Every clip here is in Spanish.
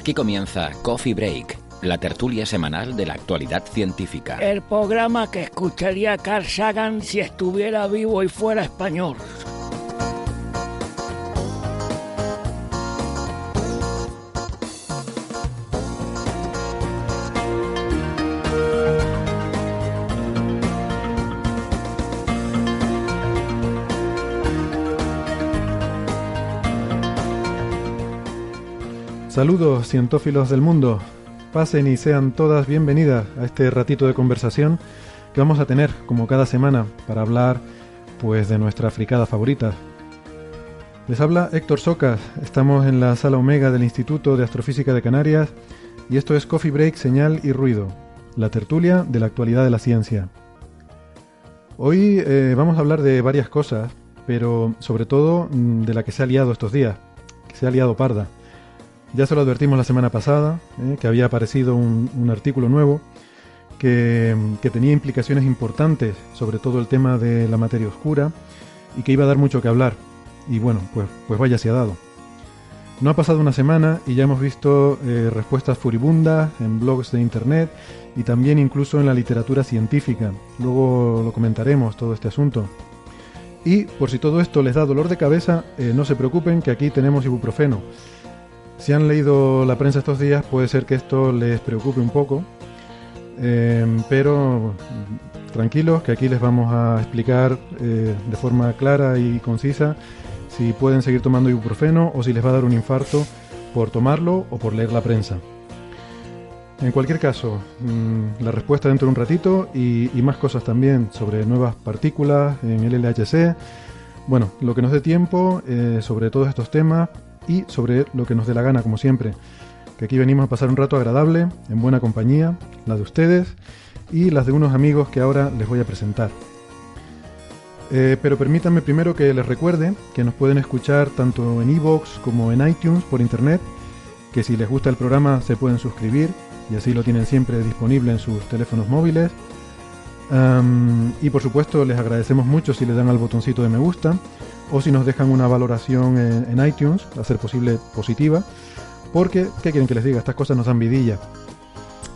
Aquí comienza Coffee Break, la tertulia semanal de la actualidad científica. El programa que escucharía Carl Sagan si estuviera vivo y fuera español. Saludos cientófilos del mundo. Pasen y sean todas bienvenidas a este ratito de conversación que vamos a tener como cada semana para hablar pues de nuestra fricada favorita. Les habla Héctor Socas, estamos en la sala Omega del Instituto de Astrofísica de Canarias y esto es Coffee Break, Señal y Ruido, la tertulia de la actualidad de la ciencia. Hoy eh, vamos a hablar de varias cosas, pero sobre todo mm, de la que se ha liado estos días, que se ha liado parda. Ya se lo advertimos la semana pasada, eh, que había aparecido un, artículo nuevo que, tenía implicaciones importantes sobre todo el tema de la materia oscura y que iba a dar mucho que hablar. Y bueno, pues, pues vaya se ha dado. No ha pasado una semana y ya hemos visto eh, respuestas furibundas en blogs de internet y también incluso en la literatura científica. Luego lo comentaremos todo este asunto. Y por si todo esto les da dolor de cabeza, eh, no se preocupen que aquí tenemos ibuprofeno. Si han leído la prensa estos días, puede ser que esto les preocupe un poco, eh, pero tranquilos, que aquí les vamos a explicar eh, de forma clara y concisa si pueden seguir tomando ibuprofeno o si les va a dar un infarto por tomarlo o por leer la prensa. En cualquier caso, mmm, la respuesta dentro de un ratito y, y, más cosas también sobre nuevas partículas en el LHC. Bueno, lo que nos dé tiempo eh, sobre todos estos temas y sobre lo que nos dé la gana, como siempre. Que aquí venimos a pasar un rato agradable, en buena compañía, la de ustedes y las de unos amigos que ahora les voy a presentar. Eh, pero permítanme primero que les recuerde que nos pueden escuchar tanto en iVoox como en iTunes por internet, que si les gusta el programa se pueden suscribir y así lo tienen siempre disponible en sus teléfonos móviles. Y por supuesto les agradecemos mucho si le dan al botoncito de me gusta o si nos dejan una valoración en, iTunes, a ser posible positiva, porque, ¿qué quieren que les diga? Estas cosas nos dan vidilla.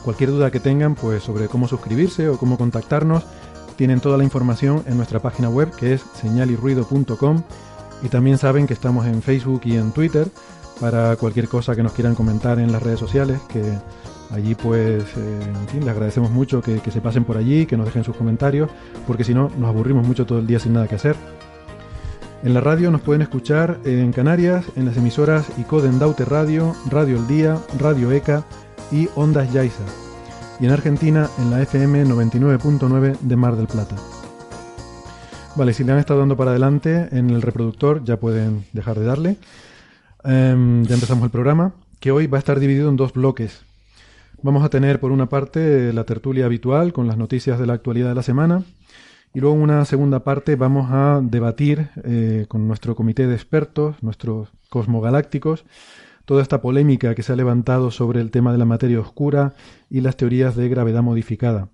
Cualquier duda que tengan pues, sobre cómo suscribirse o cómo contactarnos, tienen toda la información en nuestra página web que es señalirruido.com y también saben que estamos en Facebook y en Twitter para cualquier cosa que nos quieran comentar en las redes sociales, que allí pues, eh, en fin, les agradecemos mucho que se pasen por allí, que nos dejen sus comentarios, porque si no nos aburrimos mucho todo el día sin nada que hacer. En la radio nos pueden escuchar en Canarias, en las emisoras ICODEN Daute Radio, Radio El Día, Radio ECA y Ondas Yaiza. Y en Argentina en la FM 99.9 de Mar del Plata. Vale, si le han estado dando para adelante en el reproductor ya pueden dejar de darle. Um, ya empezamos el programa, que hoy va a estar dividido en dos bloques. Vamos a tener por una parte la tertulia habitual con las noticias de la actualidad de la semana y luego en una segunda parte vamos a debatir eh, con nuestro comité de expertos, nuestros cosmogalácticos, toda esta polémica que se ha levantado sobre el tema de la materia oscura y las teorías de gravedad modificada.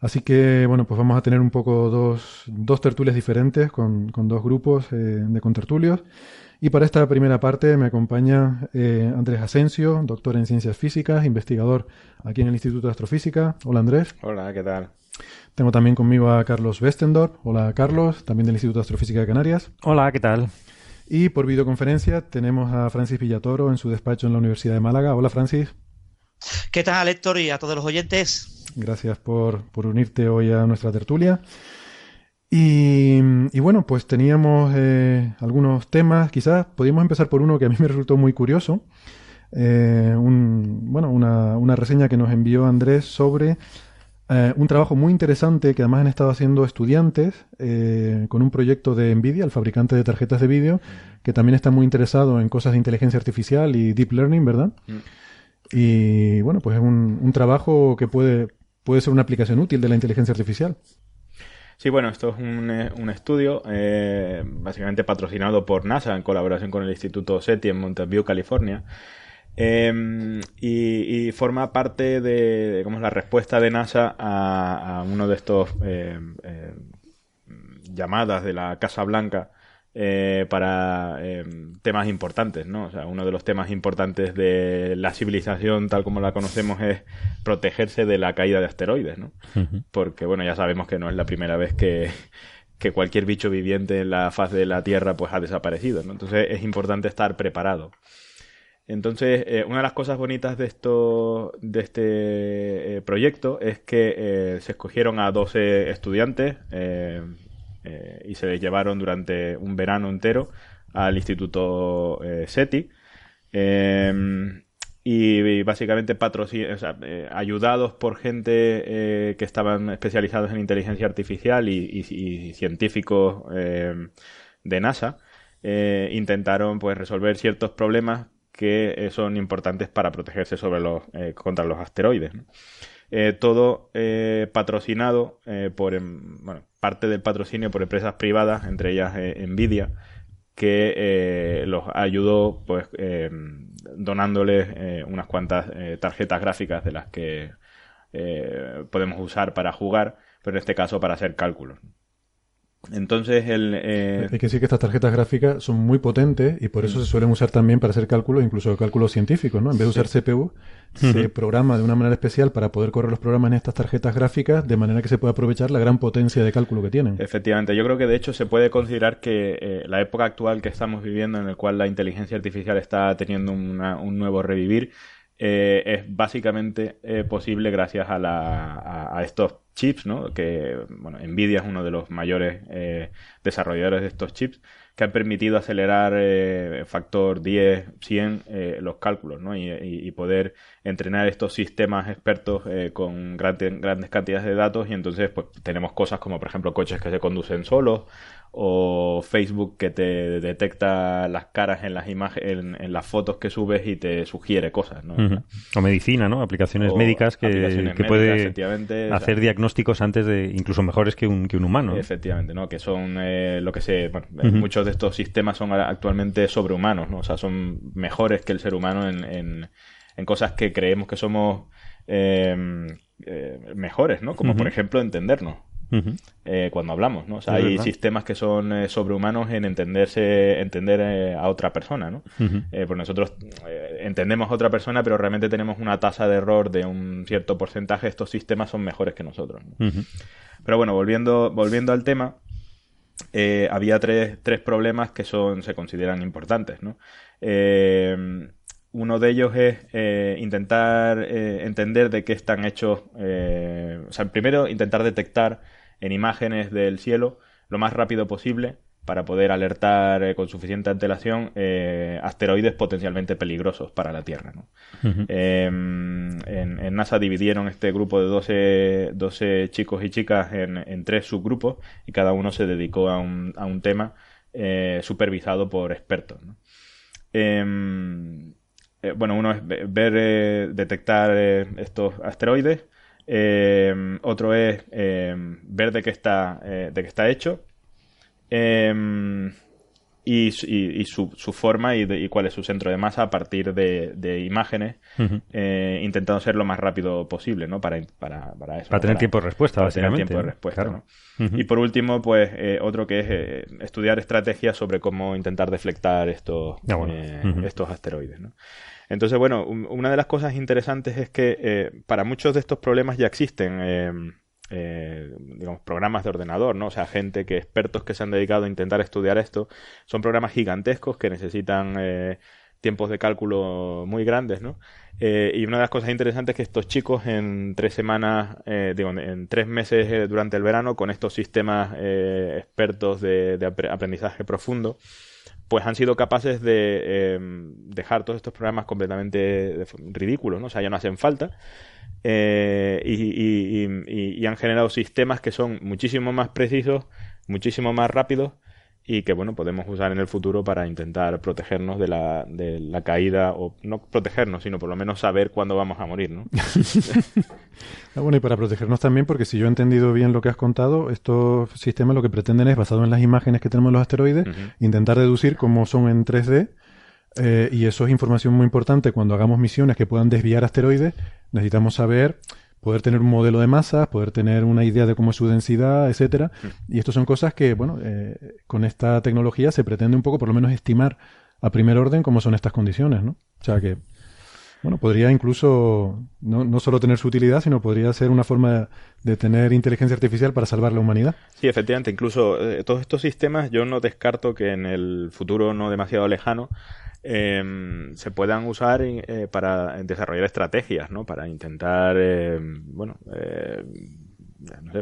Así que, bueno, pues vamos a tener un poco dos, dos tertulias diferentes con, con dos grupos eh, de contertulios. Y para esta primera parte me acompaña eh, Andrés Asensio, doctor en ciencias físicas, investigador aquí en el Instituto de Astrofísica. Hola Andrés. Hola, ¿qué tal? Tengo también conmigo a Carlos Westendorf. Hola Carlos, también del Instituto de Astrofísica de Canarias. Hola, ¿qué tal? Y por videoconferencia tenemos a Francis Villatoro en su despacho en la Universidad de Málaga. Hola Francis. ¿Qué tal Héctor y a todos los oyentes? Gracias por, por unirte hoy a nuestra tertulia. Y, y bueno, pues teníamos eh, algunos temas, quizás podríamos empezar por uno que a mí me resultó muy curioso. Eh, un, bueno, una, una reseña que nos envió Andrés sobre Eh, un trabajo muy interesante que además han estado haciendo estudiantes con un proyecto de Nvidia, el fabricante de tarjetas de vídeo, que también está muy interesado en cosas de inteligencia artificial y deep learning, ¿verdad? Mm. Y bueno, pues es un, un trabajo que puede, puede ser una aplicación útil de la inteligencia artificial. Sí, bueno, esto es un, eh, un estudio eh, básicamente patrocinado por NASA en colaboración con el Instituto SETI en Mountain View, California. Eh, y, forma parte de, digamos, la respuesta de NASA a, uno de estos eh, llamadas de la Casa Blanca eh, para eh, temas importantes, ¿no? O sea, uno de los temas importantes de la civilización tal como la conocemos es protegerse de la caída de asteroides, ¿no? Porque, bueno, ya sabemos que no es la primera vez que, que cualquier bicho viviente en la faz de la Tierra pues ha desaparecido, ¿no? Entonces es importante estar preparado. Entonces, eh, una de las cosas bonitas de esto, de este eh, proyecto es que eh, se escogieron a 12 estudiantes eh, y se les llevaron durante un verano entero al Instituto eh, SETI. Eh, y, básicamente patrocin- eh, ayudados por gente que estaban especializados en inteligencia artificial y, científicos eh, de NASA, intentaron pues resolver ciertos problemas que son importantes para protegerse sobre los, contra los asteroides. Eh, todo eh, patrocinado eh, por, em, bueno, parte del patrocinio por empresas privadas, entre ellas eh, Nvidia, que eh, los ayudó pues eh, donándoles unas cuantas tarjetas gráficas de las que podemos usar para jugar, pero en este caso para hacer cálculos. Entonces el eh, Hay que decir que estas tarjetas gráficas son muy potentes y por eso Mm. se suelen usar también para hacer cálculos, incluso cálculos científicos, ¿no? En vez de usar CPU, se programa de una manera especial para poder correr los programas en estas tarjetas gráficas de manera que se pueda aprovechar la gran potencia de cálculo que tienen. Efectivamente, yo creo que de hecho se puede considerar que eh, la época actual que estamos viviendo, en la cual la inteligencia artificial está teniendo una- un nuevo revivir, eh, es básicamente eh, posible gracias a, la, a, estos chips, ¿no? Que, bueno, Nvidia es uno de los mayores eh, desarrolladores de estos chips, que han permitido acelerar eh, factor 10, 100 eh, los cálculos, ¿no? Y, poder entrenar estos sistemas expertos con grande- grandes cantidades de datos y entonces pues tenemos cosas como por ejemplo coches que se conducen solos o Facebook que te detecta las caras en las imágenes en, en las fotos que subes y te sugiere cosas, ¿no? O medicina, ¿no? Aplicaciones O médicas que, aplicaciones que médicas, puede efectivamente, o sea, hacer diagnósticos antes de, incluso mejores que un, que un humano. ¿no? Efectivamente, ¿no? Que son eh, lo que se... Bueno, Ujú. muchos de estos sistemas son actualmente sobrehumanos, ¿no? O sea, son mejores que el ser humano en, en, en cosas que creemos que somos eh, eh, mejores, ¿no? Como por ejemplo entendernos. Eh, cuando hablamos, ¿no? O sea, Es hay verdad. sistemas que son eh, sobrehumanos en entenderse, entender eh, a otra persona, ¿no? Eh, pues nosotros entendemos a otra persona, pero realmente tenemos una tasa de error de un cierto porcentaje. Estos sistemas son mejores que nosotros. Pero bueno, volviendo, volviendo al tema, había tres, tres problemas que son, se consideran importantes, ¿no? Uno de ellos es eh, intentar eh, entender de qué están hechos, eh, o sea, primero intentar detectar en imágenes del cielo lo más rápido posible para poder alertar eh, con suficiente antelación eh, asteroides potencialmente peligrosos para la Tierra. Eh, en, en NASA dividieron este grupo de 12, 12 chicos y chicas en, en tres subgrupos y cada uno se dedicó a un, a un tema eh, supervisado por expertos. ¿no? Em, bueno, uno es ve- ver, detectar estos asteroides. Em, otro es em, ver de qué está, eh, de qué está hecho. Em, y, su- y- y su, su forma y, de- y cuál es su centro de masa a partir de, de imágenes, eh, intentando ser lo más rápido posible, ¿no? Para, para, para eso. Para ¿no? tener tiempo de respuesta, para tener básicamente. tiempo de respuesta, Claro. ¿no? Ujú. Y por último, pues eh, otro que es eh, estudiar estrategias sobre cómo intentar deflectar estos, Ah, bueno. eh, estos asteroides. ¿no? Entonces, bueno, un- una de las cosas interesantes es que eh, para muchos de estos problemas ya existen, eh, eh, digamos, programas de ordenador, ¿no? O sea, gente que, expertos que se han dedicado a intentar estudiar esto, son programas gigantescos que necesitan tiempos de cálculo muy grandes, ¿no? Y una de las cosas interesantes es que estos chicos en tres semanas, digo, en tres meses durante el verano, con estos sistemas expertos de, de apre- aprendizaje profundo, pues han sido capaces de eh, dejar todos estos programas completamente ridículos, ¿no? O sea, ya no hacen falta. eh, y- y han generado sistemas que son muchísimo más precisos, muchísimo más rápidos y que, bueno, podemos usar en el futuro para intentar protegernos de la, de la caída, o no protegernos, sino por lo menos saber cuándo vamos a morir, ¿no? Ah, bueno, y para protegernos también, porque si yo he entendido bien lo que has contado, estos sistemas lo que pretenden es, basado en las imágenes que tenemos de los asteroides, intentar deducir cómo son en 3D. eh, y eso es información muy importante cuando hagamos misiones que puedan desviar asteroides. Necesitamos saber, poder tener un modelo de masas, poder tener una idea de cómo es su densidad, etcétera. Y esto son cosas que, bueno, eh, con esta tecnología se pretende un poco, por lo menos, estimar a primer orden cómo son estas condiciones, ¿no? O sea que, bueno, podría incluso no, no solo tener su utilidad, sino podría ser una forma de tener inteligencia artificial para salvar la humanidad. Sí, efectivamente, incluso eh, todos estos sistemas yo no descarto que en el futuro no demasiado lejano eh, se puedan usar eh, para desarrollar estrategias, ¿no? Para intentar, eh, bueno, eh, no sé,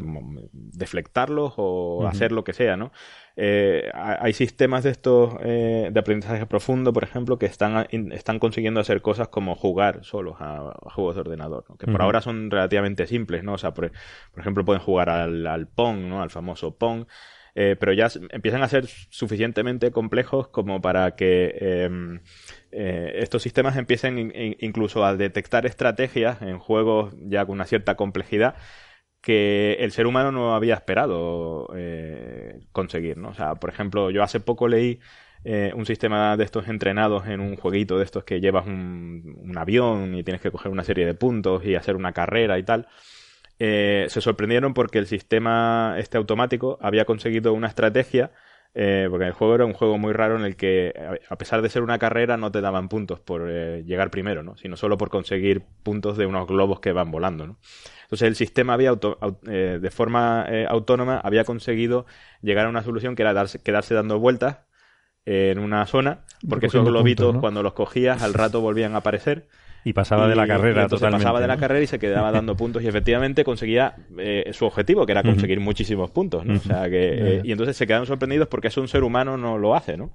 deflectarlos o hacer lo que sea, ¿no? Eh, ha- hay sistemas de estos eh, de aprendizaje profundo, por ejemplo, que están, están consiguiendo hacer cosas como jugar solos a, a juegos de ordenador, ¿no? que por ahora son relativamente simples, ¿no? O sea, por, por ejemplo, pueden jugar al, al Pong, ¿no? Al famoso Pong, eh, pero ya empiezan a ser suficientemente complejos como para que eh, eh, estos sistemas empiecen in- in- incluso a detectar estrategias en juegos ya con una cierta complejidad que el ser humano no había esperado eh, conseguir, ¿no? O sea, por ejemplo, yo hace poco leí un sistema de estos entrenados en un jueguito de estos que llevas un, un avión y tienes que coger una serie de puntos y hacer una carrera y tal. Eh, se sorprendieron porque el sistema este automático había conseguido una estrategia eh, porque el juego era un juego muy raro en el que, a pesar de ser una carrera, no te daban puntos por eh, llegar primero, ¿no? Sino solo por conseguir puntos de unos globos que van volando, ¿no? Entonces el sistema había auto- au- eh, de forma eh, autónoma había conseguido llegar a una solución que era darse- quedarse dando vueltas en una zona, porque esos globitos puntos, ¿no? cuando los cogías al rato volvían a aparecer Y pasaba de la carrera totalmente. pasaba de la carrera y se quedaba dando puntos y efectivamente conseguía eh, su objetivo, que era conseguir muchísimos puntos, ¿no? O sea que eh, y entonces se quedan sorprendidos porque eso un ser humano no lo hace, ¿no?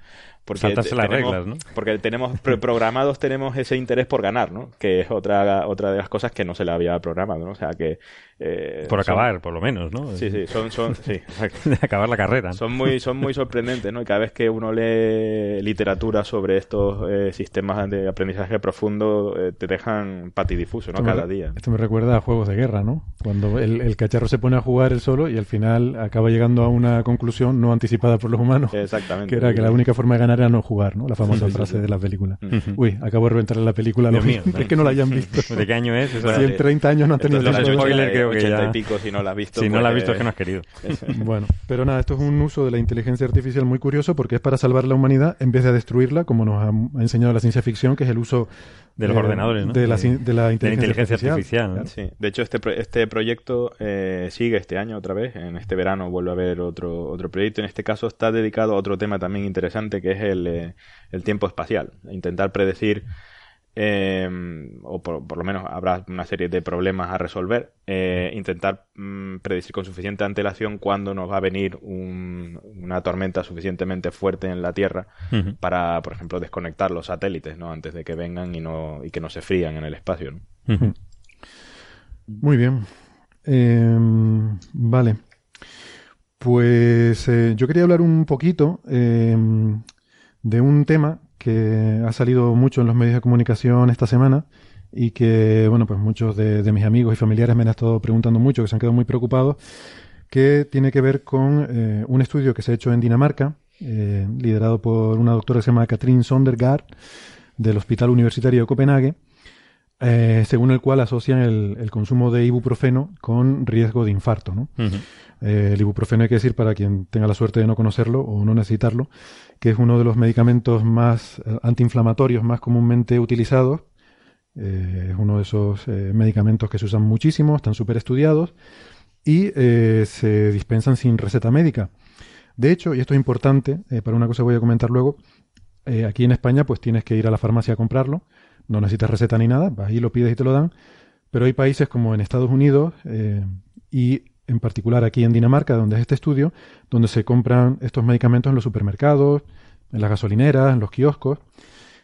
Porque Saltarse las tenemos- reglas, ¿no? Porque tenemos pre- programados tenemos ese interés por ganar, ¿no? Que es otra otra de las cosas que no se le había programado, ¿no? O sea que eh, Por son- acabar, por lo menos, ¿no? Sí, sí, son son sí. De acabar la carrera. ¿no? Son muy, son muy sorprendentes, ¿no? Y cada vez que uno lee literatura sobre estos eh, sistemas de aprendizaje profundo, eh, te dejan patidifuso, ¿no? Esto me- Cada día. Esto me recuerda a juegos de guerra, ¿no? Cuando el, el cacharro se pone a jugar él solo y al final acaba llegando a una conclusión no anticipada por los humanos, Exactamente. que era que la única forma de ganar era no jugar, ¿no? La famosa frase de la película. Uy, acabo de reventarle la película Dios mío, oyentes que no la hayan visto. ¿De qué año es? Bueno, Si en 30 años no han tenido es de los los tiempo de- spoilers 80, creo que 80 ya- y pico, si no la has visto. si no la has pues, visto es que no has querido. Bueno, pero nada, esto es un uso de la inteligencia artificial muy curioso porque es para salvar la humanidad en vez de destruirla, como nos ha, enseñado la ciencia ficción, que es el uso De los eh, ordenadores, ¿no? de, la, De- de de inteligencia, inteligencia artificial. artificial, ¿no? Sí, de hecho este, pro- este proyecto eh, sigue este año otra vez, en este verano vuelve a haber otro, otro proyecto, en este caso está dedicado a otro tema también interesante que es el, eh, el tiempo espacial, intentar predecir, eh, o por, por lo menos habrá una serie de problemas a resolver, eh, intentar mm, predecir con suficiente antelación cuándo nos va a venir un- una tormenta suficientemente fuerte en la Tierra para, por ejemplo, desconectar los satélites, ¿no? Antes de que vengan y, no, y que no se frían en el espacio. Muy bien. Eh, vale. Pues eh, yo quería hablar un poquito eh, de un tema que ha salido mucho en los medios de comunicación esta semana y que, bueno, pues muchos de, de mis amigos y familiares me han estado preguntando mucho, que se han quedado muy preocupados, que tiene que ver con eh, un estudio que se ha hecho en Dinamarca, eh, liderado por una doctora que se llama Katrin Sondergaard, del Hospital Universitario de Copenhague, eh, según el cual asocian el, el consumo de ibuprofeno con riesgo de infarto. ¿no? Eh, el ibuprofeno hay que decir, para quien tenga la suerte de no conocerlo o no necesitarlo, que es uno de los medicamentos más eh, antiinflamatorios más comúnmente utilizados. Eh, es uno de esos eh, medicamentos que se usan muchísimo, están súper estudiados y se dispensan sin receta médica. De hecho, y esto es importante, para una cosa voy a comentar luego, aquí en España pues tienes que ir a la farmacia a comprarlo, no necesitas receta ni nada, vas ahí lo pides y te lo dan, pero hay países como en Estados Unidos y en particular aquí en Dinamarca, donde es este estudio, donde se compran estos medicamentos en los supermercados, en las gasolineras, en los kioscos.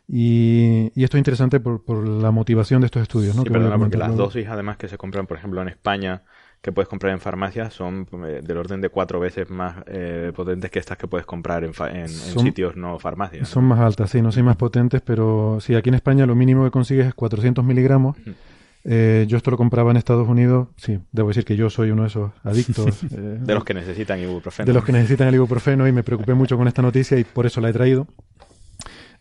Y, y esto es interesante por, por la motivación de estos estudios. ¿no? Sí, perdona, porque las dosis además que se compran, por ejemplo, en España, que puedes comprar en farmacias, son eh, del orden de cuatro veces más eh, potentes que estas que puedes comprar en, fa- en- sitios no farmacias. ¿no? Son más altas, sí, no son más potentes, pero sí, aquí en España lo mínimo que consigues es 400 miligramos. Eh, yo esto lo compraba en Estados Unidos, sí, debo decir que yo soy uno de esos adictos. eh, De los que necesitan ibuprofeno. de los que necesitan el ibuprofeno y me preocupé mucho con esta noticia y por eso la he traído.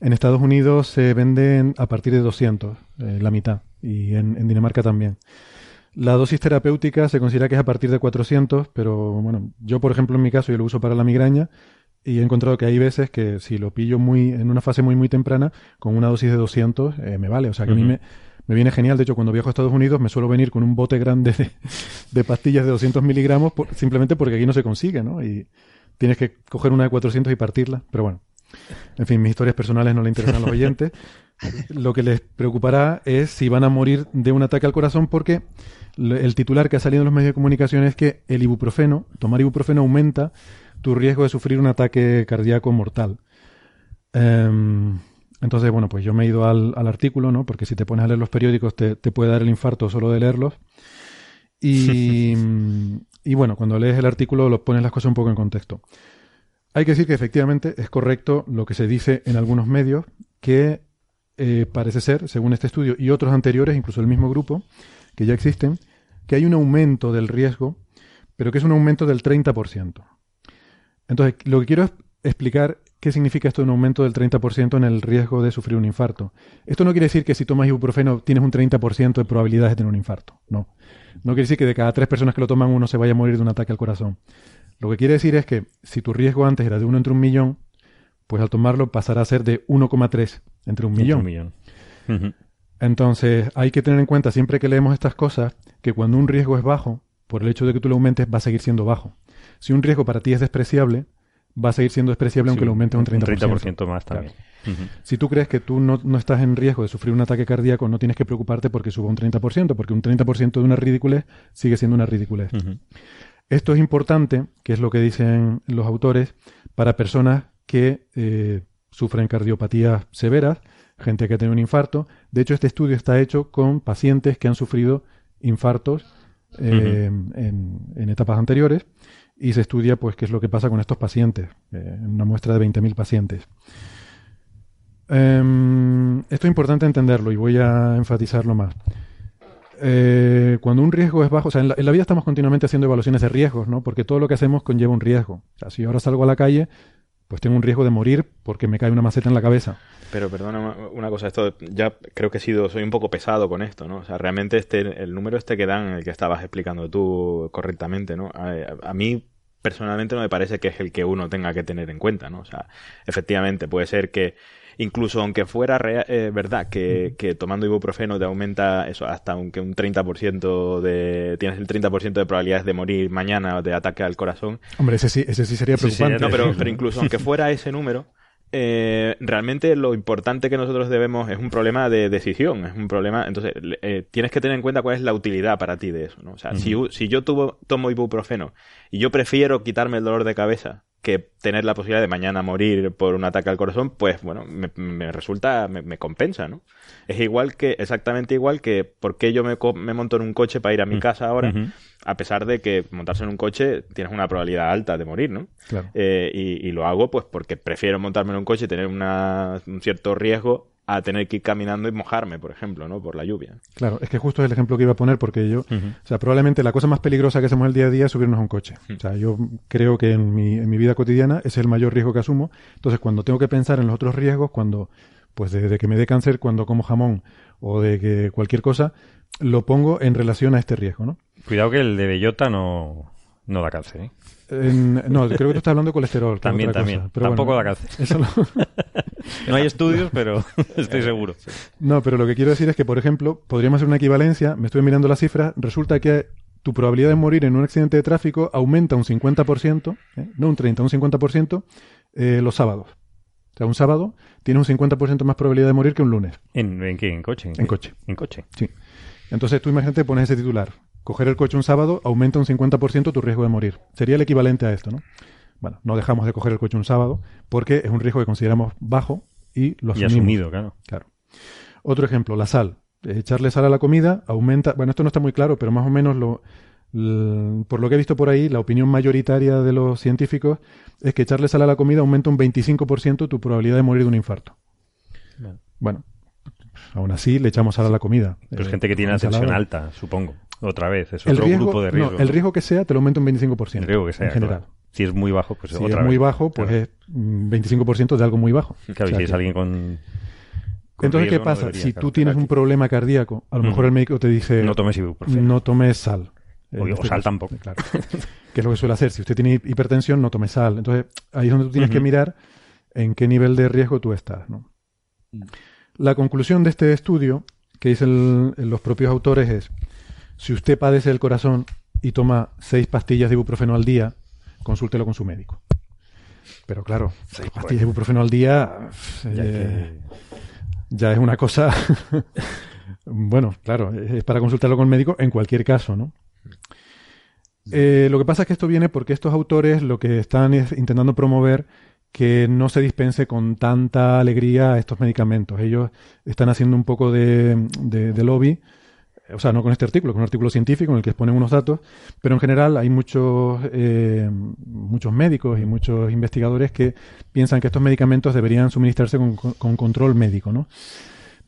En Estados Unidos se venden a partir de 200, eh, la mitad, y en, en Dinamarca también. La dosis terapéutica se considera que es a partir de 400, pero bueno, yo por ejemplo en mi caso yo lo uso para la migraña y he encontrado que hay veces que si lo pillo muy en una fase muy muy temprana, con una dosis de 200 eh, me vale. O sea que a mí me, me viene genial. De hecho, cuando viajo a Estados Unidos me suelo venir con un bote grande de, de pastillas de 200 miligramos por- simplemente porque aquí no se consigue, ¿no? Y tienes que coger una de 400 y partirla. Pero bueno, en fin, mis historias personales no le interesan a los oyentes. Lo que les preocupará es si van a morir de un ataque al corazón porque el titular que ha salido en los medios de comunicación es que el ibuprofeno, tomar ibuprofeno aumenta tu riesgo de sufrir un ataque cardíaco mortal. Em, entonces, bueno, pues yo me he ido al, al artículo, ¿no? Porque si te pones a leer los periódicos te, te puede dar el infarto solo de leerlos. Y, y bueno, cuando lees el artículo lo pones las cosas un poco en contexto. Hay que decir que efectivamente es correcto lo que se dice en algunos medios, que eh, parece ser, según este estudio y otros anteriores, incluso el mismo grupo, que ya existen, que hay un aumento del riesgo, pero que es un aumento del 30%. Entonces, lo que quiero es explicar qué significa esto de un aumento del 30% en el riesgo de sufrir un infarto. Esto no quiere decir que si tomas ibuprofeno tienes un 30% de probabilidades de tener un infarto. No. No quiere decir que de cada tres personas que lo toman uno se vaya a morir de un ataque al corazón. Lo que quiere decir es que si tu riesgo antes era de uno entre un millón, pues al tomarlo pasará a ser de 1,3 entre un millón. Un millón. Entonces hay que tener en cuenta siempre que leemos estas cosas que cuando un riesgo es bajo, por el hecho de que tú lo aumentes, va a seguir siendo bajo. Si un riesgo para ti es despreciable, va a seguir siendo despreciable aunque lo aumentes un 30%. 30% más también. Si tú crees que tú no, no estás en riesgo de sufrir un ataque cardíaco, no tienes que preocuparte porque suba un 30%, porque un 30% de una ridiculez sigue siendo una ridiculez. Esto es importante, que es lo que dicen los autores, para personas que eh, sufren cardiopatías severas, gente que ha tenido un infarto. De hecho, este estudio está hecho con pacientes que han sufrido infartos eh, en, en etapas anteriores y se estudia pues qué es lo que pasa con estos pacientes, eh, una muestra de 20.000 pacientes. Em, esto es importante entenderlo y voy a enfatizarlo más. Eh, cuando un riesgo es bajo, o sea, en la, en la vida estamos continuamente haciendo evaluaciones de riesgos, ¿no? Porque todo lo que hacemos conlleva un riesgo. O sea, si yo ahora salgo a la calle, pues tengo un riesgo de morir porque me cae una maceta en la cabeza. Pero perdona una- cosa, esto ya creo que he sido, soy un poco pesado con esto, ¿no? O sea, realmente este, el número este que dan, el que estabas explicando tú correctamente, ¿no? A, a mí personalmente no me parece que es el que uno tenga que tener en cuenta, ¿no? O sea, efectivamente puede ser que incluso aunque fuera eh, verdad que, que tomando ibuprofeno te aumenta eso hasta aunque un 30% de tienes el 30% de probabilidades de morir mañana de ataque al corazón, Hombre, ese sí, ese sí sería Sí, sí, preocupante. no, pero, pero incluso aunque fuera ese número, eh, realmente lo importante que nosotros debemos es un problema de decisión, es un problema, entonces eh, tienes que tener en cuenta cuál es la utilidad para ti de eso, ¿no? O sea, si, si yo tuvo- tomo ibuprofeno y yo prefiero quitarme el dolor de cabeza que tener la posibilidad de mañana morir por un ataque al corazón, pues bueno, me, me resulta, me, me compensa, ¿no? Es igual que, exactamente igual que por qué yo me, me monto en un coche para ir a mi casa ahora, a pesar de que montarse en un coche tienes una probabilidad alta de morir, ¿no? Claro. Eh, y, y lo hago pues porque prefiero montarme en un coche y tener una- un cierto riesgo a tener que ir caminando y mojarme, por ejemplo, ¿no? Por la lluvia. Claro, es que justo es el ejemplo que iba a poner porque yo, o sea, probablemente la cosa más peligrosa que hacemos el día a día es subirnos a un coche. O sea, yo creo que en mi, en mi vida cotidiana es el mayor riesgo que asumo. Entonces, cuando tengo que pensar en los otros riesgos, cuando, pues de, de que me dé cáncer cuando como jamón o de que cualquier cosa, lo pongo en relación a este riesgo, ¿no? Cuidado que el de bellota no, no da cáncer, ¿eh? En- no, creo que tú estás hablando de colesterol. También, cosa. también. Pero Tampoco bueno, da cáncer. eso No hay estudios, pero estoy seguro. No, pero lo que quiero decir es que, por ejemplo, podríamos hacer una equivalencia. Me estoy mirando las cifras. Resulta que tu probabilidad de morir en un accidente de tráfico aumenta un 50%, ¿eh? no un 30, un 50% eh, los sábados. O sea, un sábado tienes un 50% más probabilidad de morir que un lunes. ¿En, en qué? ¿En coche? En coche. En coche. Sí. Entonces tú imagínate, pones ese titular. Coger el coche un sábado aumenta un 50% tu riesgo de morir. Sería el equivalente a esto, ¿no? Bueno, no dejamos de coger el coche un sábado porque es un riesgo que consideramos bajo y lo Y asumimos. asumido, claro. Claro. Otro ejemplo, la sal. Echarle sal a la comida aumenta, bueno, esto no está muy claro, pero más o menos lo, por lo que he visto por ahí, la opinión mayoritaria de los científicos es que echarle sal a la comida aumenta un 25% tu probabilidad de morir de un infarto. Bueno. Bueno, aún así le echamos sal a la comida. Pero es Eh, gente que tiene la ensalada. tensión alta, supongo. Otra vez, es El otro riesgo, grupo de no, riesgo. el riesgo que sea te lo aumenta un 25%. El riesgo que sea, en general. claro. Si es muy bajo, pues Si otra es muy vez. bajo, pues Claro. es mm, 25% de algo muy bajo. Claro, O sea si es que- alguien con. con Entonces, ¿qué riesgo, pasa? si tú tienes un problema cardíaco, a lo mejor el médico te dice No tomes ibuprofeno. no tomes sal. O- este sal caso, tampoco. Claro. que es lo que suele hacer. Si usted tiene hipertensión, no tome sal. Entonces, ahí es donde tú tienes que mirar en qué nivel de riesgo tú estás. ¿no? La conclusión de este estudio, que dicen los propios autores, es, si usted padece del corazón y toma seis pastillas de ibuprofeno al día, consúltelo con su médico. Pero claro, seis pastillas de ibuprofeno al día Ya eh, que- ya es una cosa. bueno, claro, es para consultarlo con el médico en cualquier caso, ¿no? Eh, lo que pasa es que esto viene porque estos autores lo que están es intentando promover que no se dispense con tanta alegría estos medicamentos. Ellos están haciendo un poco de, de- de lobby, o sea, no con este artículo, con un artículo científico en el que exponen unos datos, pero en general hay muchos, eh, muchos médicos y muchos investigadores que piensan que estos medicamentos deberían suministrarse con, con- con control médico, ¿no?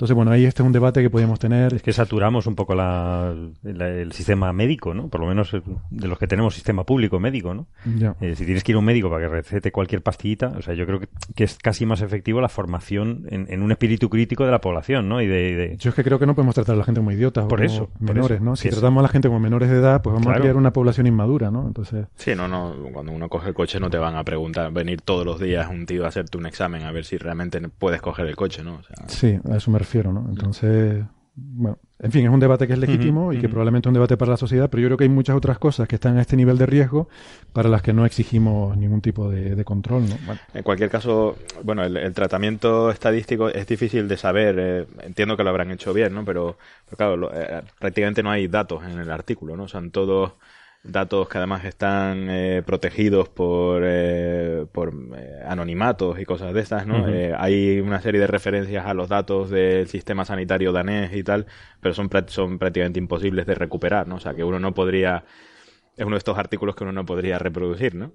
Entonces, bueno, ahí este es un debate que podríamos tener. Es que saturamos un poco la, la- el sistema médico, ¿no? Por lo menos eh, de los que tenemos sistema público médico, ¿no? Ya. Eh, si tienes que ir a un médico para que recete cualquier pastillita, o sea, yo creo que, que es casi más efectivo la formación en, en un espíritu crítico de la población, ¿no? Y de, de- Yo es que creo que no podemos tratar a la gente como idiotas Por o eso, como por menores, eso. ¿no? Si es- tratamos a la gente como menores de edad, pues vamos Claro. a crear una población inmadura, ¿no? Entonces, Sí, no, no, cuando uno coge el coche no te van a preguntar, venir todos los días un tío a hacerte un examen a ver si realmente puedes coger el coche, ¿no? O sea, sí, a eso me refiero, ¿no? Entonces, bueno, en fin, es un debate que es legítimo y que probablemente es un debate para la sociedad, pero yo creo que hay muchas otras cosas que están a este nivel de riesgo para las que no exigimos ningún tipo de, de control, ¿no? Bueno, En cualquier caso, bueno, el, el tratamiento estadístico es difícil de saber. eh, entiendo que lo habrán hecho bien, ¿no? Pero, pero claro, lo- eh, prácticamente no hay datos en el artículo, ¿no? Son todos datos que además están eh, protegidos por, eh, por eh, anonimatos y cosas de estas, ¿no? Eh, hay una serie de referencias a los datos del sistema sanitario danés y tal, pero son, son prácticamente imposibles de recuperar, ¿no? O sea, que uno no podría... Es uno de estos artículos que uno no podría reproducir, ¿no?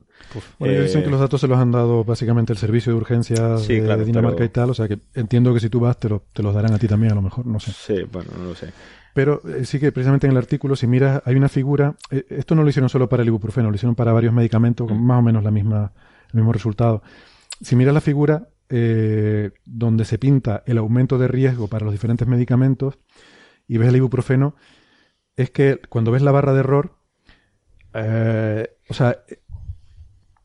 Bueno, ellos dicen que los datos se los han dado básicamente el servicio de urgencias Sí, de claro, Dinamarca pero- y tal, o sea que entiendo que si tú vas te, lo- te los darán a ti también, a lo mejor, no sé. Sí, bueno, no lo sé. Pero eh, sí que precisamente en el artículo, si miras, hay una figura, eh, esto no lo hicieron solo para el ibuprofeno, lo hicieron para varios medicamentos con más o menos la misma, el mismo resultado. Si miras la figura eh, donde se pinta el aumento de riesgo para los diferentes medicamentos y ves el ibuprofeno, es que cuando ves la barra de error, eh, o sea,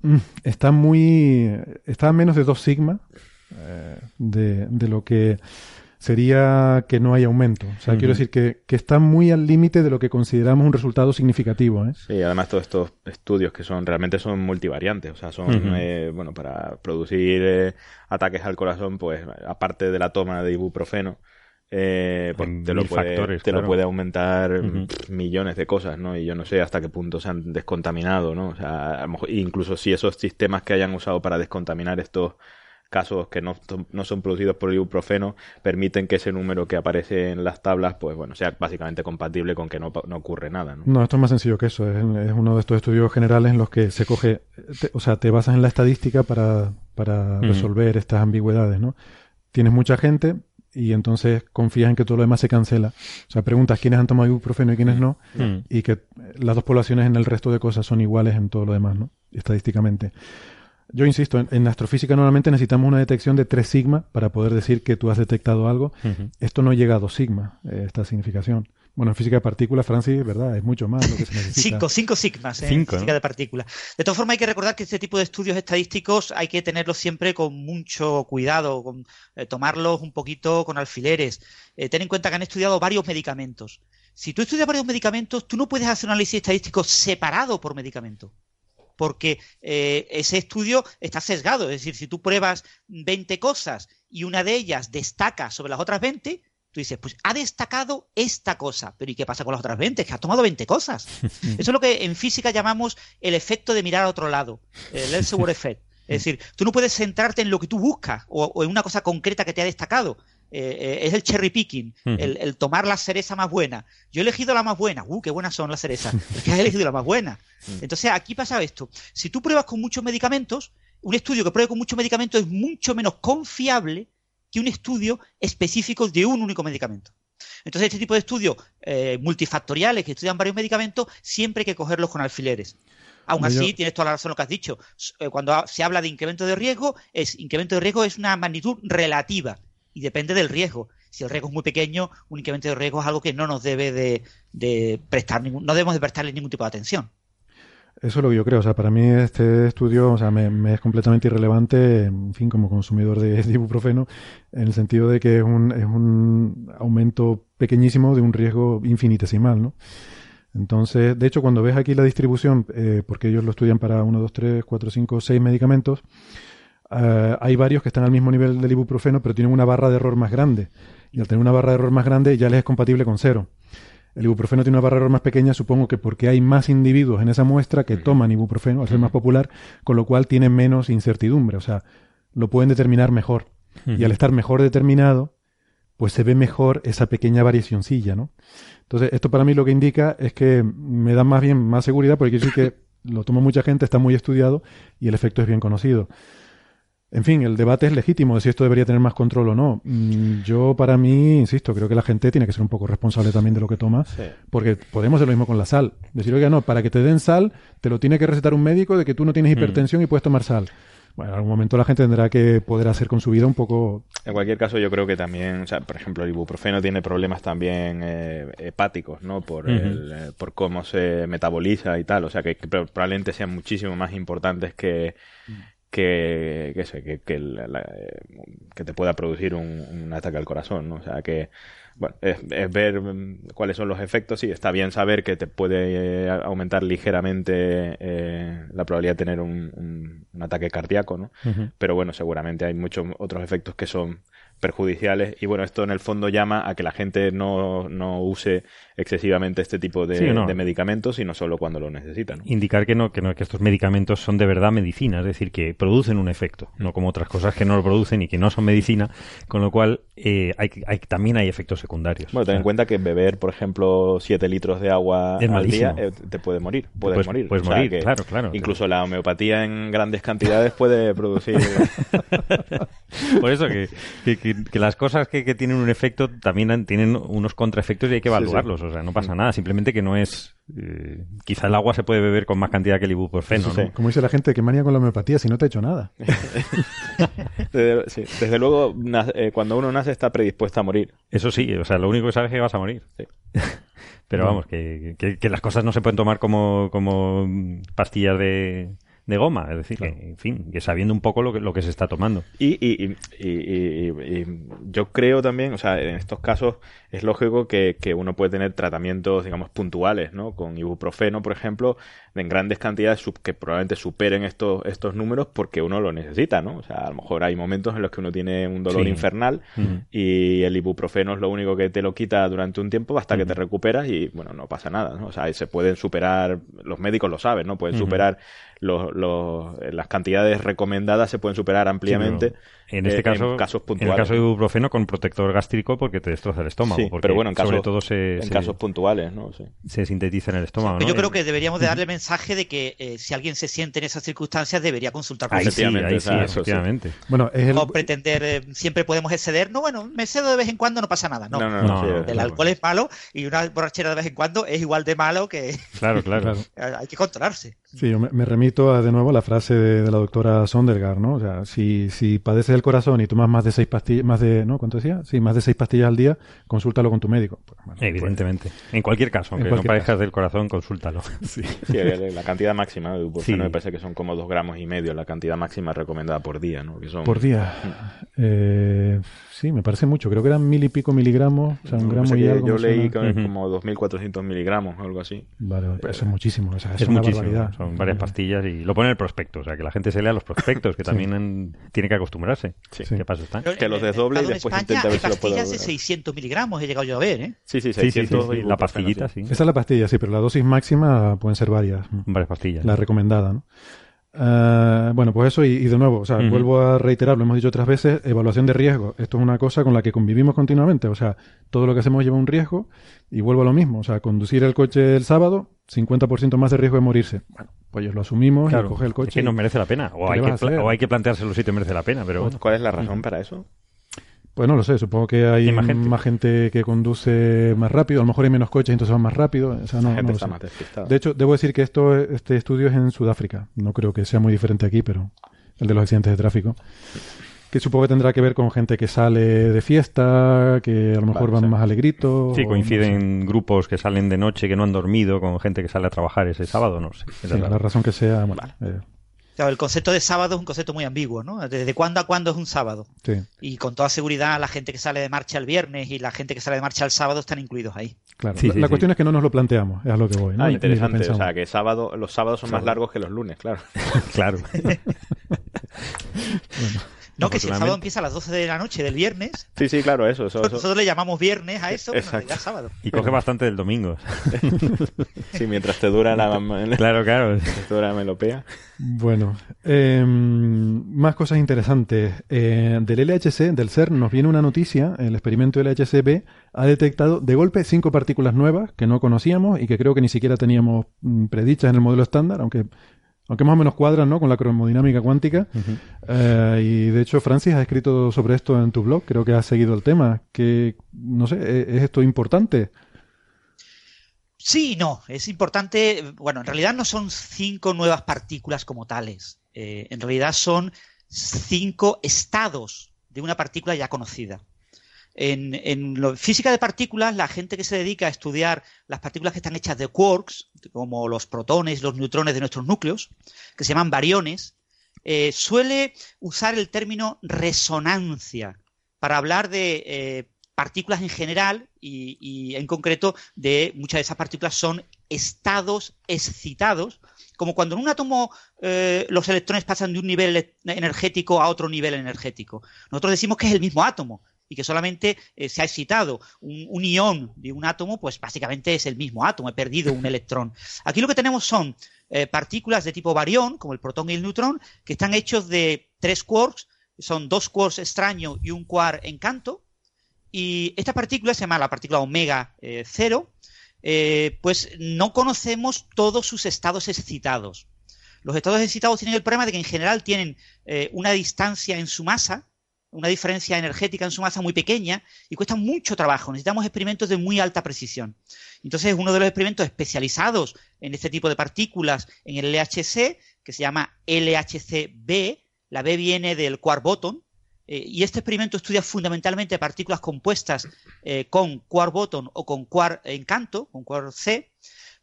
mm, está muy, está a menos de 2 sigma eh, de, de lo que sería que no hay aumento. O sea, quiero decir que, que está muy al límite de lo que consideramos un resultado significativo. ¿eh? Sí, además todos estos estudios que son realmente son multivariantes, o sea, son, eh, bueno, para producir eh, ataques al corazón, pues aparte de la toma de ibuprofeno, eh, pues, te, lo puede, factores, te lo puede aumentar millones de cosas, ¿no? Y yo no sé hasta qué punto se han descontaminado, ¿no? O sea, a lo mejor- incluso si esos sistemas que hayan usado para descontaminar estos casos que no, no son producidos por el ibuprofeno permiten que ese número que aparece en las tablas, pues bueno, sea básicamente compatible con que no, no ocurre nada, ¿no? No, esto es más sencillo que eso. Es, es uno de estos estudios generales en los que se coge, te- o sea, te basas en la estadística para, para resolver estas ambigüedades, ¿no? Tienes mucha gente y entonces confías en que todo lo demás se cancela. O sea, preguntas quiénes han tomado ibuprofeno y quiénes no, Mm. y que las dos poblaciones en el resto de cosas son iguales en todo lo demás, ¿no? Estadísticamente. Yo insisto, en, en astrofísica normalmente necesitamos una detección de 3 sigma para poder decir que tú has detectado algo. Esto no llega a 2 sigma, eh, esta significación. Bueno, en física de partículas, Francis, ¿verdad? Es mucho más lo que se necesita. Cinco, cinco sigmas ¿eh? Cinco, en física ¿no? de partículas. De todas formas, hay que recordar que este tipo de estudios estadísticos hay que tenerlos siempre con mucho cuidado, con, eh, tomarlos un poquito con alfileres. Eh, ten en cuenta que han estudiado varios medicamentos. Si tú estudias varios medicamentos, tú no puedes hacer un análisis estadístico separado por medicamento. Porque eh, ese estudio está sesgado. Es decir, si tú pruebas 20 cosas y una de ellas destaca sobre las otras 20, tú dices, pues ha destacado esta cosa, pero ¿y qué pasa con las otras 20? Que has tomado 20 cosas. Eso es lo que en física llamamos el efecto de mirar a otro lado, el Elsevier effect. Es decir, tú no puedes centrarte en lo que tú buscas o, en una cosa concreta que te ha destacado. Eh, eh, es el cherry picking, el, tomar la cereza más buena. Yo he elegido la más buena. ¡Uh, qué buenas son las cerezas! Es que has elegido la más buena. Entonces, aquí pasa esto. Si tú pruebas con muchos medicamentos, un estudio que pruebe con muchos medicamentos es mucho menos confiable que un estudio específico de un único medicamento. Entonces, este tipo de estudios eh, multifactoriales que estudian varios medicamentos, siempre hay que cogerlos con alfileres. Aún así, tienes toda la razón lo que has dicho. Cuando se habla de incremento de riesgo, es incremento de riesgo es una magnitud relativa y depende del riesgo. Si el riesgo es muy pequeño, un incremento de riesgo es algo que no nos debe de, prestar ningún, no debemos de prestarle ningún tipo de atención. Eso es lo que yo creo. O sea, para mí este estudio, o sea, me, es completamente irrelevante, en fin, como consumidor de, ibuprofeno, en el sentido de que es un, es un aumento pequeñísimo de un riesgo infinitesimal, ¿no? Entonces, de hecho, cuando ves aquí la distribución, eh, porque ellos lo estudian para 1, 2, 3, 4, 5, 6 medicamentos, eh, hay varios que están al mismo nivel del ibuprofeno, pero tienen una barra de error más grande. Y al tener una barra de error más grande, ya les es compatible con cero. El ibuprofeno tiene una barra de error más pequeña, supongo que porque hay más individuos en esa muestra que toman ibuprofeno, al ser más popular, con lo cual tiene menos incertidumbre, o sea, lo pueden determinar mejor. Y al estar mejor determinado, pues se ve mejor esa pequeña variacioncilla, ¿no? Entonces, esto para mí lo que indica es que me da más bien más seguridad, porque quiere decir que lo toma mucha gente, está muy estudiado y el efecto es bien conocido. En fin, el debate es legítimo de si esto debería tener más control o no. Mm, yo, para mí, insisto, creo que la gente tiene que ser un poco responsable también de lo que toma, porque podemos hacer lo mismo con la sal. Decir, oiga, no, para que te den sal, te lo tiene que recetar un médico de que tú no tienes mm. hipertensión y puedes tomar sal. Bueno, en algún momento la gente tendrá que poder hacer con su vida un poco. En cualquier caso, yo creo que también, o sea, por ejemplo, el ibuprofeno tiene problemas también eh, hepáticos, ¿no? Por, eh, por cómo se metaboliza y tal. O sea, que, que probablemente sean muchísimo más importantes que, que, que, que, que, te pueda producir un, ataque al corazón, ¿no? O sea, que, bueno, es, ver mm, cuáles son los efectos, sí, está bien saber que te puede eh, aumentar ligeramente eh, la probabilidad de tener un, un, ataque cardíaco, ¿no? Pero bueno, seguramente hay muchos otros efectos que son perjudiciales y bueno, esto en el fondo llama a que la gente no, no use excesivamente este tipo de, de medicamentos, sino solo cuando lo necesitan. Indicar que no, que no, que estos medicamentos son de verdad medicina, es decir, que producen un efecto, no como otras cosas que no lo producen y que no son medicina, con lo cual eh, hay, hay, también hay efectos secundarios. Bueno, ten en cuenta que beber, por ejemplo, 7 litros de agua al día eh, te puede morir, puedes, morir. Puedes morir, claro, claro. Incluso la homeopatía en grandes cantidades puede producir... por eso que, que, las cosas que, tienen un efecto también tienen unos contraefectos y hay que evaluarlos. O sea, no pasa nada, simplemente que no es... Eh, quizá el agua se puede beber con más cantidad que el ibuprofeno, ¿no? Como dice la gente, que manía con la homeopatía si no te ha hecho nada. desde, luego, eh, cuando uno nace está predispuesto a morir. Eso sí, o sea, lo único que sabes es que vas a morir. Pero vamos, que, que, las cosas no se pueden tomar como, como pastillas de de goma. Es decir, que, en fin, que sabiendo un poco lo que, lo que se está tomando. Y, y, y, yo creo también, o sea, en estos casos es lógico que, que, uno puede tener tratamientos, digamos, puntuales, ¿no? Con ibuprofeno, por ejemplo, en grandes cantidades que probablemente superen estos, estos números porque uno lo necesita, ¿no? O sea, a lo mejor hay momentos en los que uno tiene un dolor infernal y el ibuprofeno es lo único que te lo quita durante un tiempo hasta que te recuperas y, bueno, no pasa nada, ¿no? O sea, se pueden superar, los médicos lo saben, ¿no? Pueden superar los, los, las cantidades recomendadas se pueden superar ampliamente. en este caso, en casos puntuales. En el caso de ibuprofeno con protector gástrico porque te destroza el estómago. Sí, pero bueno, en, sobre todo se, en casos puntuales, ¿no? Se sintetiza en el estómago. ¿no? Yo creo que deberíamos de darle mensaje de que eh, si alguien se siente en esas circunstancias debería consultar ahí sí, ahí sí, efectivamente. Bueno, es No pretender, eh, siempre podemos exceder. No, bueno, me cedo de vez en cuando, no pasa nada. No, no, no, el alcohol es malo y una borrachera de vez en cuando es igual de malo que... Claro, claro. Hay que controlarse. Sí, yo me, remito a, de nuevo a la frase de, la doctora Sondergaard, ¿no? O sea, si, si padeces el corazón y tomas más de seis pastillas, más de, ¿no? ¿Cuánto decía? Sí, más de seis pastillas al día, consúltalo con tu médico. Pues, Evidentemente. en cualquier caso, aunque no padezcas del corazón, consúltalo. Sí. la cantidad máxima de ibuprofeno me parece que son como dos gramos y medio, la cantidad máxima recomendada por día, ¿no? Por día. Mm. Eh, sí, me parece mucho. Creo que eran mil y pico miligramos, o sea, un gramo y algo. Yo leí como 2.400 miligramos o algo así. Vale, eso es muchísimo. es, una barbaridad son varias pastillas y lo pone en el prospecto, o sea, que la gente se lea los prospectos, que también tiene que acostumbrarse. Sí. ¿Qué pasos están? Que los desdoble y después España intenta ver si lo puedo pastillas de volver. 600 miligramos, he llegado yo a ver, ¿eh? Sí, sí, Sí, sí, sí, 600 sí, La pastillita, sí. sí. Esa es la pastilla, sí, pero la dosis máxima pueden ser varias. Varias pastillas. La recomendada, ¿no? Ah, bueno, pues eso, y, y de nuevo, o sea, vuelvo a reiterar, lo hemos dicho otras veces, evaluación de riesgo. Esto es una cosa con la que convivimos continuamente, o sea, todo lo que hacemos lleva un riesgo, y vuelvo a lo mismo, o sea, conducir el coche el sábado, 50% más de riesgo de morirse. Bueno, pues lo asumimos Claro, y coge el coche. es que no merece la pena. O ¿Qué hay, que, o hay que planteárselo si te merece la pena, pero bueno. ¿Cuál es la razón para eso? Pues no lo sé, supongo que hay más más gente. que conduce más rápido, a lo mejor hay menos coches y entonces van más rápido, o sea, no, lo sé. De hecho, debo decir que esto, este estudio es en Sudáfrica. No creo que sea muy diferente aquí, pero el de los accidentes de tráfico. Que supongo que tendrá que ver con gente que sale de fiesta, que a lo mejor Vale, van sí. más alegritos. Sí, no coinciden grupos que salen de noche, que no han dormido, con gente que sale a trabajar ese sábado, no sé. Sí, la razón que sea, bueno, eh, Claro, el concepto de sábado es un concepto muy ambiguo, ¿no? ¿Desde cuándo a cuándo es un sábado? sí, Y con toda seguridad la gente que sale de marcha el viernes y la gente que sale de marcha el sábado están incluidos ahí. claro. Sí, la sí, la sí. cuestión es que no nos lo planteamos, es a lo que voy. ¿no? Ah, interesante. O sea, que sábado, los sábados son más largos que los lunes, claro. Claro. No, que si el sábado empieza a las 12 de la noche del viernes, Sí, sí, claro, eso. eso, eso. nosotros le llamamos viernes a eso, pero Exacto. realidad es sábado. Y coge bastante del domingo. Sí, mientras te dura la, Claro, claro. te dura la melopea. Bueno, eh, más cosas interesantes. Eh, del LHC, del CERN, nos viene una noticia. El experimento LHC-B ha detectado de golpe cinco partículas nuevas que no conocíamos y que creo que ni siquiera teníamos mm, predichas en el modelo estándar, aunque, aunque más o menos cuadran ¿no? con la cromodinámica cuántica. Eh, y de hecho, Francis, has escrito sobre esto en tu blog. Creo que has seguido el tema. Que, no sé, ¿e- ¿es esto importante? Sí y no, es importante, bueno, en realidad no son cinco nuevas partículas como tales, Eh, en realidad son cinco estados de una partícula ya conocida. En, física de partículas, la gente que se dedica a estudiar las partículas que están hechas de quarks, como los protones, los neutrones de nuestros núcleos, que se llaman bariones, eh, suele usar el término resonancia para hablar de eh, partículas en general y, en concreto de muchas de esas partículas son estados excitados, como cuando en un átomo eh, los electrones pasan de un nivel energético a otro nivel energético. Nosotros decimos que es el mismo átomo y que solamente eh, se ha excitado un, un ión de un átomo, pues básicamente es el mismo átomo, he perdido un electrón. Aquí lo que tenemos son eh, partículas de tipo barión, como el protón y el neutrón, que están hechos de tres quarks, son dos quarks extraños y un quark encanto, y esta partícula se llama la partícula omega eh, cero, pues no conocemos todos sus estados excitados. Los estados excitados tienen el problema de que en general tienen una distancia en su masa, una diferencia energética en su masa muy pequeña y cuesta mucho trabajo. Necesitamos experimentos de muy alta precisión. Entonces, uno de los experimentos especializados en este tipo de partículas en el LHC, que se llama LHC-B, la B viene del quark bottom, eh, y este experimento estudia fundamentalmente partículas compuestas eh, con quark bottom o con quark encanto, con quark C,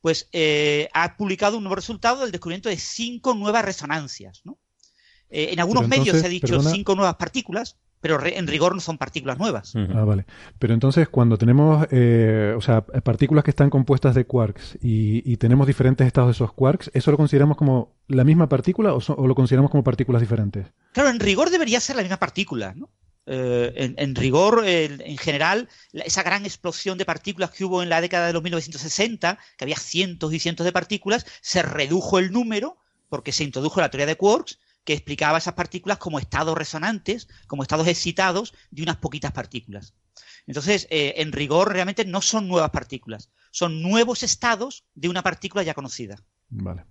pues eh, ha publicado un nuevo resultado del descubrimiento de cinco nuevas resonancias. ¿no? Eh, en algunos medios se ha dicho perdona. cinco nuevas partículas, pero re- en rigor no son partículas nuevas. Ah, vale. Pero entonces, cuando tenemos, eh, o sea, partículas que están compuestas de quarks y, y tenemos diferentes estados de esos quarks, ¿eso lo consideramos como la misma partícula o, so- o lo consideramos como partículas diferentes? Claro, en rigor debería ser la misma partícula, ¿no? Eh, en, en rigor, en general, la- esa gran explosión de partículas que hubo en la década de los 1960, que había cientos y cientos de partículas, se redujo el número porque se introdujo la teoría de quarks, que explicaba esas partículas como estados resonantes, como estados excitados de unas poquitas partículas. Entonces, eh, en rigor, realmente no son nuevas partículas, son nuevos estados de una partícula ya conocida. Vale.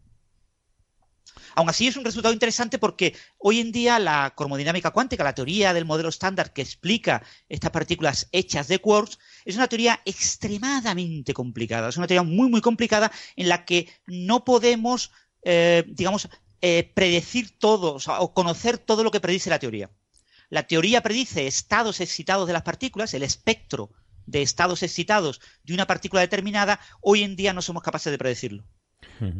Aún así es un resultado interesante porque hoy en día la cromodinámica cuántica, la teoría del modelo estándar que explica estas partículas hechas de quarks, es una teoría extremadamente complicada. Es una teoría muy, muy complicada en la que no podemos, eh, digamos, eh, predecir todo o, sea, o conocer todo lo que predice la teoría. La teoría predice estados excitados de las partículas, el espectro de estados excitados de una partícula determinada. Hoy en día no somos capaces de predecirlo.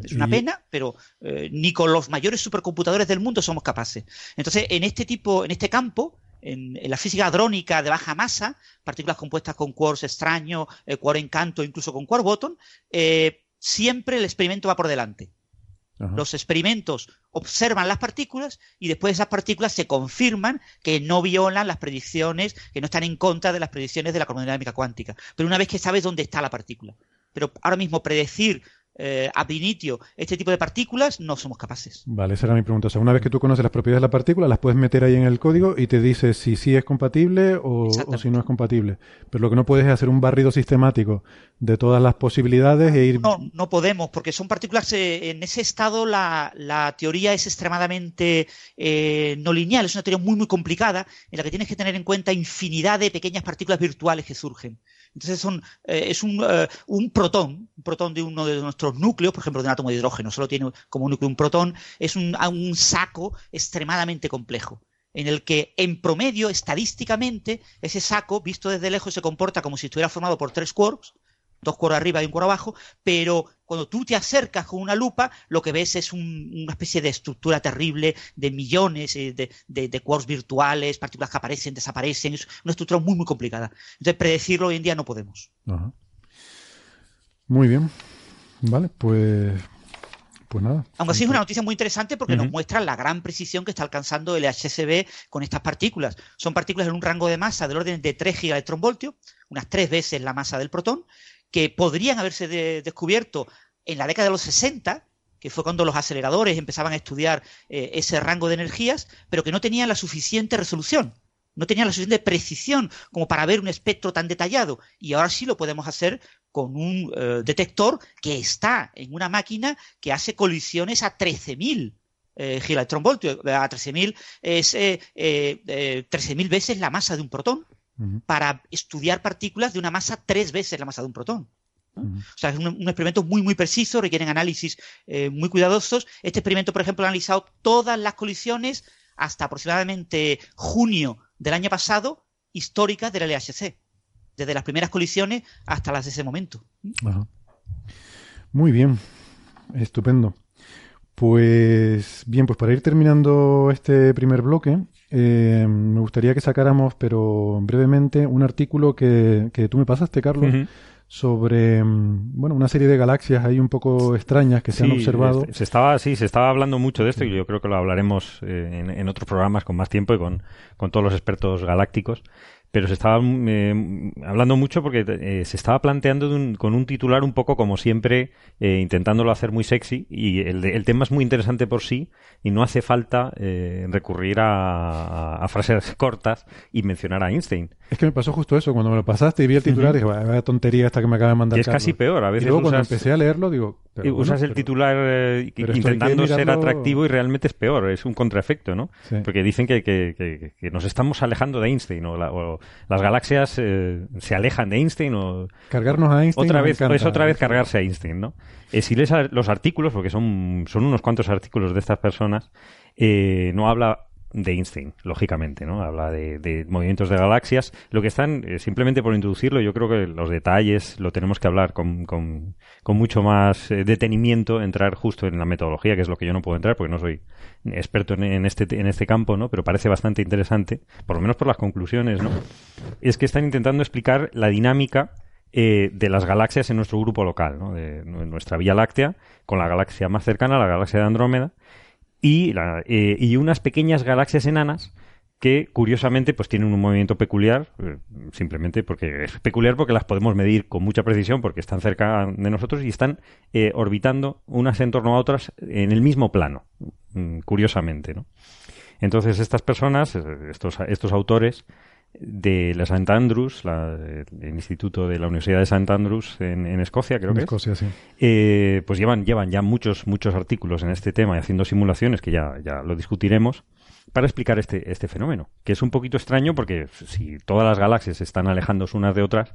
Es una pena, pero eh, ni con los mayores supercomputadores del mundo somos capaces. Entonces, en este tipo, en este campo, en, en la física hadrónica de baja masa, partículas compuestas con quarks extraños, eh, quark encanto, incluso con quark bottom, eh, siempre el experimento va por delante. Los experimentos observan las partículas y después esas partículas se confirman que no violan las predicciones, que no están en contra de las predicciones de la cosmodinámica cuántica. Pero una vez que sabes dónde está la partícula. Pero ahora mismo predecir eh, initio este tipo de partículas, no somos capaces. Vale, esa era mi pregunta. O sea, una vez que tú conoces las propiedades de la partícula, las puedes meter ahí en el código y te dice si sí es compatible o, si no es compatible. Pero lo que no puedes es hacer un barrido sistemático de todas las posibilidades e ir... No, no podemos, porque son partículas... Eh, en ese estado la, teoría es extremadamente eh, no lineal, es una teoría muy, muy complicada en la que tienes que tener en cuenta infinidad de pequeñas partículas virtuales que surgen. Entonces eh, es un, eh, un, protón, un protón de uno de nuestros núcleos, por ejemplo, de un átomo de hidrógeno, solo tiene como núcleo un protón, es un, un saco extremadamente complejo en el que en promedio, estadísticamente, ese saco, visto desde lejos, se comporta como si estuviera formado por tres quarks, dos cueros arriba y un cuero abajo, pero cuando tú te acercas con una lupa, lo que ves es una especie de estructura terrible de millones eh, de, de, virtuales, partículas que aparecen, desaparecen, es una estructura muy, muy complicada. Entonces, predecirlo hoy en día no podemos. Muy bien. Vale, pues pues nada. Aunque así es una noticia muy interesante porque nos muestra la gran precisión que está alcanzando el HSB con estas partículas. Son partículas en un rango de masa del orden de 3 gigaelectronvoltios, unas tres veces la masa del protón, que podrían haberse descubierto en la década de los 60, que fue cuando los aceleradores empezaban a estudiar eh, ese rango de energías, pero que no tenían la suficiente resolución, no tenían la suficiente precisión como para ver un espectro tan detallado. Y ahora sí lo podemos hacer con un eh, detector que está en una máquina que hace colisiones a 13.000 eh, gigaelectronvoltios. A 13.000 es eh, 13.000 veces la masa de un protón para estudiar partículas de una masa tres veces la masa de un protón. O sea, es un, experimento muy, muy preciso, requieren análisis eh, muy cuidadosos. Este experimento, por ejemplo, ha analizado todas las colisiones hasta aproximadamente junio del año pasado, históricas del LHC. Desde las primeras colisiones hasta las de ese momento. Muy bien, estupendo. Pues bien, pues para ir terminando este primer bloque, eh, me gustaría que sacáramos, pero brevemente, un artículo que, que tú me pasaste, Carlos, sobre mm, bueno una serie de galaxias ahí un poco extrañas que se han observado. Se estaba, sí, se estaba hablando mucho de esto y yo creo que lo hablaremos eh, en, en, otros programas con más tiempo y con, con todos los expertos galácticos pero se estaba eh, hablando mucho porque eh, se estaba planteando con un titular un poco como siempre, eh, intentándolo hacer muy sexy y el, el, tema es muy interesante por sí y no hace falta recurrir a, a, frases cortas y mencionar a Einstein. Es que me pasó justo eso, cuando me lo pasaste y vi el titular y dije, vaya tontería esta que me acaba de mandar. Y es casi peor, a veces. Y luego cuando empecé a leerlo digo... usas el titular intentando ser atractivo y realmente es peor, es un contraefecto, ¿no? Porque dicen que, que, que, nos estamos alejando de Einstein o, la, o las galaxias eh, se alejan de Einstein o... Cargarnos a Einstein. Otra vez, es otra vez cargarse a Einstein, ¿no? Eh, si lees los artículos, porque son, son unos cuantos artículos de estas personas, eh, no habla de Einstein, lógicamente, ¿no? Habla de, movimientos de galaxias. Lo que están, eh, simplemente por introducirlo, yo creo que los detalles lo tenemos que hablar con, con, mucho más eh, detenimiento, entrar justo en la metodología, que es lo que yo no puedo entrar porque no soy experto en, este, en este campo, ¿no? Pero parece bastante interesante, por lo menos por las conclusiones, ¿no? Es que están intentando explicar la dinámica eh, de las galaxias en nuestro grupo local, ¿no? De nuestra Vía Láctea, con la galaxia más cercana, la galaxia de Andrómeda, y, eh, y unas pequeñas galaxias enanas que curiosamente pues tienen un movimiento peculiar, eh, simplemente porque es peculiar porque las podemos medir con mucha precisión porque están cerca de nosotros y están eh, orbitando unas en torno a otras en el mismo plano, mm, curiosamente, ¿no? Entonces estas personas, estos, estos autores, de la St. Andrews, el Instituto de la Universidad de St. Andrews en, Escocia, creo que Escocia, Sí. Eh, pues llevan, llevan ya muchos, muchos artículos en este tema y haciendo simulaciones, que ya, ya lo discutiremos, para explicar este, este fenómeno, que es un poquito extraño porque si todas las galaxias están alejándose unas de otras,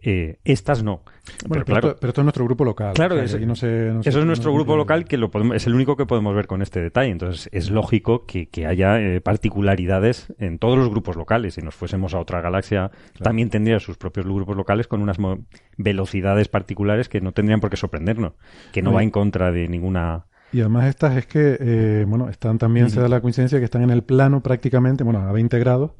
eh, estas no. pero, claro, esto, es nuestro grupo local. Claro, eso es nuestro grupo local que lo es el único que podemos ver con este detalle. Entonces es lógico que, haya eh, particularidades en todos los grupos locales. Si nos fuésemos a otra galaxia, también tendría sus propios grupos locales con unas velocidades particulares que no tendrían por qué sorprendernos, que no va en contra de ninguna y además estas es que, eh, bueno, están también, se da la coincidencia que están en el plano prácticamente, bueno, a 20 grados,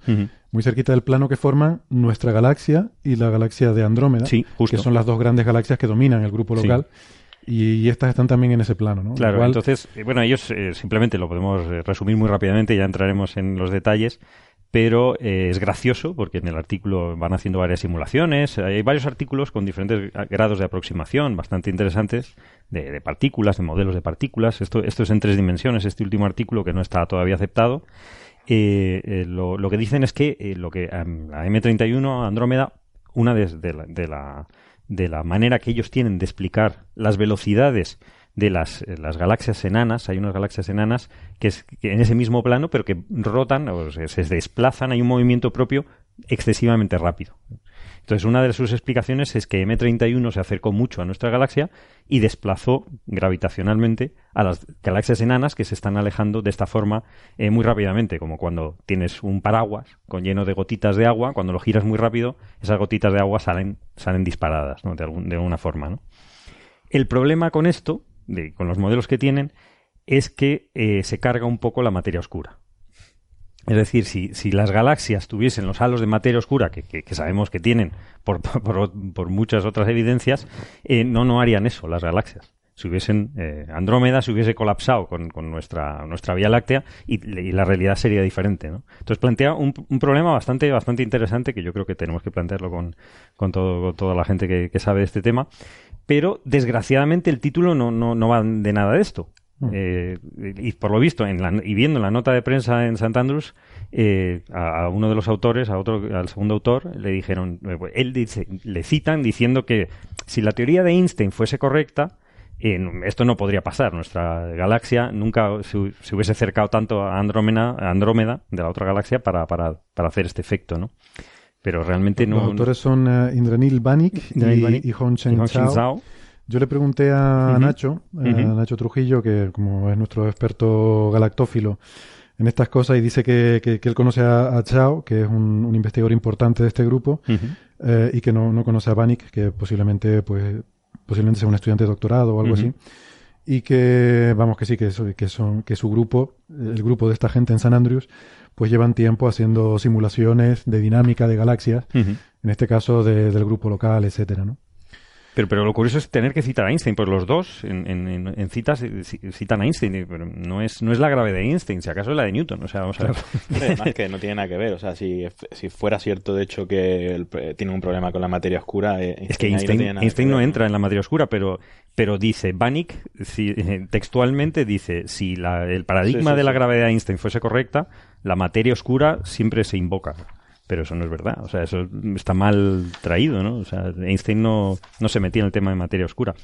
muy cerquita del plano que forman nuestra galaxia y la galaxia de Andrómeda, que son las dos grandes galaxias que dominan el grupo local. y, estas están también en ese plano, ¿no? Claro, entonces, eh, bueno, ellos eh, simplemente lo podemos eh, resumir muy rápidamente, ya entraremos en los detalles, pero es gracioso porque en el artículo van haciendo varias simulaciones, hay varios artículos con diferentes grados de aproximación bastante interesantes de, partículas, de modelos de partículas, esto, esto es en tres dimensiones, este último artículo que no está todavía aceptado. Lo, lo, que dicen es que lo que la M31 Andrómeda, una de la de la manera que ellos tienen de explicar las velocidades de las, eh, las galaxias enanas, hay unas galaxias enanas que, es, en ese mismo plano, pero que rotan o se, se desplazan, hay un movimiento propio excesivamente rápido. Entonces, una de sus explicaciones es que M31 se acercó mucho a nuestra galaxia y desplazó gravitacionalmente a las galaxias enanas que se están alejando de esta forma eh, muy rápidamente, como cuando tienes un paraguas con lleno de gotitas de agua, cuando lo giras muy rápido, esas gotitas de agua salen, salen disparadas de, alguna forma. ¿no? El problema con esto, con los modelos que tienen, es que eh, se carga un poco la materia oscura. Es decir, si, si, las galaxias tuviesen los halos de materia oscura, que, que, sabemos que tienen por, por, muchas otras evidencias, eh, no, no harían eso las galaxias. Si hubiesen eh, Andrómeda, se hubiese colapsado con, con, nuestra, nuestra Vía Láctea y, la realidad sería diferente. ¿no? Entonces plantea un, un, problema bastante, bastante interesante que yo creo que tenemos que plantearlo con, con, todo, toda la gente que, que, sabe de este tema. Pero desgraciadamente el título no, no, no va de nada de esto. Mm. Eh, y por lo visto, en la, y viendo la nota de prensa en St. Andrews, eh, a, uno de los autores, a otro, al segundo autor, le dijeron, eh, pues, él dice, le citan diciendo que si la teoría de Einstein fuese correcta, esto no podría pasar. Nuestra galaxia nunca se, hubiese acercado tanto a Andrómeda, Andrómeda de la otra galaxia para, para, para hacer este efecto, ¿no? Pero realmente no. Los autores son Indranil Banik y, y, Hong Chen Chao yo le pregunté a Nacho, a Nacho Trujillo, que como es nuestro experto galactófilo en estas cosas, y dice que, que, él conoce a, Chao, que es un, investigador importante de este grupo, eh, y que no, no, conoce a Vanik, que posiblemente, pues, posiblemente sea un estudiante de doctorado o algo así. Y que, vamos, que sí, que, que, son, que su grupo, el grupo de esta gente en San Andrews, pues llevan tiempo haciendo simulaciones de dinámica de galaxias, en este caso del grupo local, etcétera, ¿no? Pero, pero lo curioso es tener que citar a Einstein, pues los dos en, en, citas citan a Einstein, pero no es, no es la gravedad de Einstein, si acaso es la de Newton. O sea, vamos a ver. Además que no tiene nada que ver, o sea, si, si fuera cierto de hecho que tiene un problema con la materia oscura. Eh, es que Einstein, no, entra en la materia oscura, pero, pero dice, Banach eh, textualmente dice, si el paradigma de la gravedad de Einstein fuese correcta, la materia oscura siempre se invoca pero eso no es verdad. O sea, eso está mal traído, ¿no? O sea, Einstein no, no se metía en el tema de materia oscura.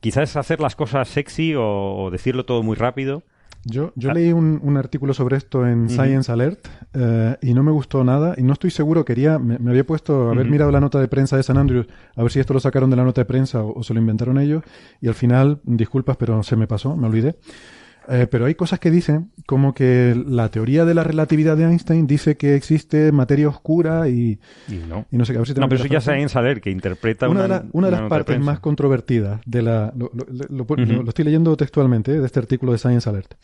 Quizás hacer las cosas sexy o, decirlo todo muy rápido. Yo, yo ah. leí un, un, artículo sobre esto en Science Alert eh, y no me gustó nada y no estoy seguro, quería, me, había puesto a haber mirado la nota de prensa de San Andrews, a ver si esto lo sacaron de la nota de prensa o, o se lo inventaron ellos y al final, disculpas, pero se me pasó, me olvidé. Eh, pero hay cosas que dicen, como que la teoría de la relatividad de Einstein dice que existe materia oscura y, y no. no sé qué. A ver si no, pero eso ya saben saber que interpreta una, una, de, una de las partes más controvertidas de la. Lo, lo, estoy leyendo textualmente eh, de este artículo de Science Alert.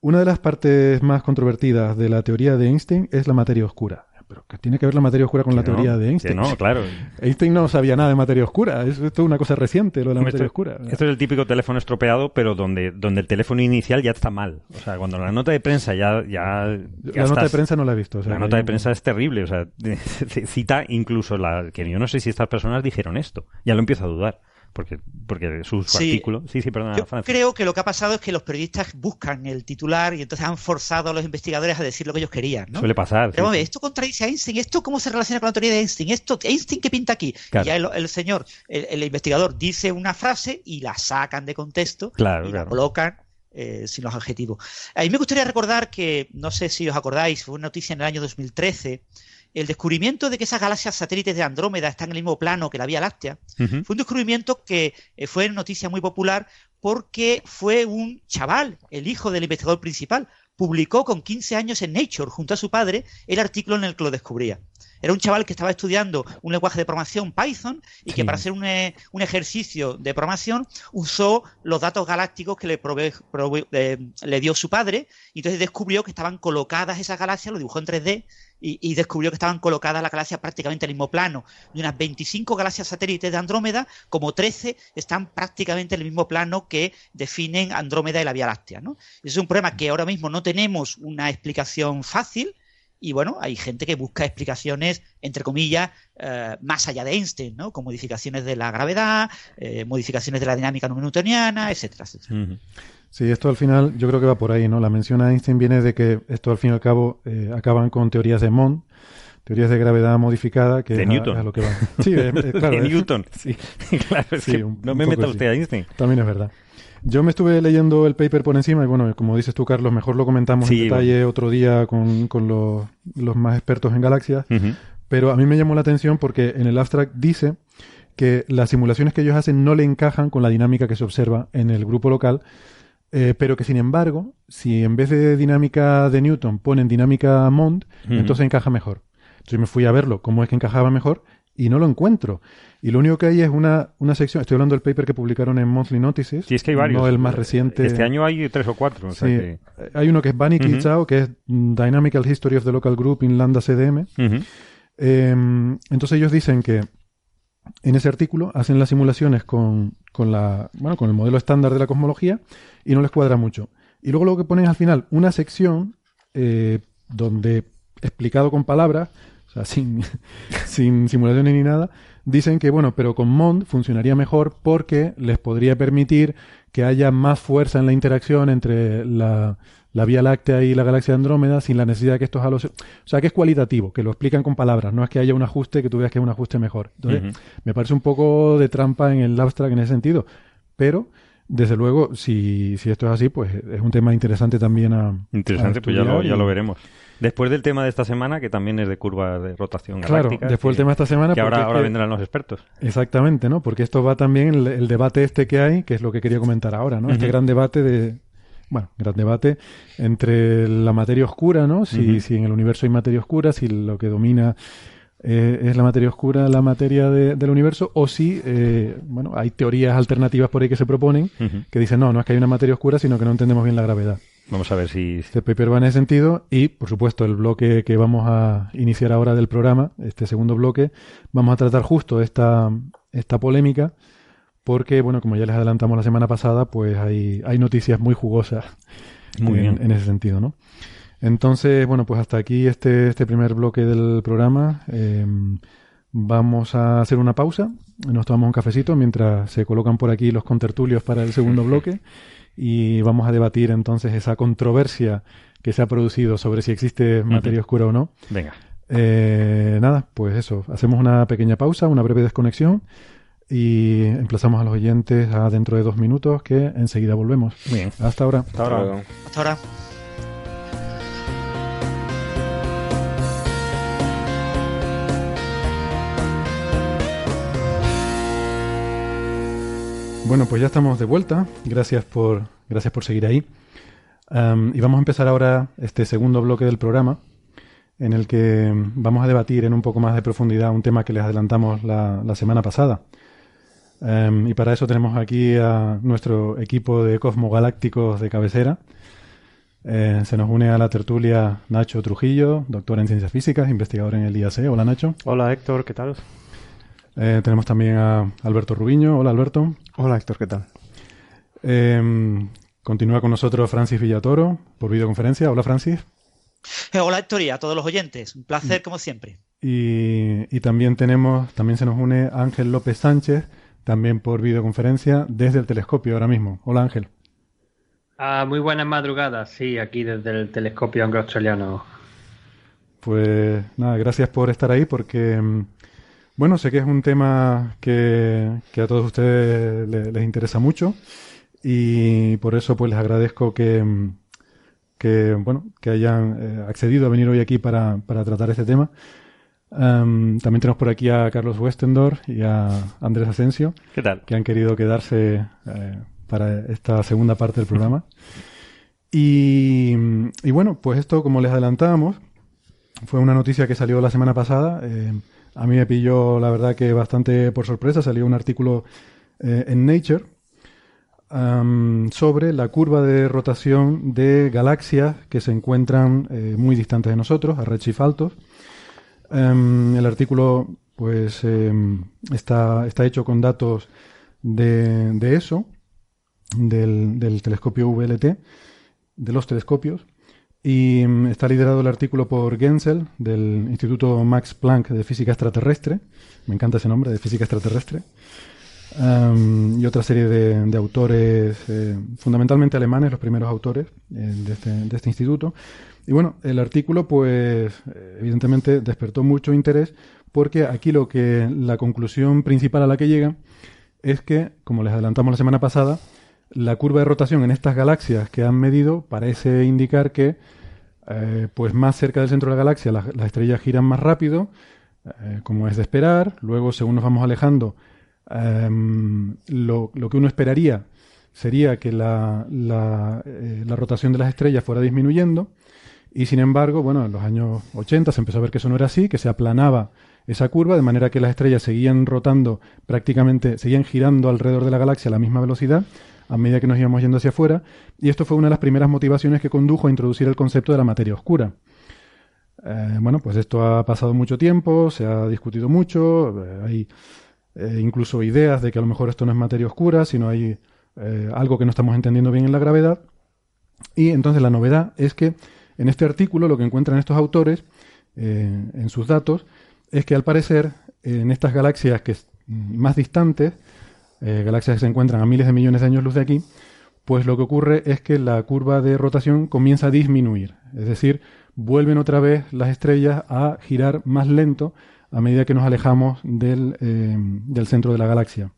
Una de las partes más controvertidas de la teoría de Einstein es la materia oscura pero tiene que ver la materia oscura con la teoría de Einstein. no, claro. Einstein no sabía nada de materia oscura. Es, esto es una cosa reciente, lo de la materia oscura. Esto es el típico teléfono estropeado, pero donde, donde el teléfono inicial ya está mal. O sea, cuando la nota de prensa ya. ya, la nota de prensa no la he visto. la nota de prensa es terrible. O sea, cita incluso la. que yo no sé si estas personas dijeron esto. Ya lo empiezo a dudar porque, porque su, artículo. Sí, sí, perdona. Yo creo que lo que ha pasado es que los periodistas buscan el titular y entonces han forzado a los investigadores a decir lo que ellos querían. ¿no? Suele pasar. Pero esto contradice a Einstein, esto cómo se relaciona con la teoría de Einstein, esto, Einstein qué pinta aquí. Y ya el, señor, el, investigador dice una frase y la sacan de contexto claro, y la colocan eh, sin los adjetivos. A mí me gustaría recordar que, no sé si os acordáis, fue una noticia en el año 2013 el descubrimiento de que esas galaxias satélites de Andrómeda están en el mismo plano que la Vía Láctea fue un descubrimiento que eh, fue noticia muy popular porque fue un chaval, el hijo del investigador principal, publicó con 15 años en Nature junto a su padre el artículo en el que lo descubría. Era un chaval que estaba estudiando un lenguaje de programación Python y que para hacer un, eh, un, ejercicio de programación usó los datos galácticos que le, eh, le dio su padre y entonces descubrió que estaban colocadas esas galaxias, lo dibujó en 3D y, descubrió que estaban colocadas las galaxias prácticamente en el mismo plano. De unas 25 galaxias satélites de Andrómeda, como 13 están prácticamente en el mismo plano que definen Andrómeda y la Vía Láctea. ¿no? es un problema que ahora mismo no tenemos una explicación fácil, y bueno, hay gente que busca explicaciones, entre comillas, eh, más allá de Einstein, ¿no? Con modificaciones de la gravedad, eh, modificaciones de la dinámica no newtoniana, etcétera, etcétera. Sí, esto al final yo creo que va por ahí, ¿no? La mención a Einstein viene de que esto al fin y al cabo eh, acaban con teorías de Mond, teorías de gravedad modificada que de Newton. A, lo que va. Sí, claro. de Newton. Sí, claro, no me meta usted a Einstein. También es verdad. Yo me estuve leyendo el paper por encima y bueno, como dices tú, Carlos, mejor lo comentamos en detalle otro día con, con los, los, más expertos en galaxias. Pero a mí me llamó la atención porque en el abstract dice que las simulaciones que ellos hacen no le encajan con la dinámica que se observa en el grupo local eh, pero que sin embargo, si en vez de dinámica de Newton ponen dinámica Mond, entonces encaja mejor. Entonces me fui a verlo, cómo es que encajaba mejor, y no lo encuentro. Y lo único que hay es una, una sección, estoy hablando del paper que publicaron en Monthly Notices. Sí, es que hay varios. No el más reciente. Este año hay tres o cuatro. sí, Hay uno que es Bunny uh que es Dynamical History of the Local Group in Lambda CDM. Em, entonces ellos dicen que en ese artículo hacen las simulaciones con, con, la, bueno, con el modelo estándar de la cosmología y no les cuadra mucho. Y luego lo que ponen al final, una sección eh, donde, explicado con palabras, o sea, sin, sin simulaciones ni nada, dicen que, bueno, pero con MOND funcionaría mejor porque les podría permitir que haya más fuerza en la interacción entre la, la Vía Láctea y la galaxia de Andrómeda sin la necesidad de que estos halos... O sea, que es cualitativo, que lo explican con palabras, no es que haya un ajuste que tú veas que es un ajuste mejor. Entonces, me parece un poco de trampa en el abstract en ese sentido, pero... Desde luego, si, si esto es así, pues es un tema interesante también a. Interesante, pues ya lo, ya lo veremos. Después del tema de esta semana, que también es de curva de rotación. Claro, después del tema de esta semana. Que ahora, ahora vendrán los expertos. Exactamente, ¿no? Porque esto va también el, el, debate este que hay, que es lo que quería comentar ahora, ¿no? Este gran debate de, bueno, gran debate entre la materia oscura, ¿no? Si, si en el universo hay materia oscura, si lo que domina eh, es la materia oscura la materia del universo, o si, eh, bueno, hay teorías alternativas por ahí que se proponen que dicen, no, no es que hay una materia oscura, sino que no entendemos bien la gravedad. Vamos a ver si... Este paper va en ese sentido y, por supuesto, el bloque que vamos a iniciar ahora del programa, este segundo bloque, vamos a tratar justo esta, esta polémica porque, bueno, como ya les adelantamos la semana pasada, pues hay, hay noticias muy jugosas muy en, en, ese sentido, ¿no? Entonces, bueno, pues hasta aquí este, este primer bloque del programa. Em, vamos a hacer una pausa, nos tomamos un cafecito mientras se colocan por aquí los contertulios para el segundo bloque y vamos a debatir entonces esa controversia que se ha producido sobre si existe materia oscura o no. Venga. Eh, nada, pues eso, hacemos una pequeña pausa, una breve desconexión y emplazamos a los oyentes a dentro de dos minutos que enseguida volvemos. Bien. Hasta ahora. Hasta ahora. Hasta ahora. Bueno, pues ya estamos de vuelta. Gracias por, gracias por seguir ahí. y vamos a empezar ahora este segundo bloque del programa, en el que vamos a debatir en un poco más de profundidad un tema que les adelantamos la, la semana pasada. Em, y para eso tenemos aquí a nuestro equipo de cosmogalácticos de cabecera. Eh, se nos une a la tertulia Nacho Trujillo, doctor en ciencias físicas, investigador en el IAC. Hola Nacho. Hola Héctor, ¿qué tal? Eh, tenemos también a Alberto Rubiño. Hola Alberto. Hola Héctor, ¿qué tal? Em, continúa con nosotros Francis Villatoro por videoconferencia. Hola Francis. Eh, hola Héctor y a todos los oyentes. Un placer como siempre. Y, y también tenemos, también se nos une Ángel López Sánchez también por videoconferencia desde el telescopio ahora mismo. Hola Ángel. Ah, muy buenas madrugadas, sí, aquí desde el telescopio anglo-australiano. Pues nada, gracias por estar ahí porque, mm, bueno, sé que es un tema que, a todos ustedes les, interesa mucho y por eso pues les agradezco que, mm, que bueno, que hayan eh, accedido a venir hoy aquí para, para tratar este tema. Em, también tenemos por aquí a Carlos Westendorf y a Andrés Asensio. ¿Qué tal? Que han querido quedarse eh, para esta segunda parte del programa. Y, bueno, pues esto, como les adelantábamos, fue una noticia que salió la semana pasada. Eh, a mí me pilló, la verdad, que bastante por sorpresa. Salió un artículo eh, en Nature sobre la curva de rotación de galaxias que se encuentran eh, muy distantes de nosotros, a redshift altos. El artículo pues em, está, está hecho con datos de, de eso, del, del telescopio VLT, de los telescopios. Y mm, está liderado el artículo por Gensel, del Instituto Max Planck de Física Extraterrestre. Me encanta ese nombre, de Física Extraterrestre. y otra serie de, autores, eh, fundamentalmente alemanes, los primeros autores eh, de, este, de, este, instituto. Y bueno, el artículo, pues, eh, evidentemente despertó mucho interés porque aquí lo que la conclusión principal a la que llega es que, como les adelantamos la semana pasada, la curva de rotación en estas galaxias que han medido parece indicar que, eh, pues más cerca del centro de la galaxia, las, estrellas giran más rápido, eh, como es de esperar. Luego, según nos vamos alejando, em, lo, que uno esperaría sería que la, eh, la, rotación de las estrellas fuera disminuyendo. Y sin embargo, bueno, en los años 80 se empezó a ver que eso no era así, que se aplanaba esa curva, de manera que las estrellas seguían rotando prácticamente, seguían girando alrededor de la galaxia a la misma velocidad a medida que nos íbamos yendo hacia afuera, y esto fue una de las primeras motivaciones que condujo a introducir el concepto de la materia oscura. Eh, bueno, pues esto ha pasado mucho tiempo, se ha discutido mucho, eh, hay eh, incluso ideas de que a lo mejor esto no es materia oscura, sino hay algo que no estamos entendiendo bien en la gravedad. Y entonces la novedad es que en este artículo lo que encuentran estos autores en sus datos es que al parecer en estas galaxias que más distantes eh, galaxias que se encuentran a miles de millones de años luz de aquí, pues lo que ocurre es que la curva de rotación comienza a disminuir. Es decir, vuelven otra vez las estrellas a girar más lento a medida que nos alejamos del, eh, del centro de la galaxia.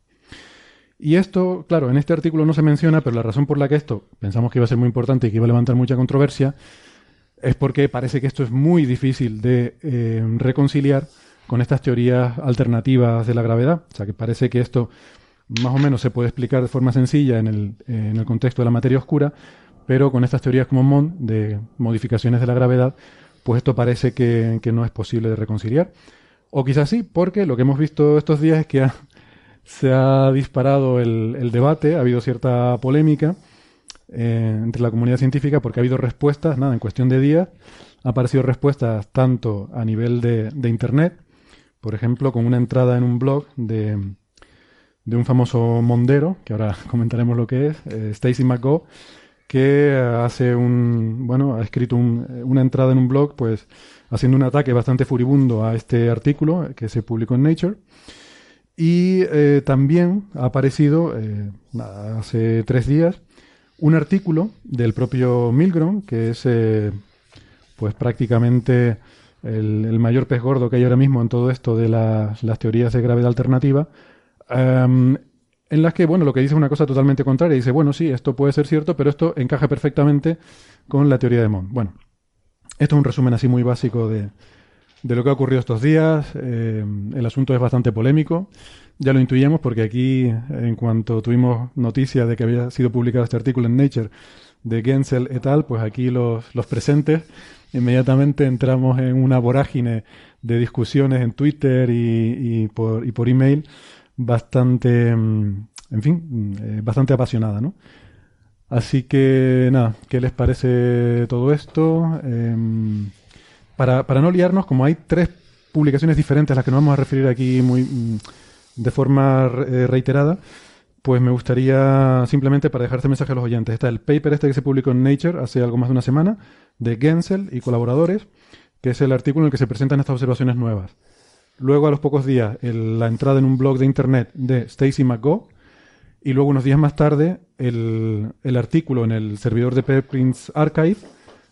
Y esto, claro, en este artículo no se menciona, pero la razón por la que esto pensamos que iba a ser muy importante y que iba a levantar mucha controversia es porque parece que esto es muy difícil de eh, reconciliar con estas teorías alternativas de la gravedad. O sea, que parece que esto más o menos se puede explicar de forma sencilla en el, en el contexto de la materia oscura, pero con estas teorías como Mond de modificaciones de la gravedad, pues esto parece que, no es posible de reconciliar. O quizás sí, porque lo que hemos visto estos días es que se ha disparado el, debate, ha habido cierta polémica eh, entre la comunidad científica porque ha habido respuestas, nada, en cuestión de días, ha aparecido respuestas tanto a nivel de, de Internet, por ejemplo, con una entrada en un blog de, de un famoso mondero, que ahora comentaremos lo que es, eh, Stacy McGo, que hace un, bueno, ha escrito una entrada en un blog, pues haciendo un ataque bastante furibundo a este artículo que se publicó en Nature. Y eh, también ha aparecido eh, hace tres días un artículo del propio Milgrom, que es pues prácticamente el, mayor pez gordo que hay ahora mismo en todo esto de las, las teorías de gravedad alternativa, Em, en las que, bueno, lo que dice es una cosa totalmente contraria. Dice, bueno, sí, esto puede ser cierto, pero esto encaja perfectamente con la teoría de Mond. Bueno, esto es un resumen así muy básico de, de lo que ha ocurrido estos días. Em, el asunto es bastante polémico. Ya lo intuíamos porque aquí, en cuanto tuvimos noticia de que había sido publicado este artículo en Nature de Gensel et al., pues aquí los, los presentes inmediatamente entramos en una vorágine de discusiones en Twitter y, y por, y por email bastante, mm, en fin, mm, eh, bastante apasionada, ¿no? Así que nada, ¿qué les parece todo esto? Em, para, no liarnos, como hay tres publicaciones diferentes a las que nos vamos a referir aquí muy mm, de forma eh, reiterada, pues me gustaría simplemente para dejar este mensaje a los oyentes. Está el paper este que se publicó en Nature hace algo más de una semana, de Gensel y colaboradores, que es el artículo en el que se presentan estas observaciones nuevas. Luego, a los pocos días, la entrada en un blog de internet de Stacy McGo. Y luego, unos días más tarde, el, artículo en el servidor de Peprints Archive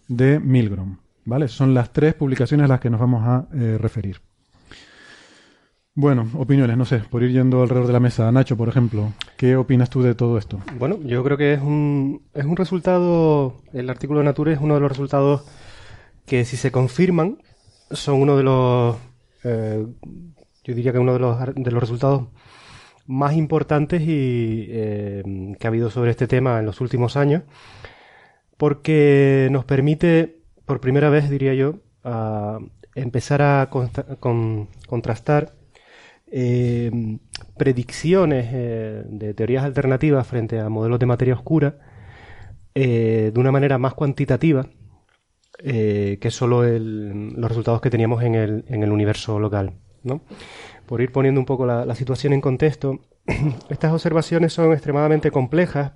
de Milgrom. ¿Vale? Son las tres publicaciones a las que nos vamos a eh, referir. Bueno, opiniones, no sé, por ir yendo alrededor de la mesa. Nacho, por ejemplo, ¿qué opinas tú de todo esto? Bueno, yo creo que es un, es un resultado, el artículo de Nature es uno de los resultados que si se confirman son uno de los eh, yo diría que uno de los, de los resultados más importantes y eh, que ha habido sobre este tema en los últimos años, porque nos permite, por primera vez, diría yo, empezar a contrastar eh, predicciones eh, de teorías alternativas frente a modelos de materia oscura de una manera más cuantitativa que solo los resultados que teníamos en el, en el universo local. ¿no? Por ir poniendo un poco la situación en contexto, estas observaciones son extremadamente complejas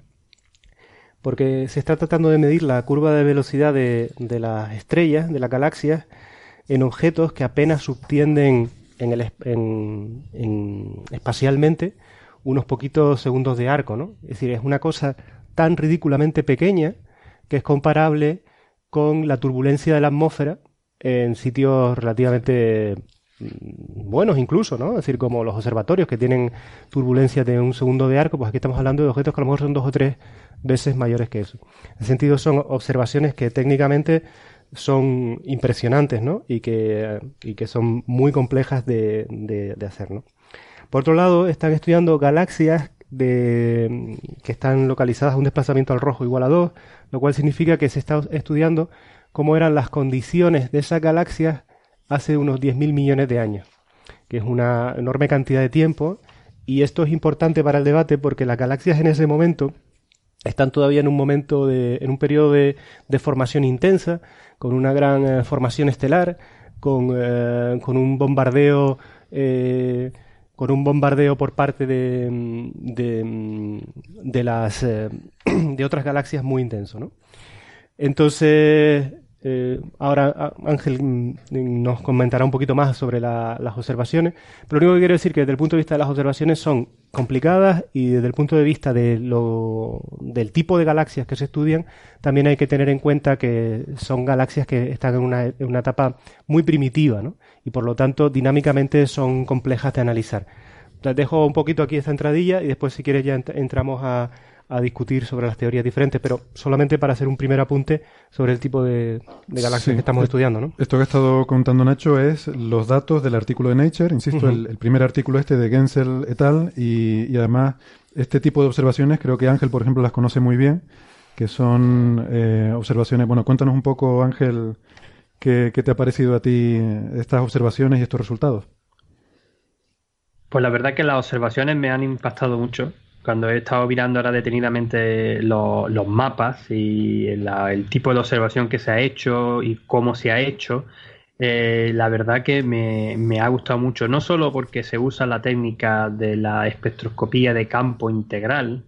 porque se está tratando de medir la curva de velocidad de, las estrellas, de las galaxias, en objetos que apenas subtienden en el, en, espacialmente unos poquitos segundos de arco, ¿no? Es decir, es una cosa tan ridículamente pequeña que es comparable con la turbulencia de la atmósfera en sitios relativamente Mm, buenos incluso, ¿no? Es decir, como los observatorios que tienen turbulencias de un segundo de arco, pues aquí estamos hablando de objetos que a lo mejor son dos o tres veces mayores que eso. En ese sentido son observaciones que técnicamente son impresionantes, ¿no? Y que, y que son muy complejas de, de, hacer, ¿no? Por otro lado, están estudiando galaxias de, que están localizadas a un desplazamiento al rojo igual a 2, lo cual significa que se está estudiando cómo eran las condiciones de esas galaxias hace unos 10.000 millones de años, que es una enorme cantidad de tiempo. Y esto es importante para el debate porque las galaxias en ese momento están todavía en un momento de, en un periodo de, formación intensa, con una gran eh, formación estelar, con, eh, con un bombardeo eh, con un bombardeo por parte de, de, de las de otras galaxias muy intenso, ¿no? Entonces eh, ahora Ángel mm, nos comentará un poquito más sobre las observaciones, pero lo único que quiero decir es que desde el punto de vista de las observaciones son complicadas y desde el punto de vista de lo, del tipo de galaxias que se estudian, también hay que tener en cuenta que son galaxias que están en una, en una etapa muy primitiva ¿no? y por lo tanto dinámicamente son complejas de analizar. Les dejo un poquito aquí esta entradilla y después si quieres ya entramos a, a discutir sobre las teorías diferentes, pero solamente para hacer un primer apunte sobre el tipo de, galaxias que estamos estudiando. ¿no? Esto que ha estado contando Nacho es los datos del artículo de Nature, insisto, el, primer artículo este de Gensel et al. Y, además este tipo de observaciones creo que Ángel, por ejemplo, las conoce muy bien, que son eh, observaciones. Bueno, cuéntanos un poco, Ángel, qué, qué te ha parecido a ti estas observaciones y estos resultados. Pues la verdad que las observaciones me han impactado mucho cuando he estado mirando ahora detenidamente los, mapas y el tipo de observación que se ha hecho y cómo se ha hecho, eh, la verdad que me, ha gustado mucho, no solo porque se usa la técnica de la espectroscopía de campo integral,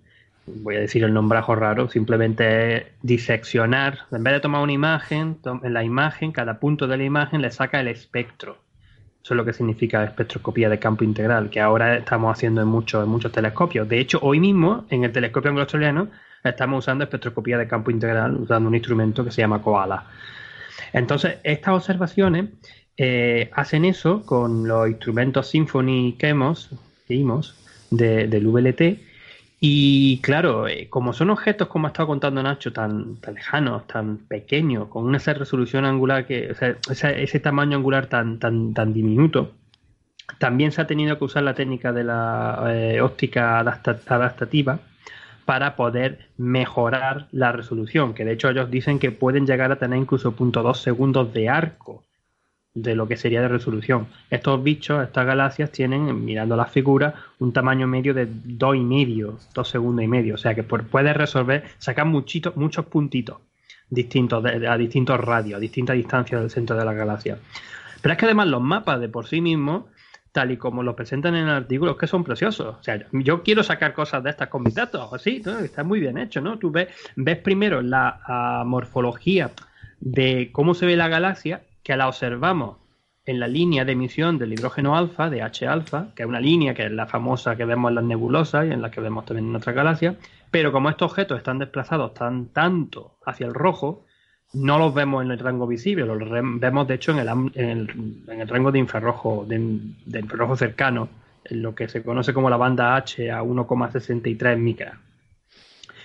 voy a decir el nombrajo raro, simplemente es diseccionar, en vez de tomar una imagen, en la imagen, cada punto de la imagen le saca el espectro eso es lo que significa espectroscopía de campo integral, que ahora estamos haciendo en muchos, en muchos telescopios. De hecho, hoy mismo, en el telescopio anglo-australiano, estamos usando espectroscopía de campo integral, usando un instrumento que se llama Koala. Entonces, estas observaciones eh, hacen eso con los instrumentos Symphony que hemos, del VLT y claro, eh, como son objetos, como ha estado contando Nacho, tan, tan lejanos, tan pequeños, con esa resolución angular, que, o sea, ese, tamaño angular tan, tan, tan diminuto, también se ha tenido que usar la técnica de la eh, óptica adaptativa para poder mejorar la resolución, que de hecho ellos dicen que pueden llegar a tener incluso 0.2 segundos de arco de lo que sería de resolución. Estos bichos, estas galaxias, tienen, mirando las figuras, un tamaño medio de dos y medio, dos segundos y medio. O sea que puedes resolver, sacar muchito, muchos puntitos distintos a distintos radios, a distintas distancias del centro de la galaxia. Pero es que además los mapas de por sí mismos, tal y como los presentan en el artículo, es que son preciosos. O sea, yo quiero sacar cosas de estas con mis datos, así, está muy bien hecho, ¿no? Tú ves, ves primero la ah, morfología de cómo se ve la galaxia que la observamos en la línea de emisión del hidrógeno alfa, de H alfa, que es una línea que es la famosa que vemos en las nebulosas y en la que vemos también en nuestra galaxia, pero como estos objetos están desplazados tan tanto hacia el rojo, no los vemos en el rango visible, los vemos de hecho en el, rango de infrarrojo, de, infrarrojo cercano, en lo que se conoce como la banda H a 1,63 micras.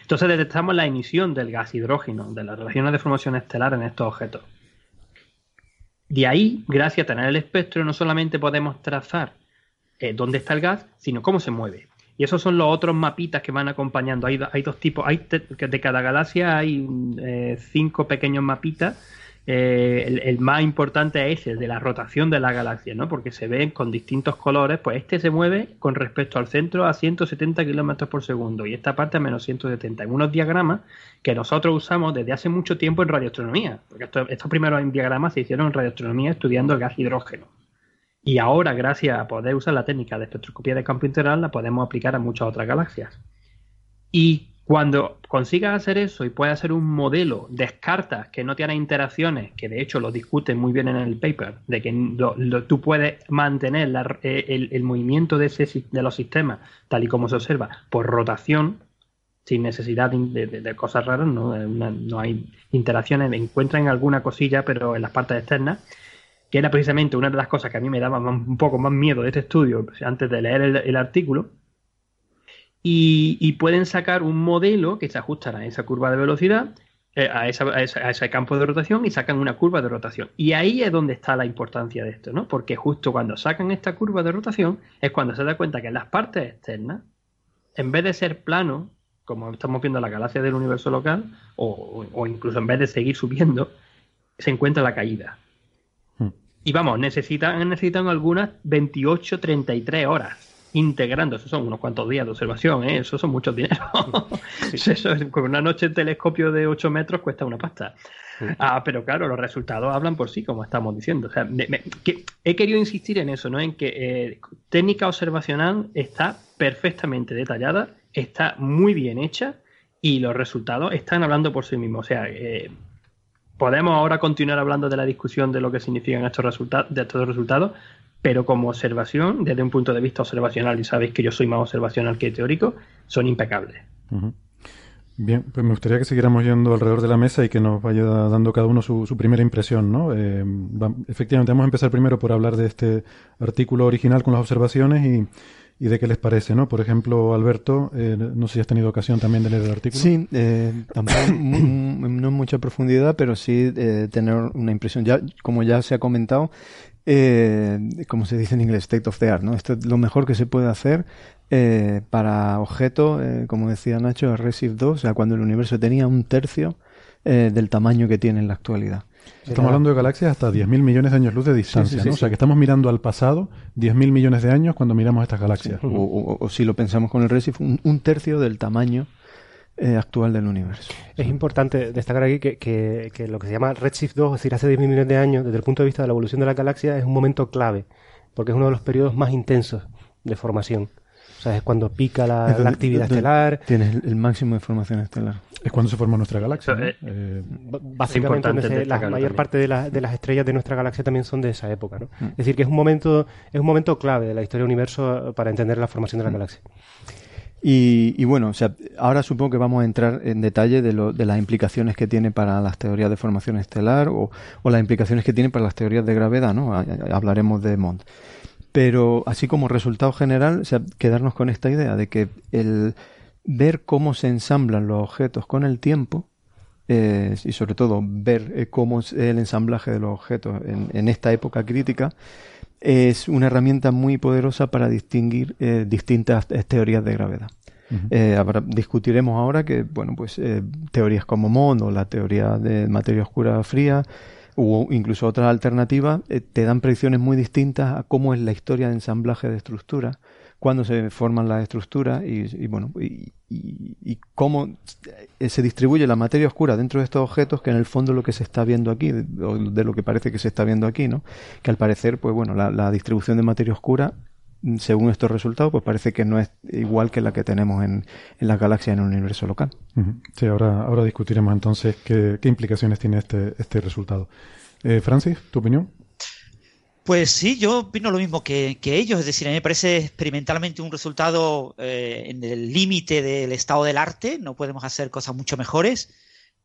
Entonces detectamos la emisión del gas hidrógeno, de las relaciones de formación estelar en estos objetos. De ahí, gracias a tener el espectro, no solamente podemos trazar eh, dónde está el gas, sino cómo se mueve. Y esos son los otros mapitas que van acompañando. Hay, hay dos tipos, hay de cada galaxia hay eh, cinco pequeños mapitas eh, el, más importante es el de la rotación de la galaxia, ¿no? Porque se ven con distintos colores, pues este se mueve con respecto al centro a 170 kilómetros por segundo y esta parte a menos 170. En unos diagramas que nosotros usamos desde hace mucho tiempo en radioastronomía, porque estos primeros diagramas se hicieron en radioastronomía estudiando el gas hidrógeno. Y ahora, gracias a poder usar la técnica de espectroscopía de campo integral, la podemos aplicar a muchas otras galaxias. Y cuando consigas hacer eso y puedes hacer un modelo, descartas que no tiene interacciones, que de hecho lo discuten muy bien en el paper, de que tú puedes mantener eh, el, movimiento de, ese, de los sistemas tal y como se observa por rotación, sin necesidad de, cosas raras, ¿no? no hay interacciones, encuentran alguna cosilla, pero en las partes externas, que era precisamente una de las cosas que a mí me daba un poco más miedo de este estudio antes de leer el artículo, y, pueden sacar un modelo que se ajustará a esa curva de velocidad, eh, a, ese campo de rotación y sacan una curva de rotación. Y ahí es donde está la importancia de esto, ¿no? Porque justo cuando sacan esta curva de rotación es cuando se da cuenta que en las partes externas, en vez de ser plano, como estamos viendo en la galaxia del universo local, o, o incluso en vez de seguir subiendo, se encuentra la caída. Hmm. Y vamos, necesitan, necesitan algunas 28, 33 horas integrando, eso son unos cuantos días de observación, ¿eh? eso son muchos dinero. eso con una noche en telescopio de 8 metros cuesta una pasta. Ah, pero claro, los resultados hablan por sí, como estamos diciendo. O sea, que he querido insistir en eso, ¿no? En que eh, técnica observacional está perfectamente detallada, está muy bien hecha y los resultados están hablando por sí mismos. O sea, eh, podemos ahora continuar hablando de la discusión de lo que significan estos resultados, de estos resultados, pero como observación, desde un punto de vista observacional, y sabéis que yo soy más observacional que teórico, son impecables. Bien, pues me gustaría que siguiéramos yendo alrededor de la mesa y que nos vaya dando cada uno su, primera impresión, ¿no? Eh, efectivamente, vamos a empezar primero por hablar de este artículo original con las observaciones y, de qué les parece, ¿no? Por ejemplo, Alberto, eh, no sé si has tenido ocasión también de leer el artículo. Sí, eh, tampoco no en mucha profundidad, pero sí tener una impresión. Ya, como ya se ha comentado, eh, como se dice en inglés, state of the art, ¿no? Esto es lo mejor que se puede hacer eh, para objeto, eh, como decía Nacho, Redshift 2, o sea, cuando el universo tenía un tercio del tamaño que tiene en la actualidad. Estamos hablando de galaxias hasta 10.000 millones de años luz de distancia, ¿no? O sea, que estamos mirando al pasado 10.000 millones de años cuando miramos estas galaxias. O, si lo pensamos con el Redshift, un tercio del tamaño eh, actual del universo. Es importante destacar aquí que, lo que se llama Redshift 2, es decir, hace 10 millones de años, desde el punto de vista de la evolución de la galaxia, es un momento clave, porque es uno de los periodos más intensos de formación. O sea, es cuando pica la, actividad estelar. Tienes el, máximo de formación estelar. Es cuando se forma nuestra galaxia. Eh, eh, básicamente, la mayor parte de, de, las estrellas de nuestra galaxia también son de esa época. ¿no? Mm. Es decir, que es un momento es un momento clave de la historia del universo para entender la formación de la mm. galaxia. Y, bueno, o sea, ahora supongo que vamos a entrar en detalle de, lo, de las implicaciones que tiene para las teorías de formación estelar o, las implicaciones que tiene para las teorías de gravedad, ¿no? Hablaremos de Mond. Pero así como resultado general, o sea, quedarnos con esta idea de que el ver cómo se ensamblan los objetos con el tiempo eh, y sobre todo ver eh, cómo es el ensamblaje de los objetos en, en esta época crítica, es una herramienta muy poderosa para distinguir eh, distintas eh, teorías de gravedad. Eh, discutiremos ahora que, bueno, pues teorías como MOND o la teoría de materia oscura fría o incluso otras alternativas te dan predicciones muy distintas a cómo es la historia de ensamblaje de estructuras cuándo se forman las estructuras y, bueno y, y, cómo se distribuye la materia oscura dentro de estos objetos que en el fondo lo que se está viendo aquí o de lo que parece que se está viendo aquí no que al parecer pues bueno la, distribución de materia oscura según estos resultados, pues parece que no es igual que la que tenemos en, en las galaxias en el universo local. Sí, ahora, ahora discutiremos entonces qué, qué implicaciones tiene este, este resultado. Eh, Francis, ¿tu opinión? Pues sí, yo opino lo mismo que, ellos, es decir, a mí me parece experimentalmente un resultado eh, en el límite del estado del arte, no podemos hacer cosas mucho mejores.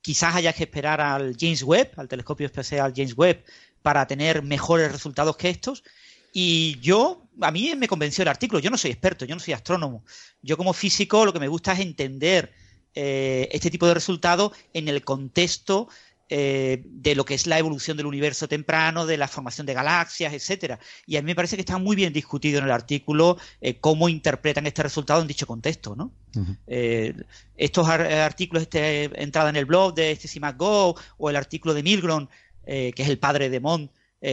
Quizás haya que esperar al James Webb, al telescopio especial James Webb, para tener mejores resultados que estos. Y yo, a mí me convenció el artículo, yo no soy experto, yo no soy astrónomo. Yo como físico lo que me gusta es entender eh, este tipo de resultados en el contexto eh, de lo que es la evolución del universo temprano, de la formación de galaxias, etcétera. Y a mí me parece que está muy bien discutido en el artículo eh, cómo interpretan este resultado en dicho contexto, ¿no? Eh, estos artículos, este, entrada en el blog de este Go o el artículo de Milgrom, que es el padre de Mond,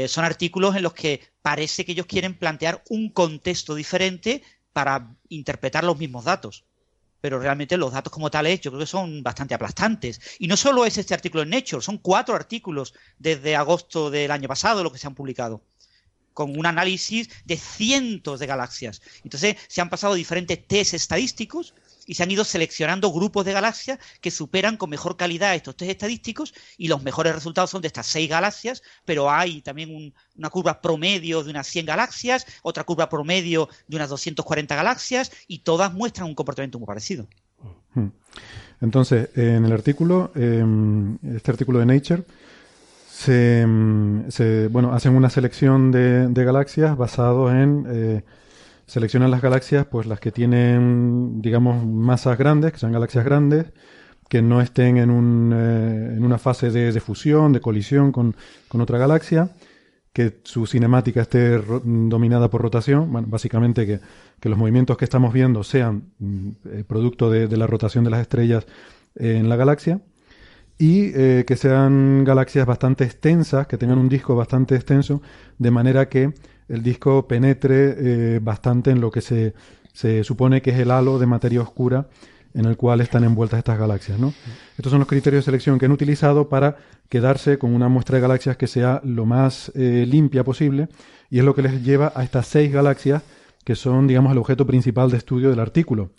son artículos en los que parece que ellos quieren plantear un contexto diferente para interpretar los mismos datos pero realmente los datos como tales yo creo que son bastante aplastantes. Y no solo es este artículo en Nature, son cuatro artículos desde agosto del año pasado los que se han publicado con un análisis de cientos de galaxias. Entonces se han pasado diferentes test estadísticos y se han ido seleccionando grupos de galaxias que superan con mejor calidad estos test estadísticos y los mejores resultados son de estas seis galaxias, pero hay también una curva promedio de unas 100 galaxias, otra curva promedio de unas 240 galaxias y todas muestran un comportamiento muy parecido. Hmm. Entonces, en el artículo, em, este artículo de Nature, se, em, bueno, hacen una selección de, galaxias basado en eh, seleccionan las galaxias, pues las que tienen, digamos, masas grandes, que sean galaxias grandes, que no estén en, un, eh, en una fase de, fusión, de colisión con, otra galaxia, que su cinemática esté dominada por rotación, bueno, básicamente que, los movimientos que estamos viendo sean mm, eh, producto de, la rotación de las estrellas en la galaxia, y eh, que sean galaxias bastante extensas, que tengan un disco bastante extenso, de manera que el disco penetre eh, bastante en lo que se, se, supone que es el halo de materia oscura en el cual están envueltas estas galaxias. ¿no? Estos son los criterios de selección que han utilizado para quedarse con una muestra de galaxias que sea lo más eh, limpia posible y es lo que les lleva a estas seis galaxias que son, digamos, el objeto principal de estudio del artículo.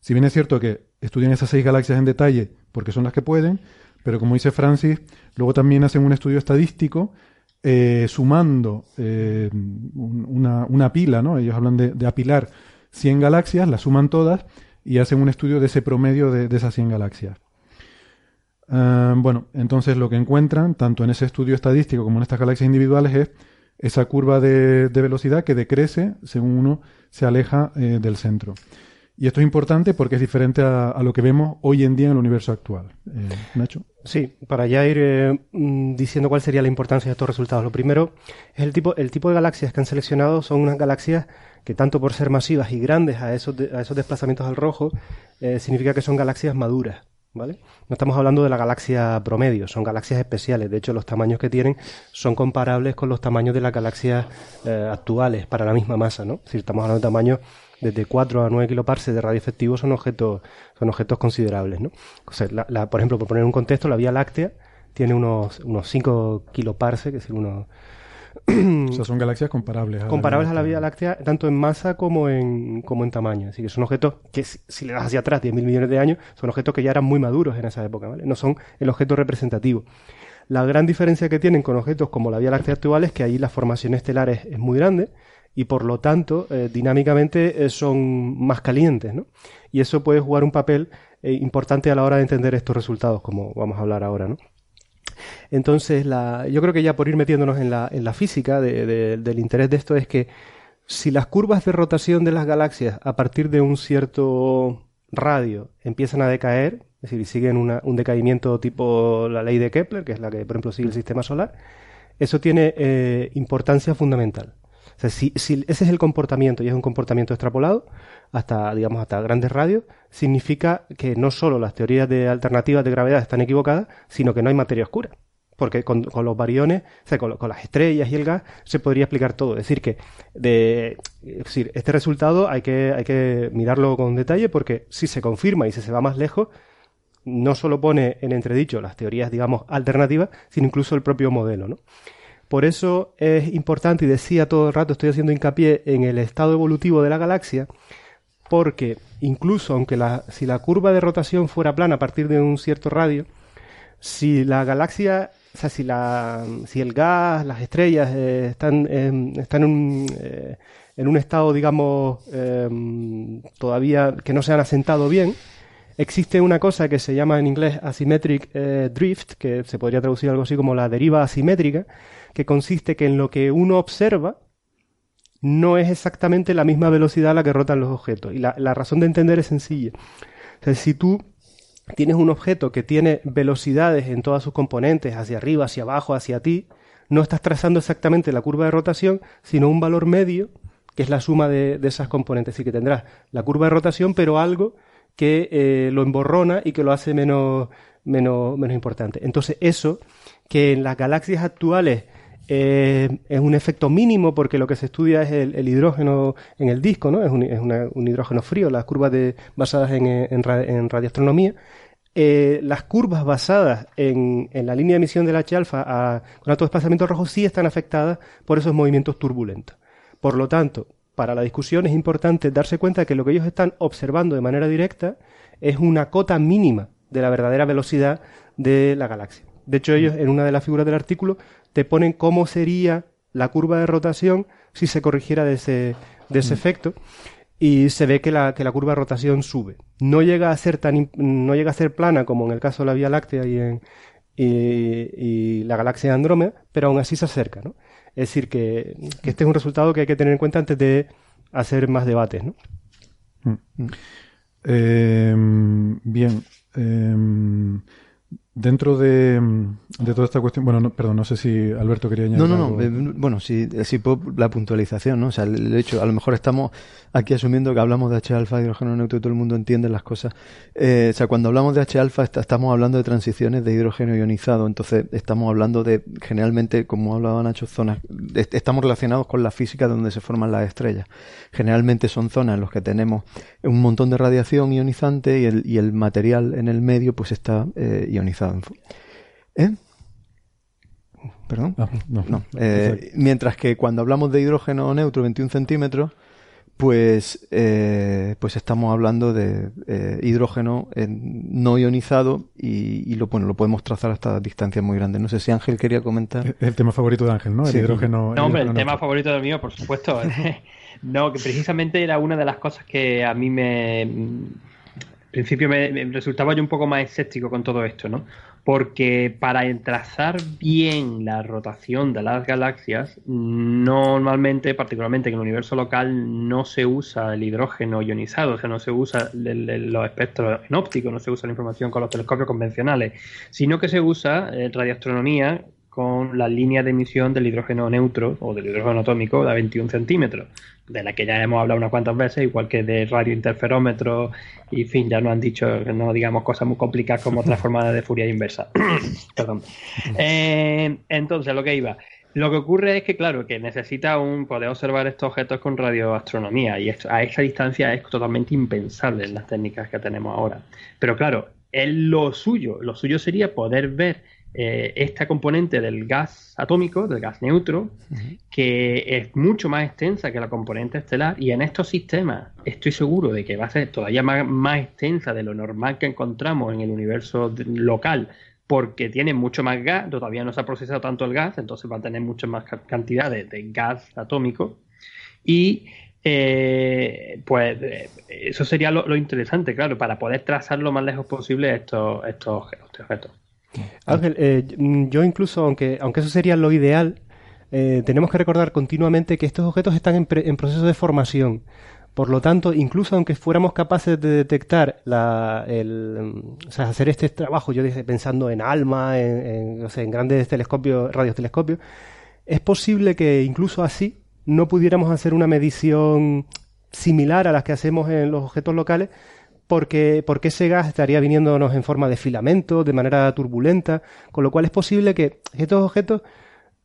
Si bien es cierto que estudian esas seis galaxias en detalle porque son las que pueden, pero como dice Francis, luego también hacen un estudio estadístico eh, sumando eh, una, pila, ¿no? Ellos hablan de, apilar 100 galaxias, las suman todas y hacen un estudio de ese promedio de, esas 100 galaxias. Ah, bueno, entonces lo que encuentran, tanto en ese estudio estadístico como en estas galaxias individuales, es esa curva de, velocidad que decrece según uno se aleja eh, del centro. Y esto es importante porque es diferente a, lo que vemos hoy en día en el universo actual. Eh, Nacho. Sí, para ya ir eh, mm, diciendo cuál sería la importancia de estos resultados. Lo primero es el tipo, el tipo de galaxias que han seleccionado son unas galaxias que tanto por ser masivas y grandes a esos, a esos desplazamientos al rojo, eh, significa que son galaxias maduras. ¿Vale? No estamos hablando de la galaxia promedio, son galaxias especiales. De hecho, los tamaños que tienen son comparables con los tamaños de las galaxias actuales para la misma masa, ¿no? Es decir, estamos hablando de tamaños desde 4 a 9 kiloparsecs de radio efectivo son objetos, son objetos considerables. ¿no? por ejemplo, por poner un contexto, la Vía Láctea tiene unos, unos 5 kiloparsecs, es decir, unos... o sea, son galaxias comparables. A comparables a la Vía Láctea, tanto en masa como en, como en tamaño. Así que son objetos que, si, le das hacia atrás 10.000 millones de años, son objetos que ya eran muy maduros en esa época, ¿vale? No son el objeto representativo. La gran diferencia que tienen con objetos como la Vía Láctea actual es que ahí la formación estelar es muy grande y por lo tanto eh, dinámicamente eh, son más calientes, ¿no? Y eso puede jugar un papel eh, importante a la hora de entender estos resultados, como vamos a hablar ahora, ¿no? Entonces, la, yo creo que ya por ir metiéndonos en la, en la física del interés de esto es que si las curvas de rotación de las galaxias a partir de un cierto radio empiezan a decaer, es decir, siguen un decaimiento tipo la ley de Kepler, que es la que, por ejemplo, sigue el sistema solar, eso tiene importancia fundamental si, ese es el comportamiento y es un comportamiento extrapolado hasta, digamos, hasta grandes radios, significa que no solo las teorías de alternativas de gravedad están equivocadas, sino que no hay materia oscura. Porque con, los bariones, o sea, con, las estrellas y el gas, se podría explicar todo. Es decir, que de, este resultado hay que, hay que mirarlo con detalle porque si se confirma y si se va más lejos, no solo pone en entredicho las teorías, digamos, alternativas, sino incluso el propio modelo, ¿no? Por eso es importante, y decía todo el rato, estoy haciendo hincapié en el estado evolutivo de la galaxia, porque incluso aunque la, si la curva de rotación fuera plana a partir de un cierto radio, si la galaxia, o sea, si, la, si el gas, las estrellas eh, están, están en, un, eh, en, un, estado, digamos, em, todavía que no se han asentado bien, existe una cosa que se llama en inglés asymmetric eh, drift, que se podría traducir algo así como la deriva asimétrica, que consiste que en lo que uno observa no es exactamente la misma velocidad a la que rotan los objetos. Y la, razón de entender es sencilla. Si tú tienes un objeto que tiene velocidades en todas sus componentes, hacia arriba, hacia abajo, hacia ti, no estás trazando exactamente la curva de rotación, sino un valor medio, que es la suma de, esas componentes. Así que tendrás la curva de rotación, pero algo que eh, lo emborrona y que lo hace menos, menos, menos importante. Entonces, eso, que en las galaxias actuales eh, es un efecto mínimo porque lo que se estudia es el, hidrógeno en el disco, ¿no? Es un, es un hidrógeno frío, las curvas de, basadas en, en, radioastronomía. Eh, las curvas basadas en, en, la línea de emisión del H-alfa con alto desplazamiento rojo sí están afectadas por esos movimientos turbulentos. Por lo tanto, para la discusión es importante darse cuenta que lo que ellos están observando de manera directa es una cota mínima de la verdadera velocidad de la galaxia. De hecho, ellos en una de las figuras del artículo te ponen cómo sería la curva de rotación si se corrigiera de ese, de ese mm. efecto y se ve que la, que la curva de rotación sube. No llega a ser tan no llega a ser plana como en el caso de la Vía Láctea y en y, la galaxia de Andrómeda, pero aún así se acerca, ¿no? Es decir, que, este es un resultado que hay que tener en cuenta antes de hacer más debates, ¿no? Mm. Eh, bien. Eh, Dentro de, de, toda esta cuestión, bueno, no, perdón, no sé si Alberto quería añadir. No, no, no, eh, bueno, sí, sí, la puntualización, ¿no? O sea, el hecho, a lo mejor estamos aquí asumiendo que hablamos de H-alfa, hidrógeno neutro y todo el mundo entiende las cosas. Eh, o sea, cuando hablamos de H-alfa estamos hablando de transiciones de hidrógeno ionizado, entonces estamos hablando de, generalmente, como hablaba Nacho, zonas, estamos relacionados con la física donde se forman las estrellas. Generalmente son zonas en las que tenemos un montón de radiación ionizante y el, y el material en el medio pues está eh, ionizado. ¿Eh? ¿Perdón? Ah, no, eh, mientras que cuando hablamos de hidrógeno neutro 21 centímetros, pues, eh, pues estamos hablando de hidrógeno no ionizado y, lo, bueno, lo podemos trazar hasta distancias muy grandes. No sé si Ángel quería comentar. El tema favorito de Ángel, ¿no? El hidrógeno. No, hombre, el, tema favorito del mío, por supuesto. no, que precisamente era una de las cosas que a mí me principio me, resultaba yo un poco más escéptico con todo esto, ¿no? Porque para trazar bien la rotación de las galaxias, normalmente, particularmente en el universo local, no se usa el hidrógeno ionizado, o sea, no se usa los espectros en óptico, no se usa la información con los telescopios convencionales, sino que se usa eh, radioastronomía con la línea de emisión del hidrógeno neutro o del hidrógeno atómico de 21 centímetros, de la que ya hemos hablado unas cuantas veces, igual que de radiointerferómetro y, fin, ya nos han dicho no digamos cosas muy complicadas como transformadas de Fourier inversa. Perdón. Eh, entonces, lo que iba. Lo que ocurre es que, claro, que necesita un poder observar estos objetos con radioastronomía y a esa distancia es totalmente impensable en las técnicas que tenemos ahora. Pero claro, es lo suyo. Lo suyo sería poder ver eh, esta componente del gas atómico, del gas neutro, que es mucho más extensa que la componente estelar y en estos sistemas estoy seguro de que va a ser todavía más, extensa de lo normal que encontramos en el universo local porque tiene mucho más gas, todavía no se ha procesado tanto el gas, entonces va a tener mucha más cantidad de, gas atómico y eh, pues eh, eso sería lo, interesante, claro, para poder trazar lo más lejos posible estos, estos objetos. Ángel, eh, yo incluso, aunque, aunque eso sería lo ideal, eh, tenemos que recordar continuamente que estos objetos están en, proceso de formación. Por lo tanto, incluso aunque fuéramos capaces de detectar la, el, o sea, hacer este trabajo, yo dije, pensando en ALMA, en, en grandes telescopios, radiotelescopios, es posible que incluso así no pudiéramos hacer una medición similar a las que hacemos en los objetos locales, porque, porque ese gas estaría viniéndonos en forma de filamento, de manera turbulenta, con lo cual es posible que estos objetos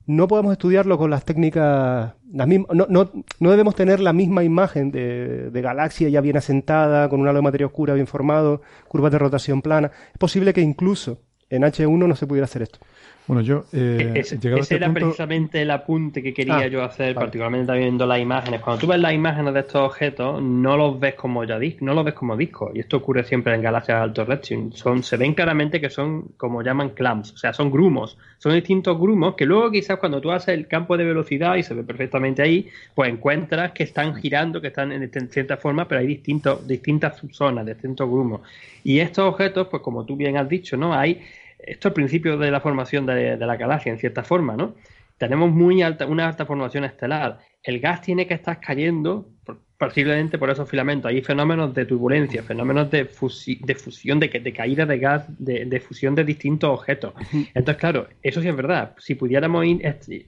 no podamos estudiarlo con las técnicas, las mismas, no, no, no debemos tener la misma imagen de, de, galaxia ya bien asentada, con un halo de materia oscura bien formado, curvas de rotación plana. Es posible que incluso en H1 no se pudiera hacer esto. Bueno, yo. Eh, ese, este era precisamente el apunte que quería ah, yo hacer, particularmente viendo las imágenes. Cuando tú ves las imágenes de estos objetos, no los ves como ya no los ves como discos. Y esto ocurre siempre en galaxias de alto redshift. Son, se ven claramente que son, como llaman clamps, o sea, son grumos. Son distintos grumos que luego, quizás, cuando tú haces el campo de velocidad y se ve perfectamente ahí, pues encuentras que están girando, que están en, cierta forma, pero hay distintos, distintas zonas, distintos grumos. Y estos objetos, pues como tú bien has dicho, ¿no? Hay esto es el principio de la formación de, la galaxia, en cierta forma, ¿no? Tenemos muy alta, una alta formación estelar. El gas tiene que estar cayendo posiblemente por esos filamentos. Hay fenómenos de turbulencia, fenómenos de, de fusión, de, de, caída de gas, de, fusión de distintos objetos. Entonces, claro, eso sí es verdad. Si pudiéramos ir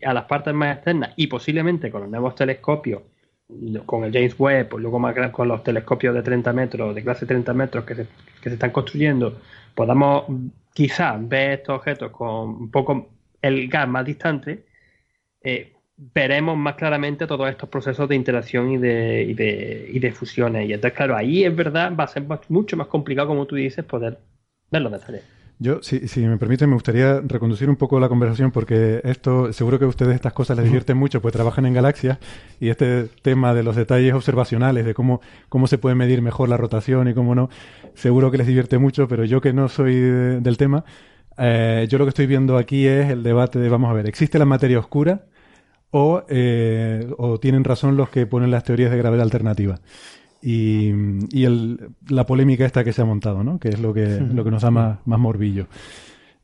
a las partes más externas y posiblemente con los nuevos telescopios con el James Webb, o luego más con los telescopios de 30 metros, de clase 30 metros que se, que se están construyendo, podamos quizás ver estos objetos con un poco el gas más distante, eh, veremos más claramente todos estos procesos de interacción y de, y de, y de fusiones. Y entonces, claro, ahí es verdad, va a ser mucho más complicado, como tú dices, poder ver los detalles. Yo, si, si me permite, me gustaría reconducir un poco la conversación porque esto, seguro que a ustedes estas cosas les divierten mucho, pues trabajan en galaxias y este tema de los detalles observacionales, de cómo, cómo se puede medir mejor la rotación y cómo no, seguro que les divierte mucho, pero yo que no soy del tema, eh, yo lo que estoy viendo aquí es el debate de, vamos a ver, ¿existe la materia oscura o, eh, o tienen razón los que ponen las teorías de gravedad alternativa? Y, y el, la polémica esta que se ha montado, ¿no? que es lo que, lo que nos da más, más morbillo.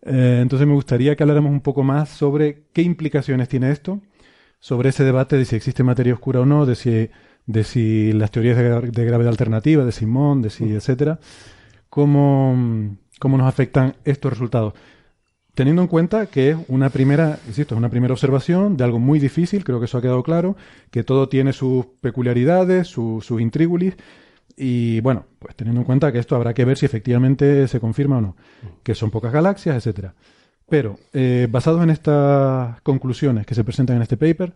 Eh, entonces me gustaría que habláramos un poco más sobre qué implicaciones tiene esto, sobre ese debate de si existe materia oscura o no, de si, de si las teorías de, de gravedad alternativa, de Simón, de si, etcétera, cómo, cómo nos afectan estos resultados teniendo en cuenta que es una primera, insisto, es una primera observación de algo muy difícil, creo que eso ha quedado claro, que todo tiene sus peculiaridades, sus intríngulis, y bueno, pues teniendo en cuenta que esto habrá que ver si efectivamente se confirma o no, que son pocas galaxias, etcétera. Pero, eh, basados en estas conclusiones que se presentan en este paper,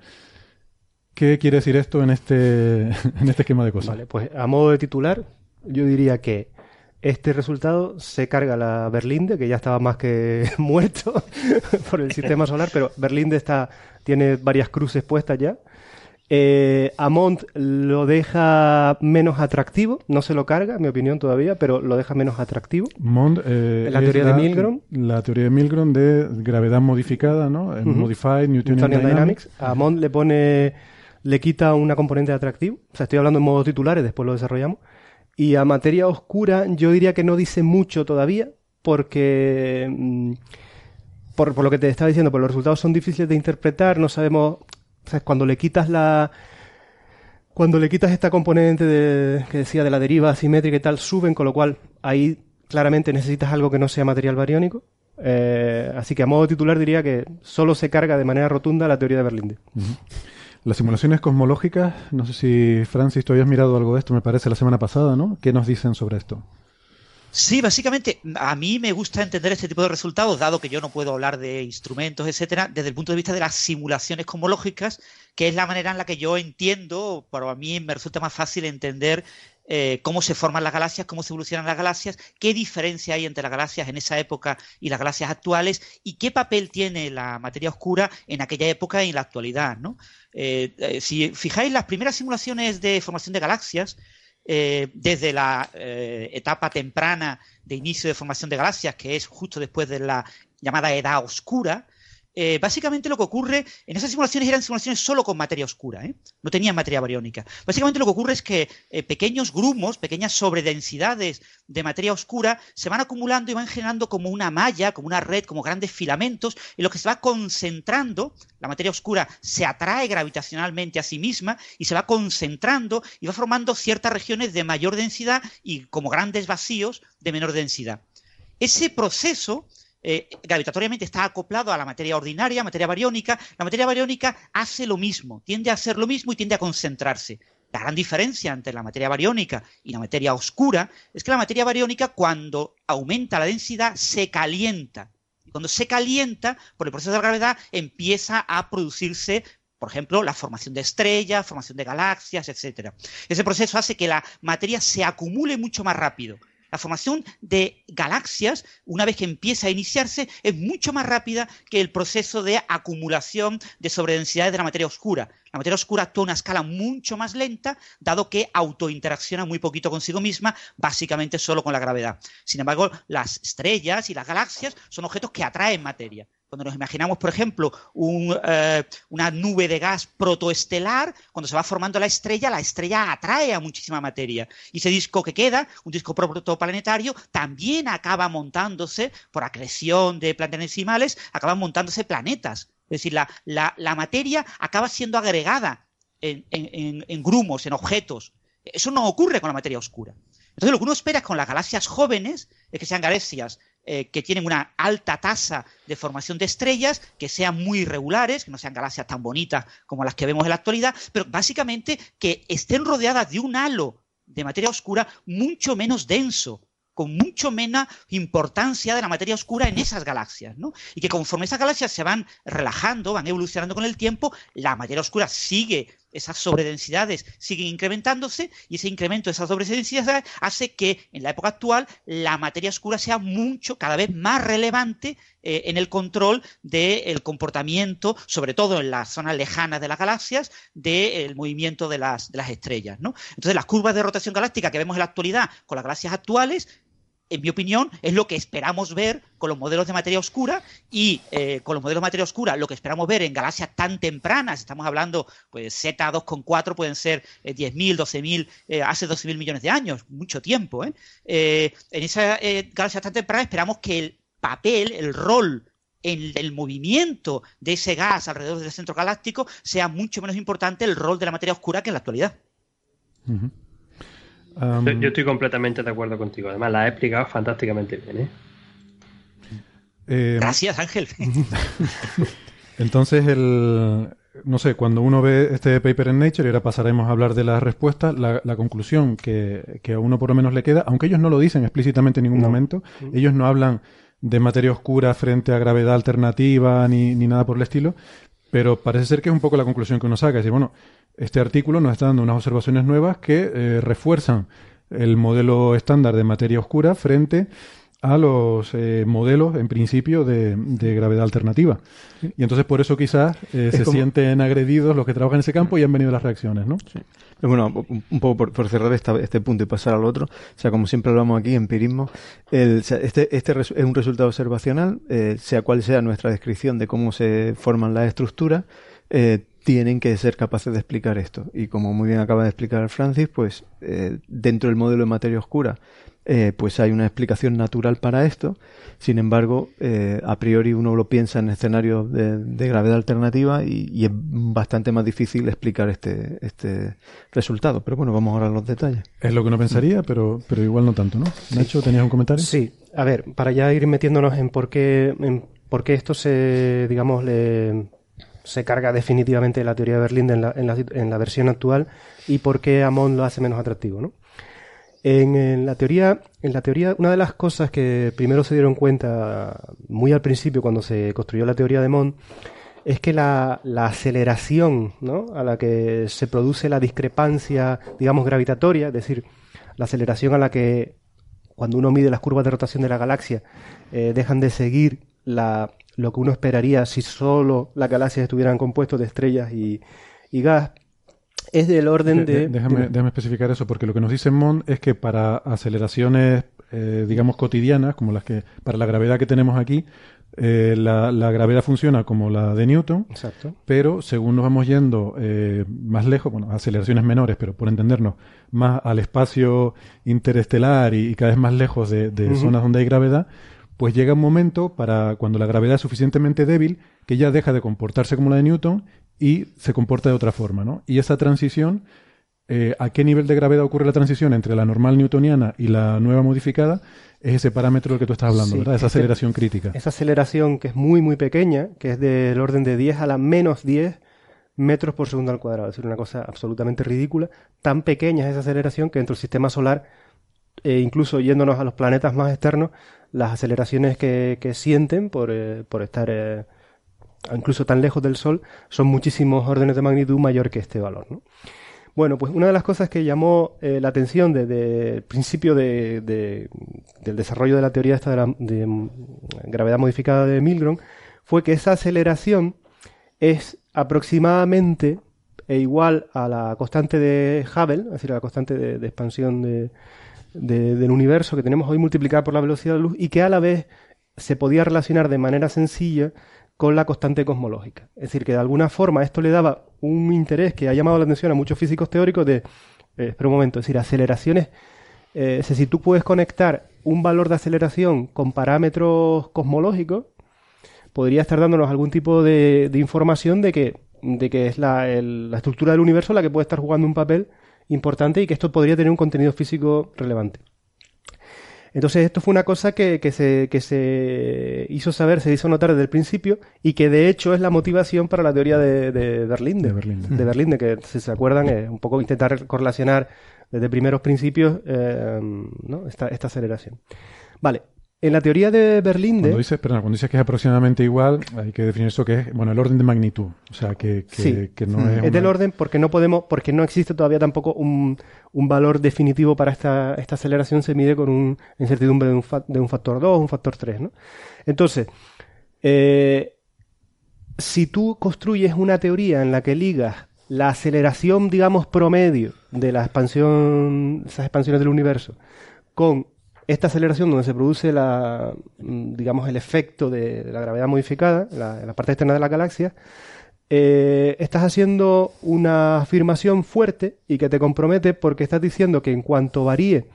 ¿qué quiere decir esto en este, en este esquema de cosas? Vale, pues a modo de titular, yo diría que este resultado se carga la Berlinde, que ya estaba más que muerto por el sistema solar, pero Berlinde está, tiene varias cruces puestas ya. Eh, Amont lo deja menos atractivo, no se lo carga, en mi opinión todavía, pero lo deja menos atractivo. Mond, eh, la teoría de Milgrom. La teoría de Milgrom de gravedad modificada, ¿no? Modified Newtonian, Dynamics. Dynamics. A Mond le pone, le quita una componente de atractivo. O sea, estoy hablando en modos titulares, después lo desarrollamos. Y a materia oscura yo diría que no dice mucho todavía, porque... Mm, por, por, lo que te estaba diciendo, pues los resultados son difíciles de interpretar, no sabemos... O sea, cuando le quitas la... Cuando le quitas esta componente de, que decía de la deriva asimétrica y tal, suben, con lo cual ahí claramente necesitas algo que no sea material bariónico. Eh, así que a modo titular diría que solo se carga de manera rotunda la teoría de Berlinde. Las simulaciones cosmológicas, no sé si Francis, tú habías mirado algo de esto, me parece, la semana pasada, ¿no? ¿Qué nos dicen sobre esto? Sí, básicamente a mí me gusta entender este tipo de resultados, dado que yo no puedo hablar de instrumentos, etcétera, desde el punto de vista de las simulaciones cosmológicas, que es la manera en la que yo entiendo, para mí me resulta más fácil entender eh, cómo se forman las galaxias, cómo se evolucionan las galaxias, qué diferencia hay entre las galaxias en esa época y las galaxias actuales y qué papel tiene la materia oscura en aquella época y en la actualidad. ¿no? Eh, eh, si fijáis, las primeras simulaciones de formación de galaxias, desde la etapa temprana de inicio de formación de galaxias, que es justo después de la llamada edad oscura, eh, básicamente lo que ocurre, en esas simulaciones eran simulaciones solo con materia oscura, ¿eh? no tenían materia bariónica. Básicamente lo que ocurre es que eh, pequeños grumos, pequeñas sobredensidades de materia oscura se van acumulando y van generando como una malla, como una red, como grandes filamentos, en lo que se va concentrando, la materia oscura se atrae gravitacionalmente a sí misma y se va concentrando y va formando ciertas regiones de mayor densidad y como grandes vacíos de menor densidad. Ese proceso eh, gravitatoriamente está acoplado a la materia ordinaria, materia bariónica. La materia bariónica hace lo mismo, tiende a hacer lo mismo y tiende a concentrarse. La gran diferencia entre la materia bariónica y la materia oscura es que la materia bariónica cuando aumenta la densidad se calienta. Y cuando se calienta, por el proceso de gravedad, empieza a producirse por ejemplo, la formación de estrellas, formación de galaxias, etc. Ese proceso hace que la materia se acumule mucho más rápido. La formación de galaxias, una vez que empieza a iniciarse, es mucho más rápida que el proceso de acumulación de sobredensidades de la materia oscura. La materia oscura actúa a una escala mucho más lenta, dado que autointeracciona muy poquito consigo misma, básicamente solo con la gravedad. Sin embargo, las estrellas y las galaxias son objetos que atraen materia. Cuando nos imaginamos, por ejemplo, eh, una nube de gas protoestelar, cuando se va formando la estrella, la estrella atrae a muchísima materia. Y ese disco que queda, un disco protoplanetario, también acaba montándose, por acreción de planetesimales, acaban montándose planetas. Es decir, la, materia acaba siendo agregada en, grumos, en objetos. Eso no ocurre con la materia oscura. Entonces, lo que uno espera con las galaxias jóvenes es que sean galaxias eh, que tienen una alta tasa de formación de estrellas, que sean muy irregulares, que no sean galaxias tan bonitas como las que vemos en la actualidad, pero básicamente que estén rodeadas de un halo de materia oscura mucho menos denso, con mucho menos importancia de la materia oscura en esas galaxias, ¿no? Y que conforme esas galaxias se van relajando, van evolucionando con el tiempo, la materia oscura sigue, esas sobredensidades siguen incrementándose y ese incremento de esas sobredensidades hace que en la época actual la materia oscura sea mucho, cada vez más relevante eh, en el control del comportamiento, sobre todo en las zonas lejanas de las galaxias, del movimiento de las, de las estrellas, ¿no? Entonces las curvas de rotación galáctica que vemos en la actualidad con las galaxias actuales en mi opinión, es lo que esperamos ver con los modelos de materia oscura y eh, con los modelos de materia oscura, lo que esperamos ver en galaxias tan tempranas, estamos hablando, pues Z2,4 pueden ser 10.000, 12.000, eh, hace 12.000 millones de años, mucho tiempo. ¿eh? en esa galaxia tan temprana esperamos que el papel, el rol en el movimiento de ese gas alrededor del centro galáctico sea mucho menos importante el rol de la materia oscura que en la actualidad. Yo, estoy completamente de acuerdo contigo. Además, la he explicado fantásticamente bien. ¿eh? Eh, Gracias, Ángel. Entonces, el, no sé, cuando uno ve este paper en Nature, y ahora pasaremos a hablar de las respuestas, la, conclusión que, a uno por lo menos le queda, aunque ellos no lo dicen explícitamente en ningún momento, ellos no hablan de materia oscura frente a gravedad alternativa ni, ni, nada por el estilo, pero parece ser que es un poco la conclusión que uno saca. Es decir, bueno, este artículo nos está dando unas observaciones nuevas que eh, refuerzan el modelo estándar de materia oscura frente a los eh, modelos, en principio, de, gravedad alternativa. Y entonces por eso quizás eh, se sienten agredidos los que trabajan en ese campo y han venido las reacciones, ¿no? Sí. bueno, un poco por, cerrar este punto y pasar al otro, o sea, como siempre hablamos aquí, empirismo, este, este es un resultado observacional, sea cual sea nuestra descripción de cómo se forman las estructuras, tienen que ser capaces de explicar esto. Y como muy bien acaba de explicar Francis, pues eh, dentro del modelo de materia oscura, eh, pues hay una explicación natural para esto. Sin embargo, eh, a priori uno lo piensa en escenarios de, gravedad alternativa y, es bastante más difícil explicar este, este resultado. Pero bueno, vamos ahora a los detalles. Es lo que uno pensaría, pero, pero igual no tanto, ¿no? Nacho, ¿tenías un comentario? Sí. A ver, para ya ir metiéndonos en por qué, en por qué esto se, digamos, le se carga definitivamente la teoría de Berlín en la, en la, versión actual y por qué Amon lo hace menos atractivo. ¿no? En, la teoría, en la teoría, una de las cosas que primero se dieron cuenta muy al principio cuando se construyó la teoría de Mond es que la, la aceleración ¿no? a la que se produce la discrepancia, digamos, gravitatoria, es decir, la aceleración a la que cuando uno mide las curvas de rotación de la galaxia eh, dejan de seguir la, lo que uno esperaría si solo las galaxias estuvieran compuestas de estrellas y, gas, es del orden de... déjame, déjame, especificar eso, porque lo que nos dice Mond es que para aceleraciones, eh, digamos, cotidianas, como las que, para la gravedad que tenemos aquí, eh, la, gravedad funciona como la de Newton, Exacto. pero según nos vamos yendo eh, más lejos, bueno, aceleraciones menores, pero por entendernos, más al espacio interestelar y, cada vez más lejos de, zonas donde hay gravedad, pues llega un momento para cuando la gravedad es suficientemente débil que ya deja de comportarse como la de Newton y se comporta de otra forma, ¿no? Y esa transición, eh, ¿a qué nivel de gravedad ocurre la transición entre la normal newtoniana y la nueva modificada? Es ese parámetro del que tú estás hablando, ¿verdad? Esa aceleración crítica. Esa aceleración que es muy, muy pequeña, que es del orden de 10 a la menos 10 metros por segundo al cuadrado. Es decir, una cosa absolutamente ridícula. Tan pequeña es esa aceleración que dentro del sistema solar, e incluso yéndonos a los planetas más externos, las aceleraciones que, sienten por, eh, por estar eh, incluso tan lejos del Sol son muchísimos órdenes de magnitud mayor que este valor. Bueno, pues una de las cosas que llamó eh, la atención desde el principio de, del desarrollo de la teoría esta de, la, de mm, gravedad modificada de Milgrom fue que esa aceleración es aproximadamente igual a la constante de Hubble, es decir, a la constante de expansión de, del universo que tenemos hoy multiplicada por la velocidad de la luz y que a la vez se podía relacionar de manera sencilla con la constante cosmológica. Es decir, que de alguna forma esto le daba un interés que ha llamado la atención a muchos físicos teóricos de, eh, espera un momento, es decir, aceleraciones, eh, si tú puedes conectar un valor de aceleración con parámetros cosmológicos, podría estar dándonos algún tipo de, información de que, de que es la, la estructura del universo la que puede estar jugando un papel importante y que esto podría tener un contenido físico relevante. Entonces esto fue una cosa que, que, se, que se hizo saber, se hizo notar desde el principio y que de hecho es la motivación para la teoría de, de Berlín, de, Berlín, de que si se acuerdan es un poco intentar correlacionar desde primeros principios eh, ¿no? esta, esta aceleración. Vale, en la teoría de Berlín Cuando dices, perdón, cuando dices que es aproximadamente igual, hay que definir eso que es, bueno, el orden de magnitud. O sea, que, que, no es. Es del orden porque no podemos, porque no existe todavía tampoco un, un valor definitivo para esta, esta aceleración, se mide con una incertidumbre de un, de un factor 2 o un factor 3, ¿no? Entonces, eh, si tú construyes una teoría en la que ligas la aceleración, digamos, promedio de la expansión, esas expansiones del universo, con esta aceleración donde se produce la, mm, digamos, el efecto de, la gravedad modificada, la, la parte externa de la galaxia, eh, estás haciendo una afirmación fuerte y que te compromete porque estás diciendo que en cuanto varíe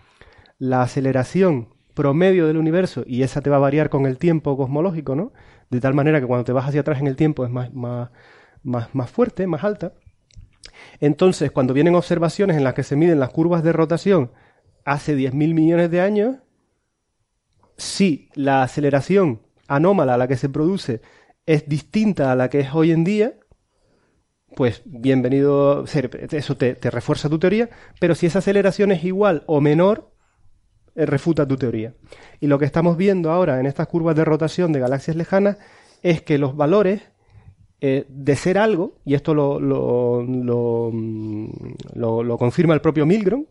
la aceleración promedio del universo, y esa te va a variar con el tiempo cosmológico, ¿no? De tal manera que cuando te vas hacia atrás en el tiempo es más, más, más, más fuerte, más alta. Entonces, cuando vienen observaciones en las que se miden las curvas de rotación hace 10.000 millones de años, si la aceleración anómala a la que se produce es distinta a la que es hoy en día, pues bienvenido, eso te, refuerza tu teoría, pero si esa aceleración es igual o menor, eh, refuta tu teoría. Y lo que estamos viendo ahora en estas curvas de rotación de galaxias lejanas es que los valores eh, de ser algo, y esto lo, lo, lo, mm, lo, confirma el propio Milgrom,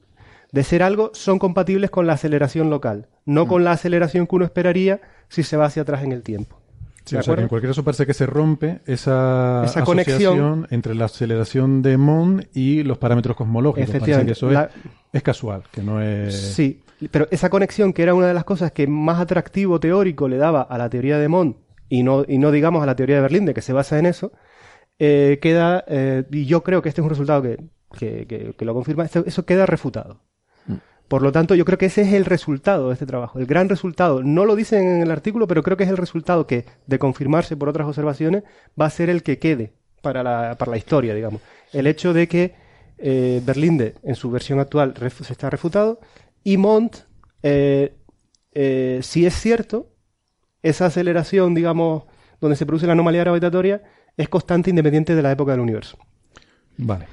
de ser algo son compatibles con la aceleración local, no con la aceleración que uno esperaría si se va hacia atrás en el tiempo. Sí, o sea, que en cualquier caso parece que se rompe esa, conexión entre la aceleración de Mond y los parámetros cosmológicos. Eso es, casual, que no es... Sí, pero esa conexión, que era una de las cosas que más atractivo teórico le daba a la teoría de Mond, y no, y no digamos a la teoría de Berlín, de que se basa en eso, eh, queda, eh, y yo creo que este es un resultado que, lo confirma, eso queda refutado. Por lo tanto, yo creo que ese es el resultado de este trabajo, el gran resultado. No lo dicen en el artículo, pero creo que es el resultado que, de confirmarse por otras observaciones, va a ser el que quede para la, para la historia, digamos. El hecho de que eh, Berlinde, en su versión actual, se está refutado, y Mont, eh, eh, si es cierto, esa aceleración, digamos, donde se produce la anomalía gravitatoria, es constante independiente de la época del universo. Vale.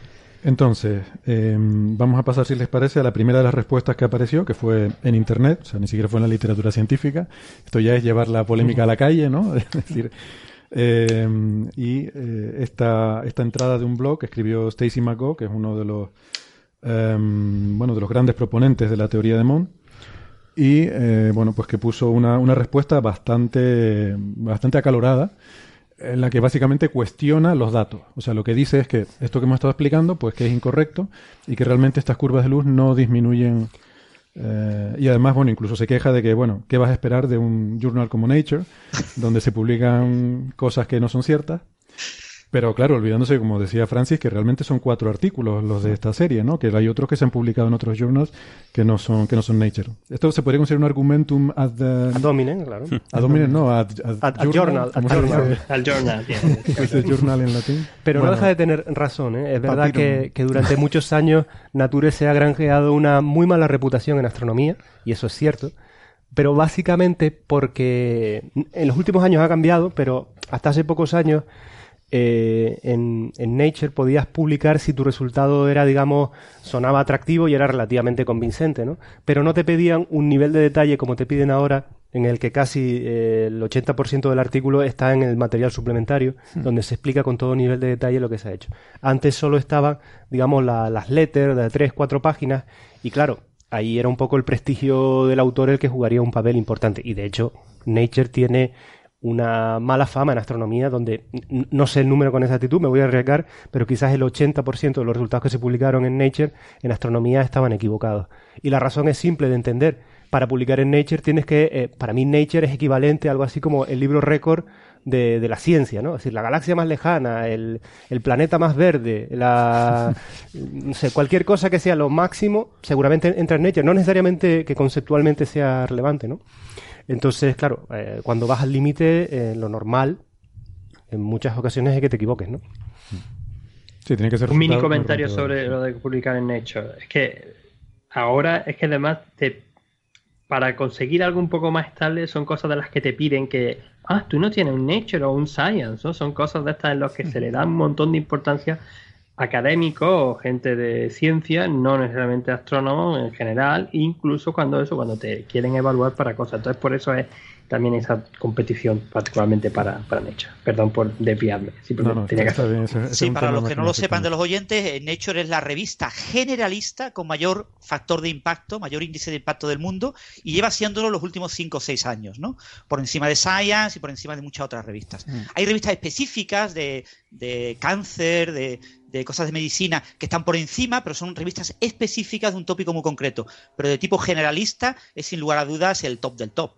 Entonces, em, vamos a pasar, si les parece, a la primera de las respuestas que apareció, que fue en Internet, o sea, ni siquiera fue en la literatura científica. Esto ya es llevar la polémica a la calle, ¿no? es decir, em, y eh, esta, esta entrada de un blog que escribió Stacy McGaugh, que es uno de los, em, bueno, de los grandes proponentes de la teoría de Mond, y, eh, bueno, pues que puso una, una respuesta bastante, bastante acalorada en la que básicamente cuestiona los datos. O sea, lo que dice es que esto que hemos estado explicando, pues que es incorrecto y que realmente estas curvas de luz no disminuyen. Eh, y además, bueno, incluso se queja de que, bueno, ¿qué vas a esperar de un journal como Nature, donde se publican cosas que no son ciertas? Pero claro, olvidándose, como decía Francis, que realmente son cuatro artículos los de esta serie, ¿no? Que hay otros que se han publicado en otros journals que no son, que no son Nature. Esto se podría considerar un argumentum ad... ad hominem, claro. Ad hominem, no, ad, journal. Al journal. journal en latín. Pero no deja de tener razón, ¿eh? Es verdad que, que durante muchos años Nature se ha granjeado una muy mala reputación en astronomía, y eso es cierto pero básicamente porque en los últimos años ha cambiado, pero hasta hace pocos años eh, en, Nature podías publicar si tu resultado era, digamos, sonaba atractivo y era relativamente convincente, ¿no? Pero no te pedían un nivel de detalle como te piden ahora, en el que casi eh, el 80% del artículo está en el material suplementario, hmm. donde se explica con todo nivel de detalle lo que se ha hecho. Antes solo estaban, digamos, las letters de 3, 4 páginas, y claro, ahí era un poco el prestigio del autor el que jugaría un papel importante. Y de hecho, Nature tiene una mala fama en astronomía, donde no sé el número con exactitud, me voy a arriesgar, pero quizás el 80% de los resultados que se publicaron en Nature en astronomía estaban equivocados. Y la razón es simple de entender. Para publicar en Nature tienes que, eh, para mí Nature es equivalente a algo así como el libro récord de, la ciencia, ¿no? Es decir, la galaxia más lejana, el, el planeta más verde, la, no sé, cualquier cosa que sea lo máximo, seguramente entra en Nature. No necesariamente que conceptualmente sea relevante, ¿no? Entonces, claro, eh, cuando vas al límite, eh, lo normal, en muchas ocasiones es que te equivoques, ¿no? Sí, tiene que ser un mini comentario sobre lo de publicar en Nature. Es que ahora es que además te, para conseguir algo un poco más estable son cosas de las que te piden que, ah, tú no tienes un Nature o un Science, ¿no? Son cosas de estas en las que se le da un montón de importancia académicos o gente de ciencia, no necesariamente astrónomos en general, incluso cuando eso, cuando te quieren evaluar para cosas. Entonces, por eso es también esa competición, particularmente para, para Nature. Perdón por desviarme. Simplemente tenía que sí, para los que no lo sepan de los oyentes, eh, Nature es la revista generalista con mayor factor de impacto, mayor índice de impacto del mundo y lleva siéndolo los últimos 5 o 6 años, ¿no? Por encima de Science y por encima de muchas otras revistas. Mm. Hay revistas específicas de, de cáncer, de, de cosas de medicina que están por encima, pero son revistas específicas de un tópico muy concreto. Pero de tipo generalista es sin lugar a dudas el top del top.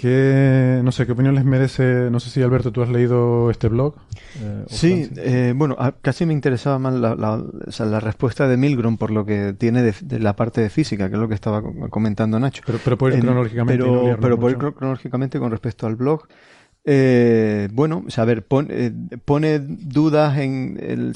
¿Qué, no sé, qué opinión les merece? No sé si Alberto, tú has leído este blog. Eh, sí, eh, bueno, casi me interesaba más la, respuesta de Milgrom por lo que tiene de, la parte de física, que es lo que estaba comentando Nacho. Pero, pero puede ir cronológicamente. Pero, pero puede ir cronológicamente con respecto al blog. Eh, bueno, o a ver, pone, dudas en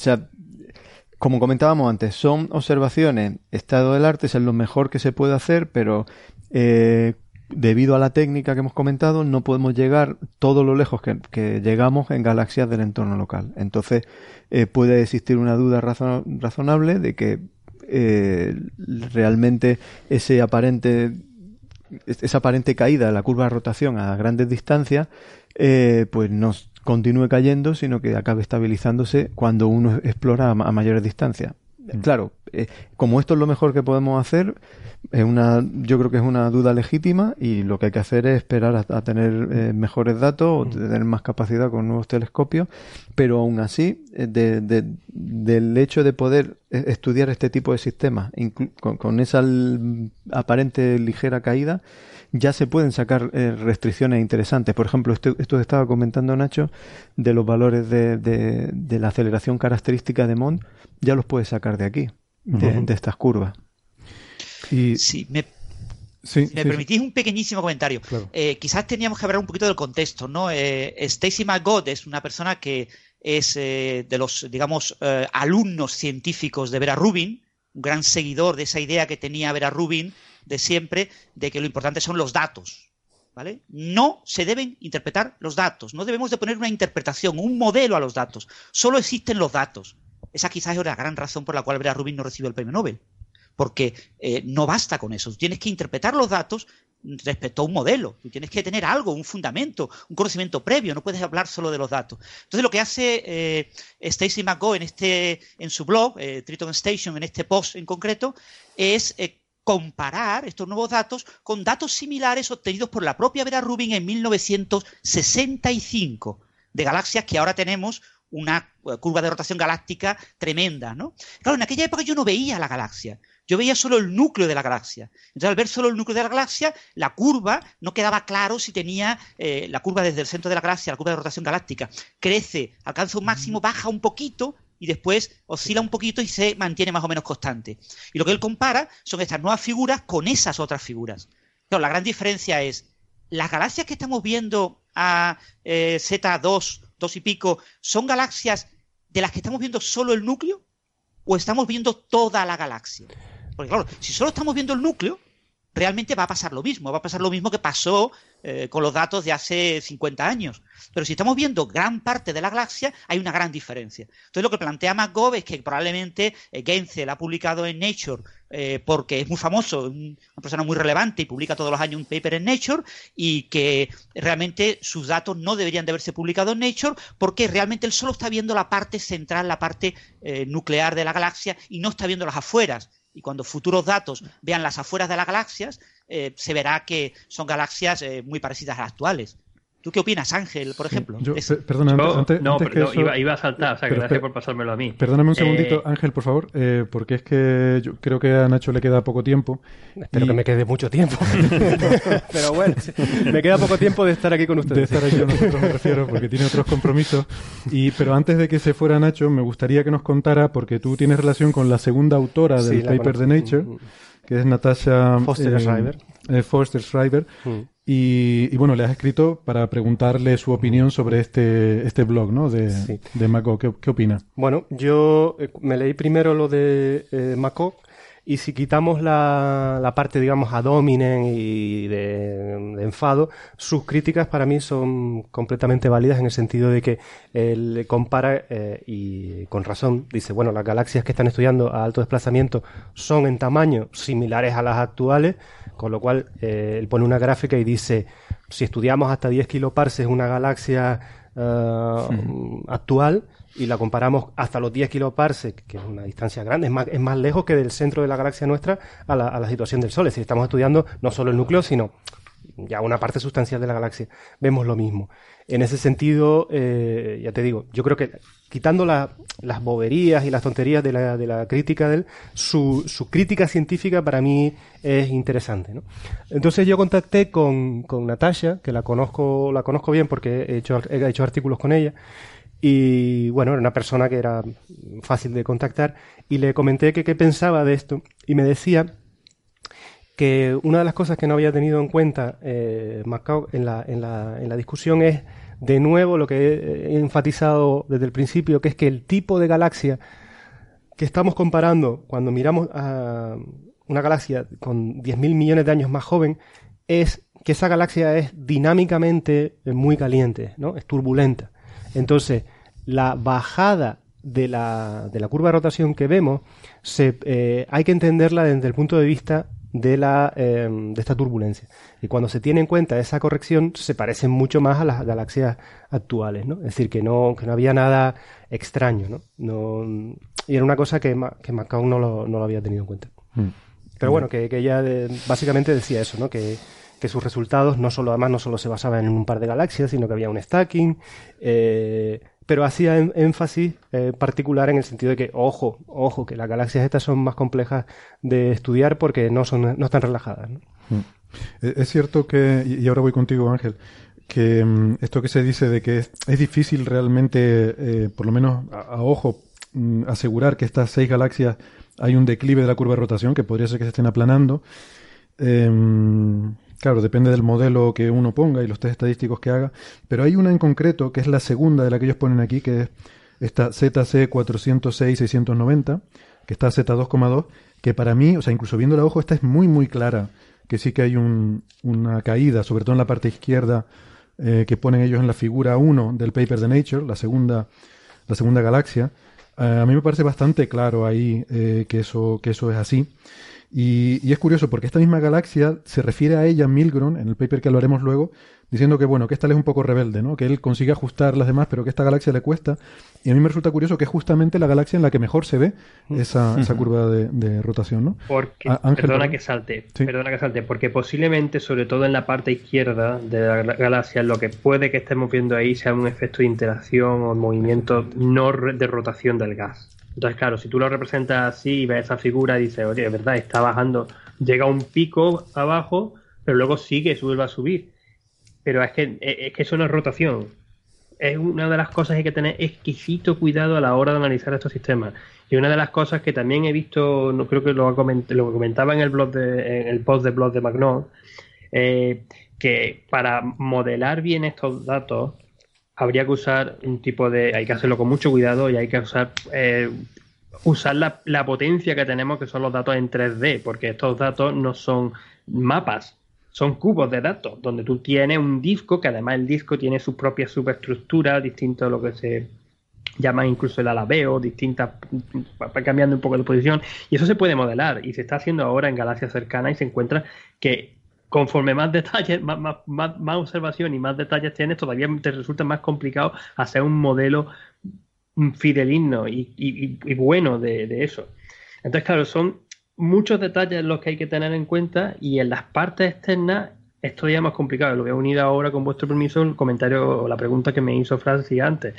como comentábamos antes, son observaciones, estado del arte es lo mejor que se puede hacer, pero eh, debido a la técnica que hemos comentado, no podemos llegar todo lo lejos que, llegamos en galaxias del entorno local. Entonces, eh, puede existir una duda razonable de que eh, realmente ese aparente esa aparente caída de la curva de rotación a grandes distancias eh, pues no continúe cayendo sino que acabe estabilizándose cuando uno explora a mayores distancias Mm. Claro, eh, como esto es lo mejor que podemos hacer, es una, yo creo que es una duda legítima y lo que hay que hacer es esperar a, tener eh, mejores datos o mm. tener más capacidad con nuevos telescopios, pero aún así, eh, del hecho de poder estudiar este tipo de sistemas con, esa aparente ligera caída, ya se pueden sacar restricciones interesantes. Por ejemplo, esto, esto estaba comentando Nacho de los valores de, de la aceleración característica de Mond ya los puedes sacar de aquí, de, estas curvas. Y... Sí, me, me permitís un pequeñísimo comentario. Eh, quizás teníamos que hablar un poquito del contexto, ¿no? Eh, Stacy McGod es una persona que es eh, de los, digamos, alumnos científicos de Vera Rubin, un gran seguidor de esa idea que tenía Vera Rubin de siempre, de que lo importante son los datos. ¿Vale? No se deben interpretar los datos, no debemos de poner una interpretación, un modelo a los datos. Solo existen los datos. Esa quizás es la gran razón por la cual Vera Rubin no recibió el premio Nobel. Porque eh, no basta con eso. Tienes que interpretar los datos respecto a un modelo. Tú tienes que tener algo, un fundamento, un conocimiento previo. No puedes hablar solo de los datos. Entonces, lo que hace eh, Stacy McGo en, este, en su blog, eh, Triton Station, en este post en concreto, es comparar estos nuevos datos con datos similares obtenidos por la propia Vera Rubin en 1965 de galaxias que ahora tenemos una eh, curva de rotación galáctica tremenda, ¿no? Claro, en aquella época yo no veía la galaxia, yo veía solo el núcleo de la galaxia. Entonces, al ver solo el núcleo de la galaxia, la curva no quedaba claro si tenía eh, la curva desde el centro de la galaxia, la curva de rotación galáctica, crece, alcanza un máximo, baja un poquito y después oscila un poquito y se mantiene más o menos constante. Y lo que él compara son estas nuevas figuras con esas otras figuras. Claro, la gran diferencia es, las galaxias que estamos viendo a eh, Z2 dos y pico, ¿son galaxias de las que estamos viendo solo el núcleo o estamos viendo toda la galaxia? Porque claro, si solo estamos viendo el núcleo, realmente va a pasar lo mismo, va a pasar lo mismo que pasó eh, con los datos de hace 50 años. Pero si estamos viendo gran parte de la galaxia, hay una gran diferencia. Entonces lo que plantea McGov es que probablemente eh, Genzel ha publicado en Nature eh, porque es muy famoso, una persona muy relevante y publica todos los años un paper en Nature y que realmente sus datos no deberían de haberse publicado en Nature porque realmente él solo está viendo la parte central, la parte nuclear de la galaxia y no está viendo las afueras y cuando futuros datos vean las afueras de las galaxias, eh, se verá que son galaxias eh, muy parecidas a las actuales. ¿Tú qué opinas, Ángel, por ejemplo? perdona, antes, no, pero iba, a saltar, o sea, gracias por pasármelo a mí. Perdóname un segundito, eh, Ángel, por favor, porque es que yo creo que a Nacho le queda poco tiempo. Espero que me quede mucho tiempo. pero bueno, me queda poco tiempo de estar aquí con ustedes. De estar aquí con nosotros me refiero, porque tiene otros compromisos. Y, pero antes de que se fuera Nacho, me gustaría que nos contara, porque tú tienes relación con la segunda autora del paper de Nature, mm, mm. que es Natasha Foster Schreiber. Eh, Foster Schreiber. Mm. Y, bueno, le has escrito para preguntarle su opinión sobre este, este blog ¿no? de, de Maco. ¿Qué, opina? Bueno, yo eh, me leí primero lo de eh, Maco Y si quitamos la, la parte, digamos, a dominen y de, enfado, sus críticas para mí son completamente válidas en el sentido de que él compara eh, y con razón dice, bueno, las galaxias que están estudiando a alto desplazamiento son en tamaño similares a las actuales, con lo cual eh, él pone una gráfica y dice, si estudiamos hasta 10 kiloparsecs una galaxia eh, actual, y la comparamos hasta los 10 kiloparsecs, que es una distancia grande, es más, es más lejos que del centro de la galaxia nuestra a la, a la situación del Sol. Es decir, estamos estudiando no solo el núcleo, sino ya una parte sustancial de la galaxia. Vemos lo mismo. En ese sentido, eh, ya te digo, yo creo que quitando las boberías y las tonterías de la, de la crítica de él, su, su, crítica científica para mí es interesante. ¿no? Entonces yo contacté con, con Natasha, que la conozco, la conozco bien porque he hecho, he hecho artículos con ella, y bueno, era una persona que era fácil de contactar y le comenté que qué pensaba de esto y me decía que una de las cosas que no había tenido en cuenta eh, en la, en, la, en la discusión es de nuevo lo que he enfatizado desde el principio, que es que el tipo de galaxia que estamos comparando cuando miramos a una galaxia con 10.000 millones de años más joven es que esa galaxia es dinámicamente muy caliente, ¿no? Es turbulenta. Entonces, la bajada de la, de la curva de rotación que vemos se, eh, hay que entenderla desde el punto de vista de, la, eh, de esta turbulencia. Y cuando se tiene en cuenta esa corrección, se parecen mucho más a las galaxias actuales, ¿no? Es decir, que no, que no había nada extraño, ¿no? no y era una cosa que, que Macau no lo, no lo había tenido en cuenta. Mm. Pero bueno, que, que ella eh, básicamente decía eso, ¿no? Que, que sus resultados no solo, además, no solo se basaban en un par de galaxias, sino que había un stacking, eh, pero hacía énfasis eh, particular en el sentido de que, ojo, ojo, que las galaxias estas son más complejas de estudiar porque no, son, no están relajadas. Mm. E-, es cierto que, y ahora voy contigo Ángel, que mm, esto que se dice de que es, difícil realmente, eh, por lo menos a, ojo, mm, asegurar que estas seis galaxias hay un declive de la curva de rotación, que podría ser que se estén aplanando. Em, Claro, depende del modelo que uno ponga y los test estadísticos que haga, pero hay una en concreto que es la segunda de la que ellos ponen aquí, que es esta ZC 406-690, que está a Z2,2, que para mí, o sea, incluso viendo la ojo, esta es muy, muy clara, que sí que hay una caída, sobre todo en la parte izquierda, eh, que ponen ellos en la figura 1 del paper de Nature, la segunda, la segunda galaxia. Eh, a mí me parece bastante claro ahí eh, que, eso, que eso es así. Y, es curioso porque esta misma galaxia se refiere a ella, Milgrom, en el paper que hablaremos luego, diciendo que bueno, que esta es un poco rebelde, ¿no? Que él consigue ajustar las demás, pero que esta galaxia le cuesta. Y a mí me resulta curioso que es justamente la galaxia en la que mejor se ve esa, esa curva de, rotación, ¿no? Porque, perdona que salte, perdona que salte, porque posiblemente, sobre todo en la parte izquierda de la galaxia, lo que puede que estemos viendo ahí sea un efecto de interacción o movimiento no de rotación del gas. Entonces, claro, si tú lo representas así y ves esa figura dices, oye, es verdad, está bajando, llega un pico abajo, pero luego sigue, vuelve a subir. Pero es que, es que eso no es rotación. Es una de las cosas que hay que tener exquisito cuidado a la hora de analizar estos sistemas. Y una de las cosas que también he visto, no creo que lo, comentaba en el blog de, en el post de blog de Magnon, eh, que para modelar bien estos datos habría que usar un tipo de. Hay que hacerlo con mucho cuidado y hay que usar. Eh, usar la, la, potencia que tenemos, que son los datos en 3D, porque estos datos no son mapas, son cubos de datos, donde tú tienes un disco, que además el disco tiene su propia superestructura, distinto a lo que se llama incluso el alabeo, distintas, cambiando un poco de posición, y eso se puede modelar, y se está haciendo ahora en galaxias cercanas y se encuentra que conforme más detalles, más, más, más, observación y más detalles tienes, todavía te resulta más complicado hacer un modelo fidelino y, y, bueno de, eso. Entonces, claro, son muchos detalles los que hay que tener en cuenta y en las partes externas es todavía más complicado. Lo voy a unir ahora, con vuestro permiso, el comentario o la pregunta que me hizo Francis antes.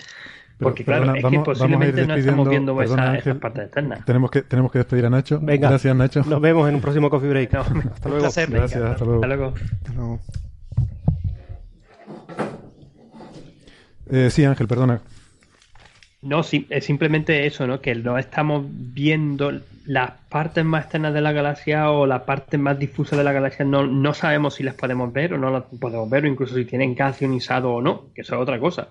Porque claro, es que posiblemente no estamos viendo esa, esas partes externas. Tenemos que, tenemos que despedir a Nacho. Venga, Gracias, Nacho. Nos vemos en un próximo Coffee Break. hasta luego. Gracias, hasta luego. Hasta luego. Hasta luego. Eh, sí, Ángel, perdona. No, sí, es simplemente eso, ¿no? Que no estamos viendo las partes más externas de la galaxia o las partes más difusas de la galaxia. No, no sabemos si las podemos ver o no las podemos ver, o incluso si tienen gas ionizado o no, que eso es otra cosa.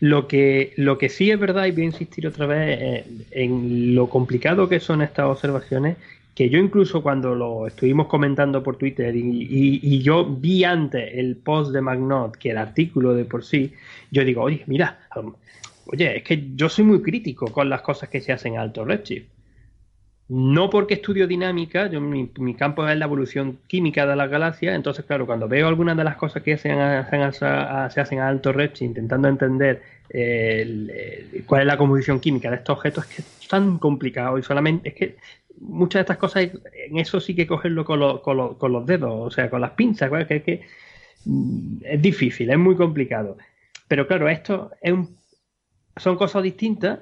Lo que, lo que sí es verdad, y voy a insistir otra vez eh, en lo complicado que son estas observaciones, que yo incluso cuando lo estuvimos comentando por Twitter y, yo vi antes el post de Magnot que el artículo de por sí, yo digo, oye, mira, oye, es que yo soy muy crítico con las cosas que se hacen a alto redshift. No porque estudio dinámica, yo, mi, campo es la evolución química de las galaxias, entonces claro, cuando veo algunas de las cosas que se hacen a, alto redshift, intentando entender cuál es la composición química de estos objetos, es que es tan complicado y solamente es que muchas de estas cosas en eso sí que cogerlo con, los dedos, o sea, con las pinzas, que es que mm, es difícil, es muy complicado. Pero claro, esto es son cosas distintas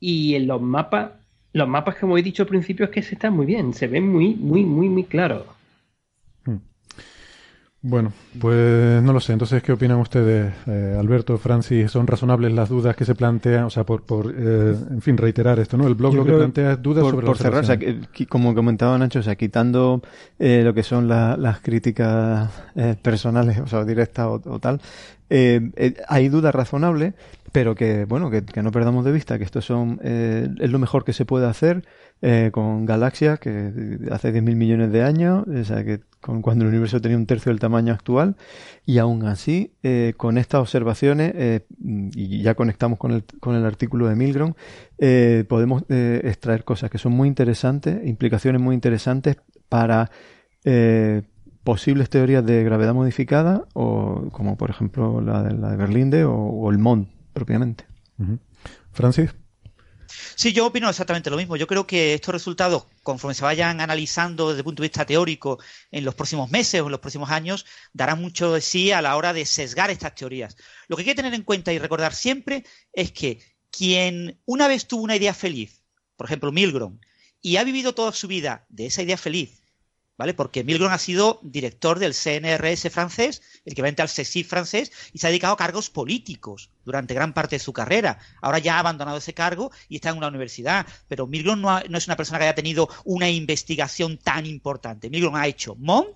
y en los mapas los mapas, como he dicho al principio, es que se están muy bien, se ven muy, muy, muy, muy claros. Hmm. Bueno, pues no lo sé. Entonces, ¿qué opinan ustedes, eh, Alberto, Francis? ¿Son razonables las dudas que se plantean? O sea, por, por eh, en fin, reiterar esto, ¿no? El blog lo que plantea es dudas sobre Por cerrar, o sea, como comentaba Nacho, o sea, quitando eh, lo que son las críticas personales, o sea, directas o, tal, hay dudas razonables pero que bueno que, no perdamos de vista que esto son eh, es lo mejor que se puede hacer eh, con galaxias que hace 10.000 millones de años o sea que con, cuando el universo tenía un tercio del tamaño actual y aún así eh, con estas observaciones y ya conectamos con el, con el artículo de Milgrom podemos extraer cosas que son muy interesantes implicaciones muy interesantes para posibles teorías de gravedad modificada o como por ejemplo la de, la de Berlinde o, o el MOND propiamente. Francis. Sí, yo opino exactamente lo mismo. Yo creo que estos resultados, conforme se vayan analizando desde el punto de vista teórico en los próximos meses o en los próximos años, darán mucho de sí a la hora de sesgar estas teorías. Lo que hay que tener en cuenta y recordar siempre es que quien una vez tuvo una idea feliz, por ejemplo Milgrom, y ha vivido toda su vida de esa idea feliz, ¿vale? Porque Milgrom ha sido director del CNRS francés, el equivalente al CSIC francés, y se ha dedicado a cargos políticos durante gran parte de su carrera. Ahora ya ha abandonado ese cargo y está en una universidad, pero Milgrom no, es una persona que haya tenido una investigación tan importante. Milgrom ha hecho MON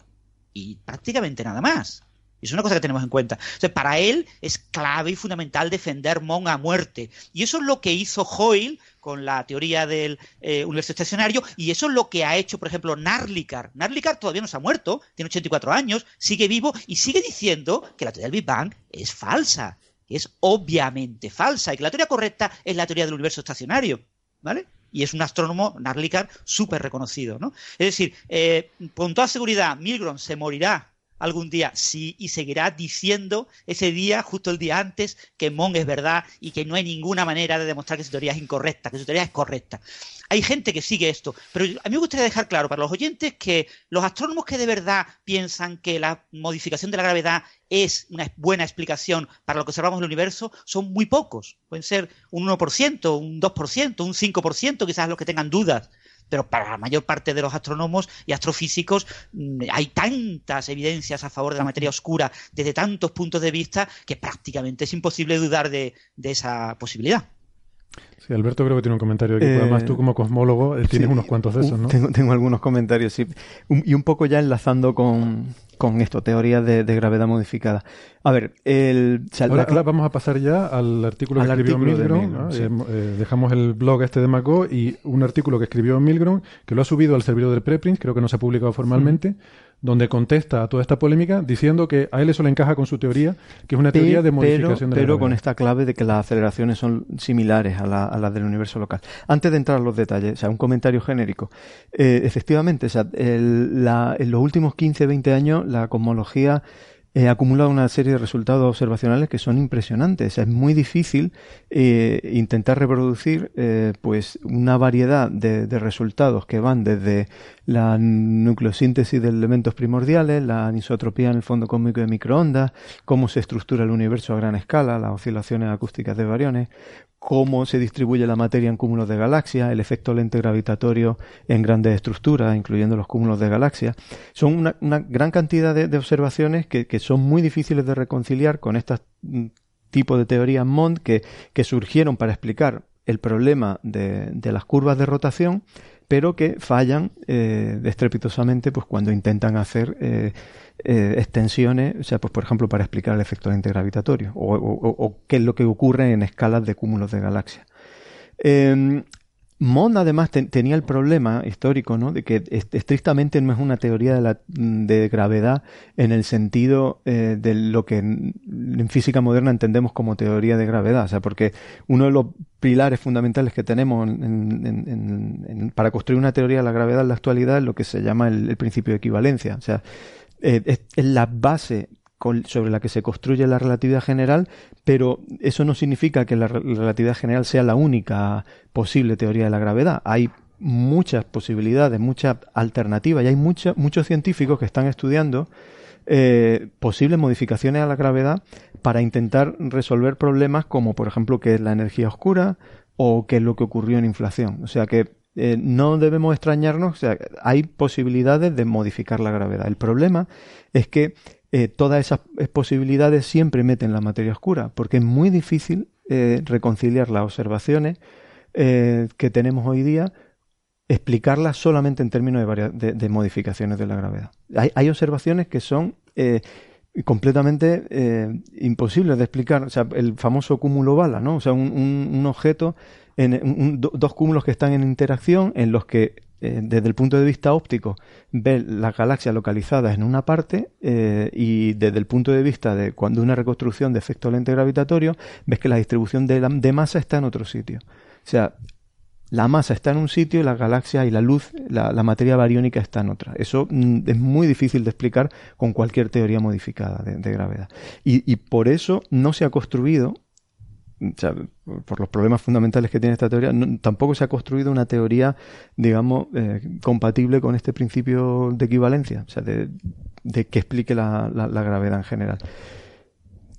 y prácticamente nada más. Y es una cosa que tenemos en cuenta. para él es clave y fundamental defender Mon a muerte. Y eso es lo que hizo Hoyle con la teoría del eh, universo estacionario, y eso es lo que ha hecho, por ejemplo, Narlikar. Narlikar todavía no se ha muerto, tiene 84 años, sigue vivo y sigue diciendo que la teoría del Big Bang es falsa, es obviamente falsa, y que la teoría correcta es la teoría del universo estacionario. ¿Vale? y es un astrónomo, Narlikar, súper reconocido, ¿no? Es decir, eh, con toda seguridad, Milgrom se morirá algún día, sí, y seguirá diciendo ese día, justo el día antes, que Mon es verdad y que no hay ninguna manera de demostrar que su teoría es incorrecta, que su teoría es correcta. Hay gente que sigue esto, pero a mí me gustaría dejar claro para los oyentes que los astrónomos que de verdad piensan que la modificación de la gravedad es una buena explicación para lo que observamos en el universo son muy pocos. Pueden ser un 1%, un 2%, un 5%, quizás los que tengan dudas pero para la mayor parte de los astrónomos y astrofísicos mm, hay tantas evidencias a favor de la materia oscura desde tantos puntos de vista que prácticamente es imposible dudar de, esa posibilidad. Sí, Alberto creo que tiene un comentario aquí. Además, tú como cosmólogo eh, tienes unos cuantos de esos, ¿no? Tengo, tengo algunos comentarios, sí. y un poco ya enlazando con, con esto, teoría de, gravedad modificada. A ver, el... Ahora, vamos a pasar ya al artículo que escribió Milgrom. Eh, eh, dejamos el blog este de Mago y un artículo que escribió Milgrom, que lo ha subido al servidor del preprint, creo que no se ha publicado formalmente, donde contesta a toda esta polémica diciendo que a él eso le encaja con su teoría, que es una teoría de modificación de la Pero con esta clave de que las aceleraciones son similares a, las del universo local. Antes de entrar a los detalles, o sea, un comentario genérico. Eh, efectivamente, o sea, en los últimos 15, 20 años la cosmología ha acumulado una serie de resultados observacionales que son impresionantes. Es muy difícil eh, intentar reproducir eh, pues una variedad de, resultados que van desde la nucleosíntesis de elementos primordiales, la anisotropía en el fondo cósmico de microondas, cómo se estructura el universo a gran escala, las oscilaciones acústicas de variones, cómo se distribuye la materia en cúmulos de galaxias, el efecto lente gravitatorio en grandes estructuras, incluyendo los cúmulos de galaxias. Son una, gran cantidad de, observaciones que, son muy difíciles de reconciliar con este tipo de teorías MOND que, surgieron para explicar el problema de, las curvas de rotación, pero que fallan eh, estrepitosamente pues cuando intentan hacer eh, eh, extensiones, o sea, pues por ejemplo para explicar el efecto lente gravitatorio o, o, qué es lo que ocurre en escalas de cúmulos de galaxias. Em, Mond además tenía el problema histórico ¿no? de que estrictamente no es una teoría de, la, de gravedad en el sentido eh, de lo que en, física moderna entendemos como teoría de gravedad. O sea, porque uno de los pilares fundamentales que tenemos para construir una teoría de la gravedad en la actualidad es lo que se llama el, principio de equivalencia. O sea, eh, es la base sobre la que se construye la relatividad general, pero eso no significa que la relatividad general sea la única posible teoría de la gravedad. Hay muchas posibilidades, muchas alternativas y hay muchos científicos que están estudiando eh, posibles modificaciones a la gravedad para intentar resolver problemas como, por ejemplo, qué es la energía oscura o qué es lo que ocurrió en inflación. O sea que eh, no debemos extrañarnos, hay posibilidades de modificar la gravedad. El problema es que eh, todas esas posibilidades siempre meten la materia oscura, porque es muy difícil eh, reconciliar las observaciones eh, que tenemos hoy día, explicarlas solamente en términos de, de, modificaciones de la gravedad. Hay, observaciones que son completamente imposibles de explicar. El famoso cúmulo bala, ¿no? O sea, un, objeto, en, dos cúmulos que están en interacción en los que eh, desde el punto de vista óptico, ver las galaxias localizadas en una parte eh, y desde el punto de vista de cuando una reconstrucción de efecto lente gravitatorio, ves que la distribución de, masa está en otro sitio. O sea, la masa está en un sitio y la galaxia y la luz, la, materia bariónica está en otra. Eso mm, es muy difícil de explicar con cualquier teoría modificada de, gravedad. Y, por eso no se ha construido por los problemas fundamentales que tiene esta teoría, tampoco se ha construido una teoría, digamos, eh, compatible con este principio de equivalencia, o sea, de, que explique la, gravedad en general.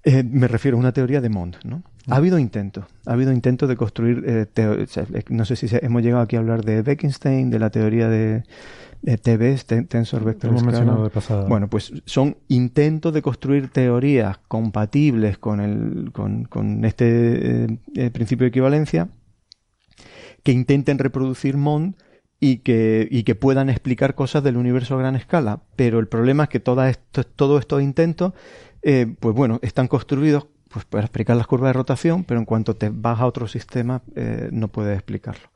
Eh, me refiero a una teoría de Mond, ¿no? Ha habido intentos, ha habido intentos de construir, eh, no sé si hemos llegado aquí a hablar de Bekenstein, de la teoría de, TVs, Tensor Vector Scalar. Bueno, pues son intentos de construir teorías compatibles con, el, con, con este eh, principio de equivalencia que intenten reproducir Mond y que, y que puedan explicar cosas del universo a gran escala. Pero el problema es que todos estos intentos, eh, pues bueno, están construidos pues para explicar las curvas de rotación, pero en cuanto te vas a otro sistema eh, no puedes explicarlo.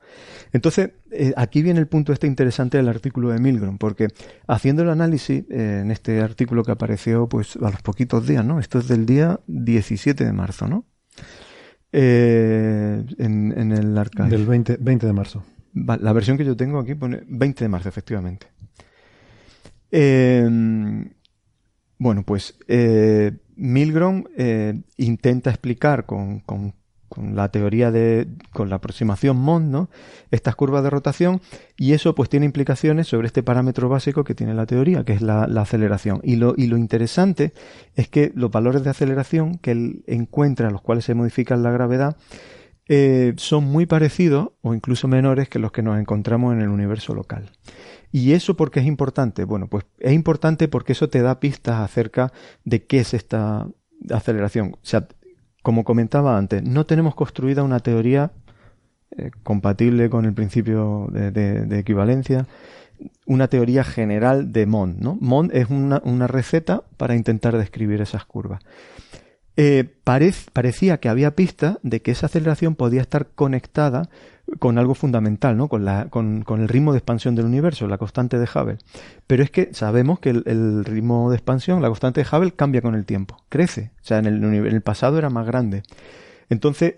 Entonces, eh, aquí viene el punto este interesante del artículo de Milgrom, porque haciendo el análisis eh, en este artículo que apareció pues a los poquitos días, ¿no? Esto es del día 17 de marzo, ¿no? en, el archive. Del 20, 20 de marzo. La versión que yo tengo aquí pone 20 de marzo, efectivamente. bueno, pues Milgrom eh, intenta explicar con, con, la teoría de, con la aproximación Mond, ¿no? Estas curvas de rotación y eso pues tiene implicaciones sobre este parámetro básico que tiene la teoría, que es la, aceleración. Y lo, y lo interesante es que los valores de aceleración que él encuentra, los cuales se modifican la gravedad, eh, son muy parecidos o incluso menores que los que nos encontramos en el universo local. ¿Y eso por qué es importante? Bueno, pues es importante porque eso te da pistas acerca de qué es esta aceleración. O sea, como comentaba antes, no tenemos construida una teoría eh, compatible con el principio de, equivalencia, una teoría general de Mond. ¿no? Mond es una, receta para intentar describir esas curvas. Eh, parecía que había pistas de que esa aceleración podía estar conectada con algo fundamental, ¿no? Con, la, con, el ritmo de expansión del universo, la constante de Hubble. Pero es que sabemos que el, ritmo de expansión, la constante de Hubble, cambia con el tiempo, crece. O sea, en el, en el pasado era más grande. Entonces,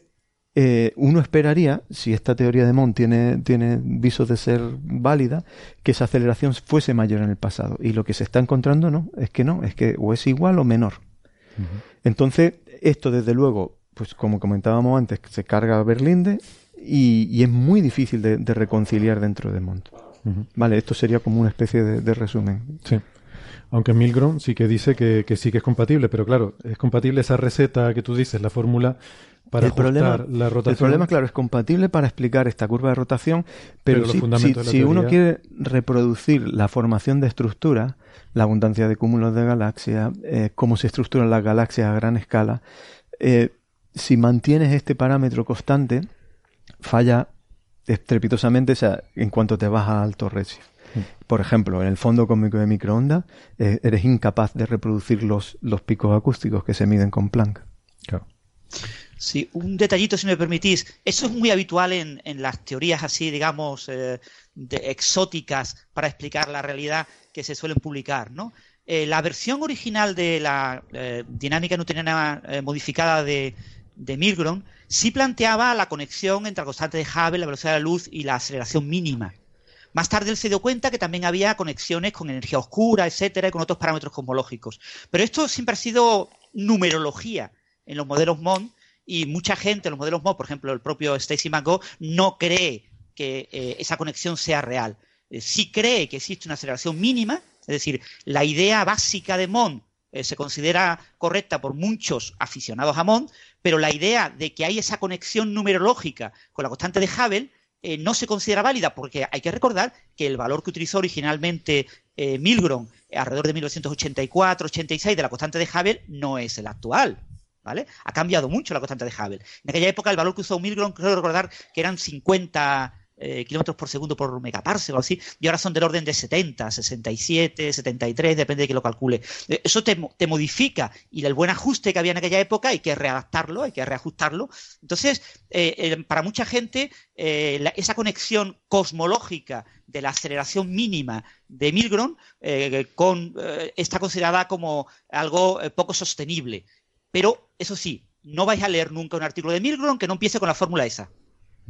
eh, uno esperaría, si esta teoría de Mond tiene, tiene visos de ser válida, que esa aceleración fuese mayor en el pasado. Y lo que se está encontrando no, es que no, es que o es igual o menor. Entonces, esto desde luego, pues como comentábamos antes, se carga a Berlinde y, es muy difícil de, reconciliar dentro de Mont. Vale, esto sería como una especie de, resumen. Sí. Aunque Milgrom sí que dice que, sí que es compatible, pero claro, es compatible esa receta que tú dices, la fórmula para el problema, la rotación. El problema, claro, es compatible para explicar esta curva de rotación, pero, si, uno quiere reproducir la formación de estructuras, la abundancia de cúmulos de galaxias, eh, cómo se estructuran las galaxias a gran escala, eh, si mantienes este parámetro constante, falla estrepitosamente o sea, en cuanto te vas a alto redshift. Por ejemplo, en el fondo cósmico de microondas eh, eres incapaz de reproducir los, los picos acústicos que se miden con Planck. Claro. Sí, un detallito, si me permitís. Eso es muy habitual en, en las teorías así, digamos, eh, de exóticas para explicar la realidad que se suelen publicar, ¿no? Eh, la versión original de la eh, dinámica newtoniana eh, modificada de, de Milgrom sí planteaba la conexión entre la constante de Hubble, la velocidad de la luz y la aceleración mínima. Más tarde él se dio cuenta que también había conexiones con energía oscura, etcétera, y con otros parámetros cosmológicos. Pero esto siempre ha sido numerología en los modelos MON y mucha gente en los modelos MON, por ejemplo, el propio Stacy McGo, no cree que eh, esa conexión sea real. Eh, sí cree que existe una aceleración mínima, es decir, la idea básica de MON eh, se considera correcta por muchos aficionados a MON, pero la idea de que hay esa conexión numerológica con la constante de Hubble eh, no se considera válida porque hay que recordar que el valor que utilizó originalmente eh, Milgrom alrededor de 1984-86 de la constante de Hubble no es el actual. ¿Vale? Ha cambiado mucho la constante de Hubble. En aquella época el valor que usó Milgrom, creo recordar que eran 50 eh, kilómetros por segundo por megaparsec o así, y ahora son del orden de 70, 67, 73, depende de que lo calcule. Eh, Eso te, te modifica y el buen ajuste que había en aquella época hay que readaptarlo, hay que reajustarlo. Entonces, eh, para mucha gente, esa conexión cosmológica de la aceleración mínima de Milgrom con, está considerada como algo poco sostenible. Pero, eso sí, no vais a leer nunca un artículo de Milgrom que no empiece con la fórmula esa.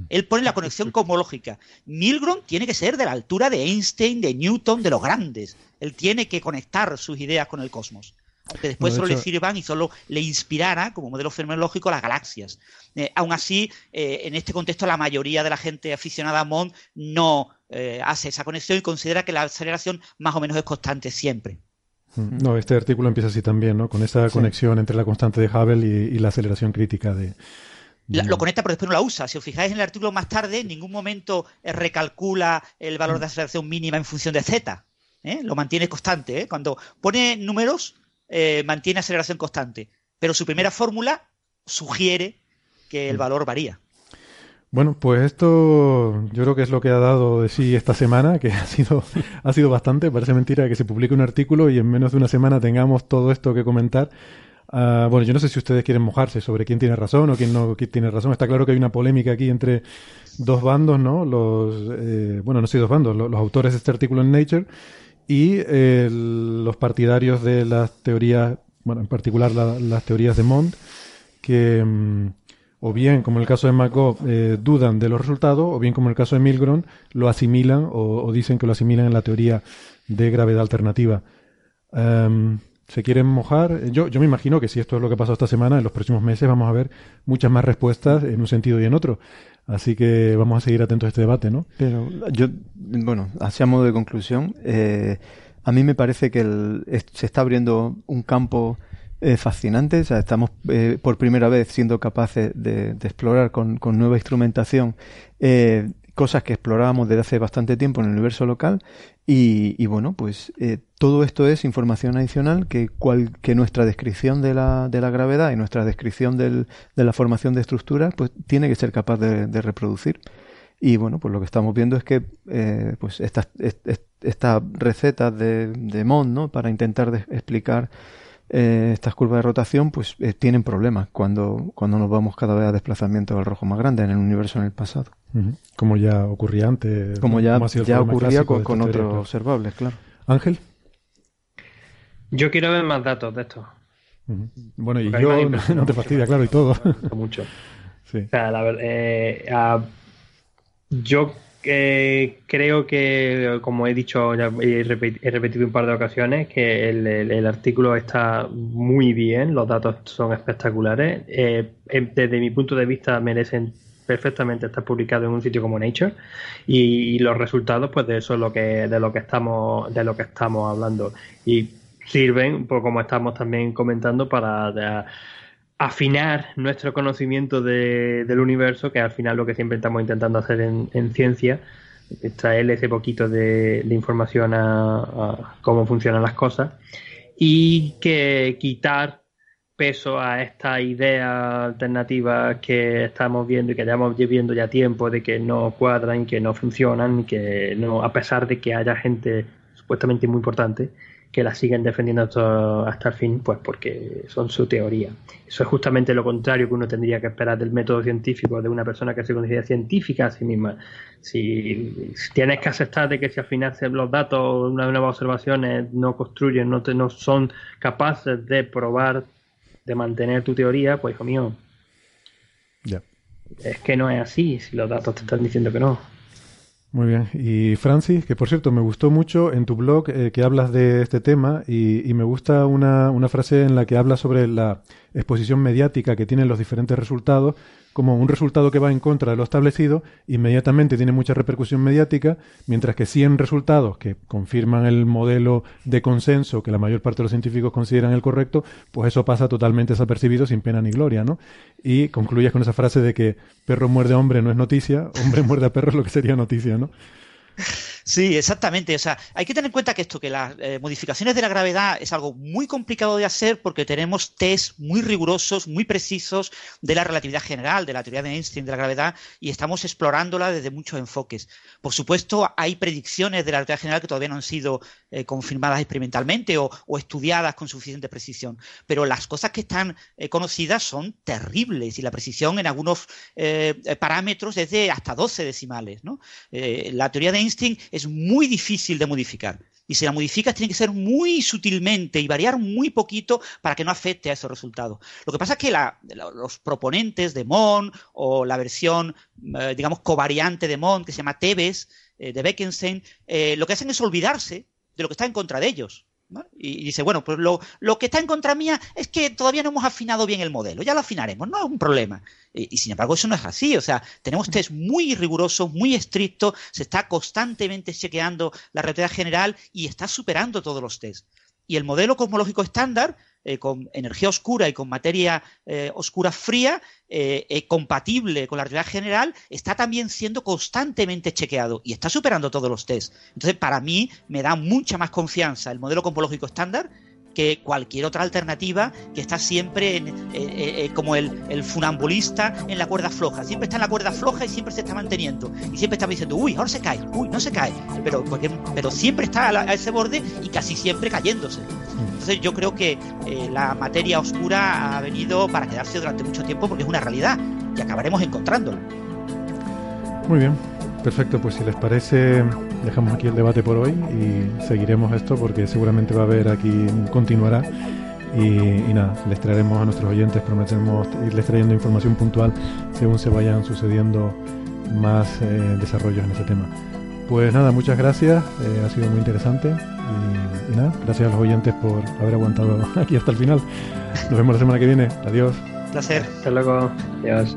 Él pone la conexión cosmológica. Milgrom tiene que ser de la altura de Einstein, de Newton, de los grandes. Él tiene que conectar sus ideas con el cosmos. Aunque después de solo le sirvan y solo le inspirara como modelo fenomenológico las galaxias. Eh, aún así, eh, en este contexto, la mayoría de la gente aficionada a MON no eh, hace esa conexión y considera que la aceleración más o menos es constante siempre. No, este artículo empieza así también, ¿no? Con esa conexión entre la constante de Hubble y, y la aceleración crítica de... La- lo conecta pero después no la usa. Si os fijáis en el artículo más tarde, en ningún momento eh, recalcula el valor de aceleración mínima en función de z. ¿eh? Lo mantiene constante. ¿eh? Cuando pone números, eh, mantiene aceleración constante. Pero su primera fórmula sugiere que el valor varía. Bueno, pues esto yo creo que es lo que ha dado de sí esta semana, que ha sido, ha sido bastante. Parece mentira que se publique un artículo y en menos de una semana tengamos todo esto que comentar. Ah, bueno, yo no sé si ustedes quieren mojarse sobre quién tiene razón o quién no quién tiene razón. Está claro que hay una polémica aquí entre dos bandos, ¿no? Los, eh, bueno, no sé, dos bandos, lo- los, autores de este artículo en Nature y eh, los partidarios de las teorías, bueno, en particular la- las teorías de Mond, que mm, o bien, como en el caso de McGo, eh, dudan de los resultados, o bien, como en el caso de Milgrom, lo asimilan o, o dicen que lo asimilan en la teoría de gravedad alternativa. Em, ¿Se quieren mojar? Yo, yo me imagino que si esto es lo que ha pasado esta semana, en los próximos meses vamos a ver muchas más respuestas en un sentido y en otro. Así que vamos a seguir atentos a este debate, ¿no? Pero yo, bueno, así a modo de conclusión, eh, a mí me parece que el- se está abriendo un campo eh, fascinante. O sea, estamos eh, por primera vez siendo capaces de, de explorar con, con nueva instrumentación eh, cosas que explorábamos desde hace bastante tiempo en el universo local. Y, bueno, pues eh, todo esto es información adicional que, cual, que nuestra descripción de la, de la gravedad y nuestra descripción de la formación de estructuras, pues tiene que ser capaz de, reproducir. Y bueno, pues lo que estamos viendo es que eh, pues estas, est- est- estas recetas de, de Mond, ¿no? Para intentar explicar eh, estas curvas de rotación, pues eh, tienen problemas cuando, cuando nos vamos cada vez a desplazamientos al rojo más grande en el universo en el pasado. Como ya ocurría antes. Como ya, ya ocurría con, otros claro. observables, claro. Ángel. Yo quiero ver más datos de esto. Bueno, y Porque yo no, te fastidia, claro, y todo. Mucho. Sí. O sea, la eh, ah, yo eh, creo que, como he dicho, ya he, repet- he repetido un par de ocasiones, que el, el- artículo está muy bien, los datos son espectaculares. Eh, em- desde mi punto de vista merecen perfectamente estar publicados en un sitio como Nature y, y los resultados pues de eso es lo que de lo que estamos de lo que estamos hablando y sirven pues como estamos también comentando para de- afinar nuestro conocimiento de- del universo, que al final lo que siempre estamos intentando hacer en, en ciencia, traerle ese poquito de, información a, a cómo funcionan las cosas y que quitar peso a esta idea alternativa que estamos viendo y que llevamos viendo ya tiempo de que no cuadran, que no funcionan, que no, a pesar de que haya gente supuestamente muy importante que la siguen defendiendo hasta, el fin, pues porque son su teoría. Eso es justamente lo contrario que uno tendría que esperar del método científico de una persona que se considera científica a sí misma. Si, tienes que aceptar de que si al final los datos, una nuevas observaciones no construyen, no, no son capaces de probar de mantener tu teoría, pues hijo mío, es que no es así si los datos te están diciendo que no. Muy bien. Y Francis, que por cierto me gustó mucho en tu blog eh, que hablas de este tema y, y me gusta una, una, frase en la que hablas sobre la exposición mediática que tienen los diferentes resultados como un resultado que va en contra de lo establecido, inmediatamente tiene mucha repercusión mediática, mientras que 100 resultados que confirman el modelo de consenso que la mayor parte de los científicos consideran el correcto, pues eso pasa totalmente desapercibido sin pena ni gloria, ¿no? Y concluyes con esa frase de que perro muerde a hombre no es noticia, hombre muerde a perro es lo que sería noticia, ¿no? Sí, exactamente. O sea, hay que tener en cuenta que esto, que las eh, modificaciones de la gravedad es algo muy complicado de hacer porque tenemos test muy rigurosos, muy precisos de la relatividad general, de la teoría de Einstein de la gravedad, y estamos explorándola desde muchos enfoques. Por supuesto, hay predicciones de la relatividad general que todavía no han sido eh, confirmadas experimentalmente o, estudiadas con suficiente precisión, pero las cosas que están eh, conocidas son terribles y la precisión en algunos parámetros es de hasta 12 decimales. ¿no? la teoría de Einstein es muy difícil de modificar. Y si la modificas tiene que ser muy sutilmente y variar muy poquito para que no afecte a esos resultados. Lo que pasa es que los proponentes de Mon o la versión, eh, digamos, covariante de Mon, que se llama Tebes, eh, de Bekenstein, eh, lo que hacen es olvidarse de lo que está en contra de ellos. Y, dice, bueno, pues lo, que está en contra mía es que todavía no hemos afinado bien el modelo, ya lo afinaremos, no es un problema. Y, sin embargo, eso no es así, o sea, tenemos test muy rigurosos, muy estrictos, se está constantemente chequeando la relatividad general y está superando todos los test. Y el modelo cosmológico estándar eh, con energía oscura y con materia eh, oscura fría, eh, compatible con la realidad general, está también siendo constantemente chequeado y está superando todos los tests. Entonces, para mí, me da mucha más confianza el modelo cosmológico estándar que cualquier otra alternativa que está siempre en, como el, funambulista en la cuerda floja. Siempre está en la cuerda floja y siempre se está manteniendo. Y siempre está diciendo, uy, ahora se cae, uy, no se cae. Pero, pero siempre está a, ese borde y casi siempre cayéndose. Entonces yo creo que eh, la materia oscura ha venido para quedarse durante mucho tiempo porque es una realidad y acabaremos encontrándola. Muy bien, perfecto. Pues si les parece, dejamos aquí el debate por hoy y seguiremos esto porque seguramente va a haber aquí, continuará. Y, nada, les traeremos a nuestros oyentes, prometemos irles trayendo información puntual según se vayan sucediendo más eh, desarrollos en ese tema. Pues nada, muchas gracias, eh, ha sido muy interesante y, nada, gracias a los oyentes por haber aguantado aquí hasta el final. Nos vemos la semana que viene. Adiós. Placer. Hasta luego. Adiós.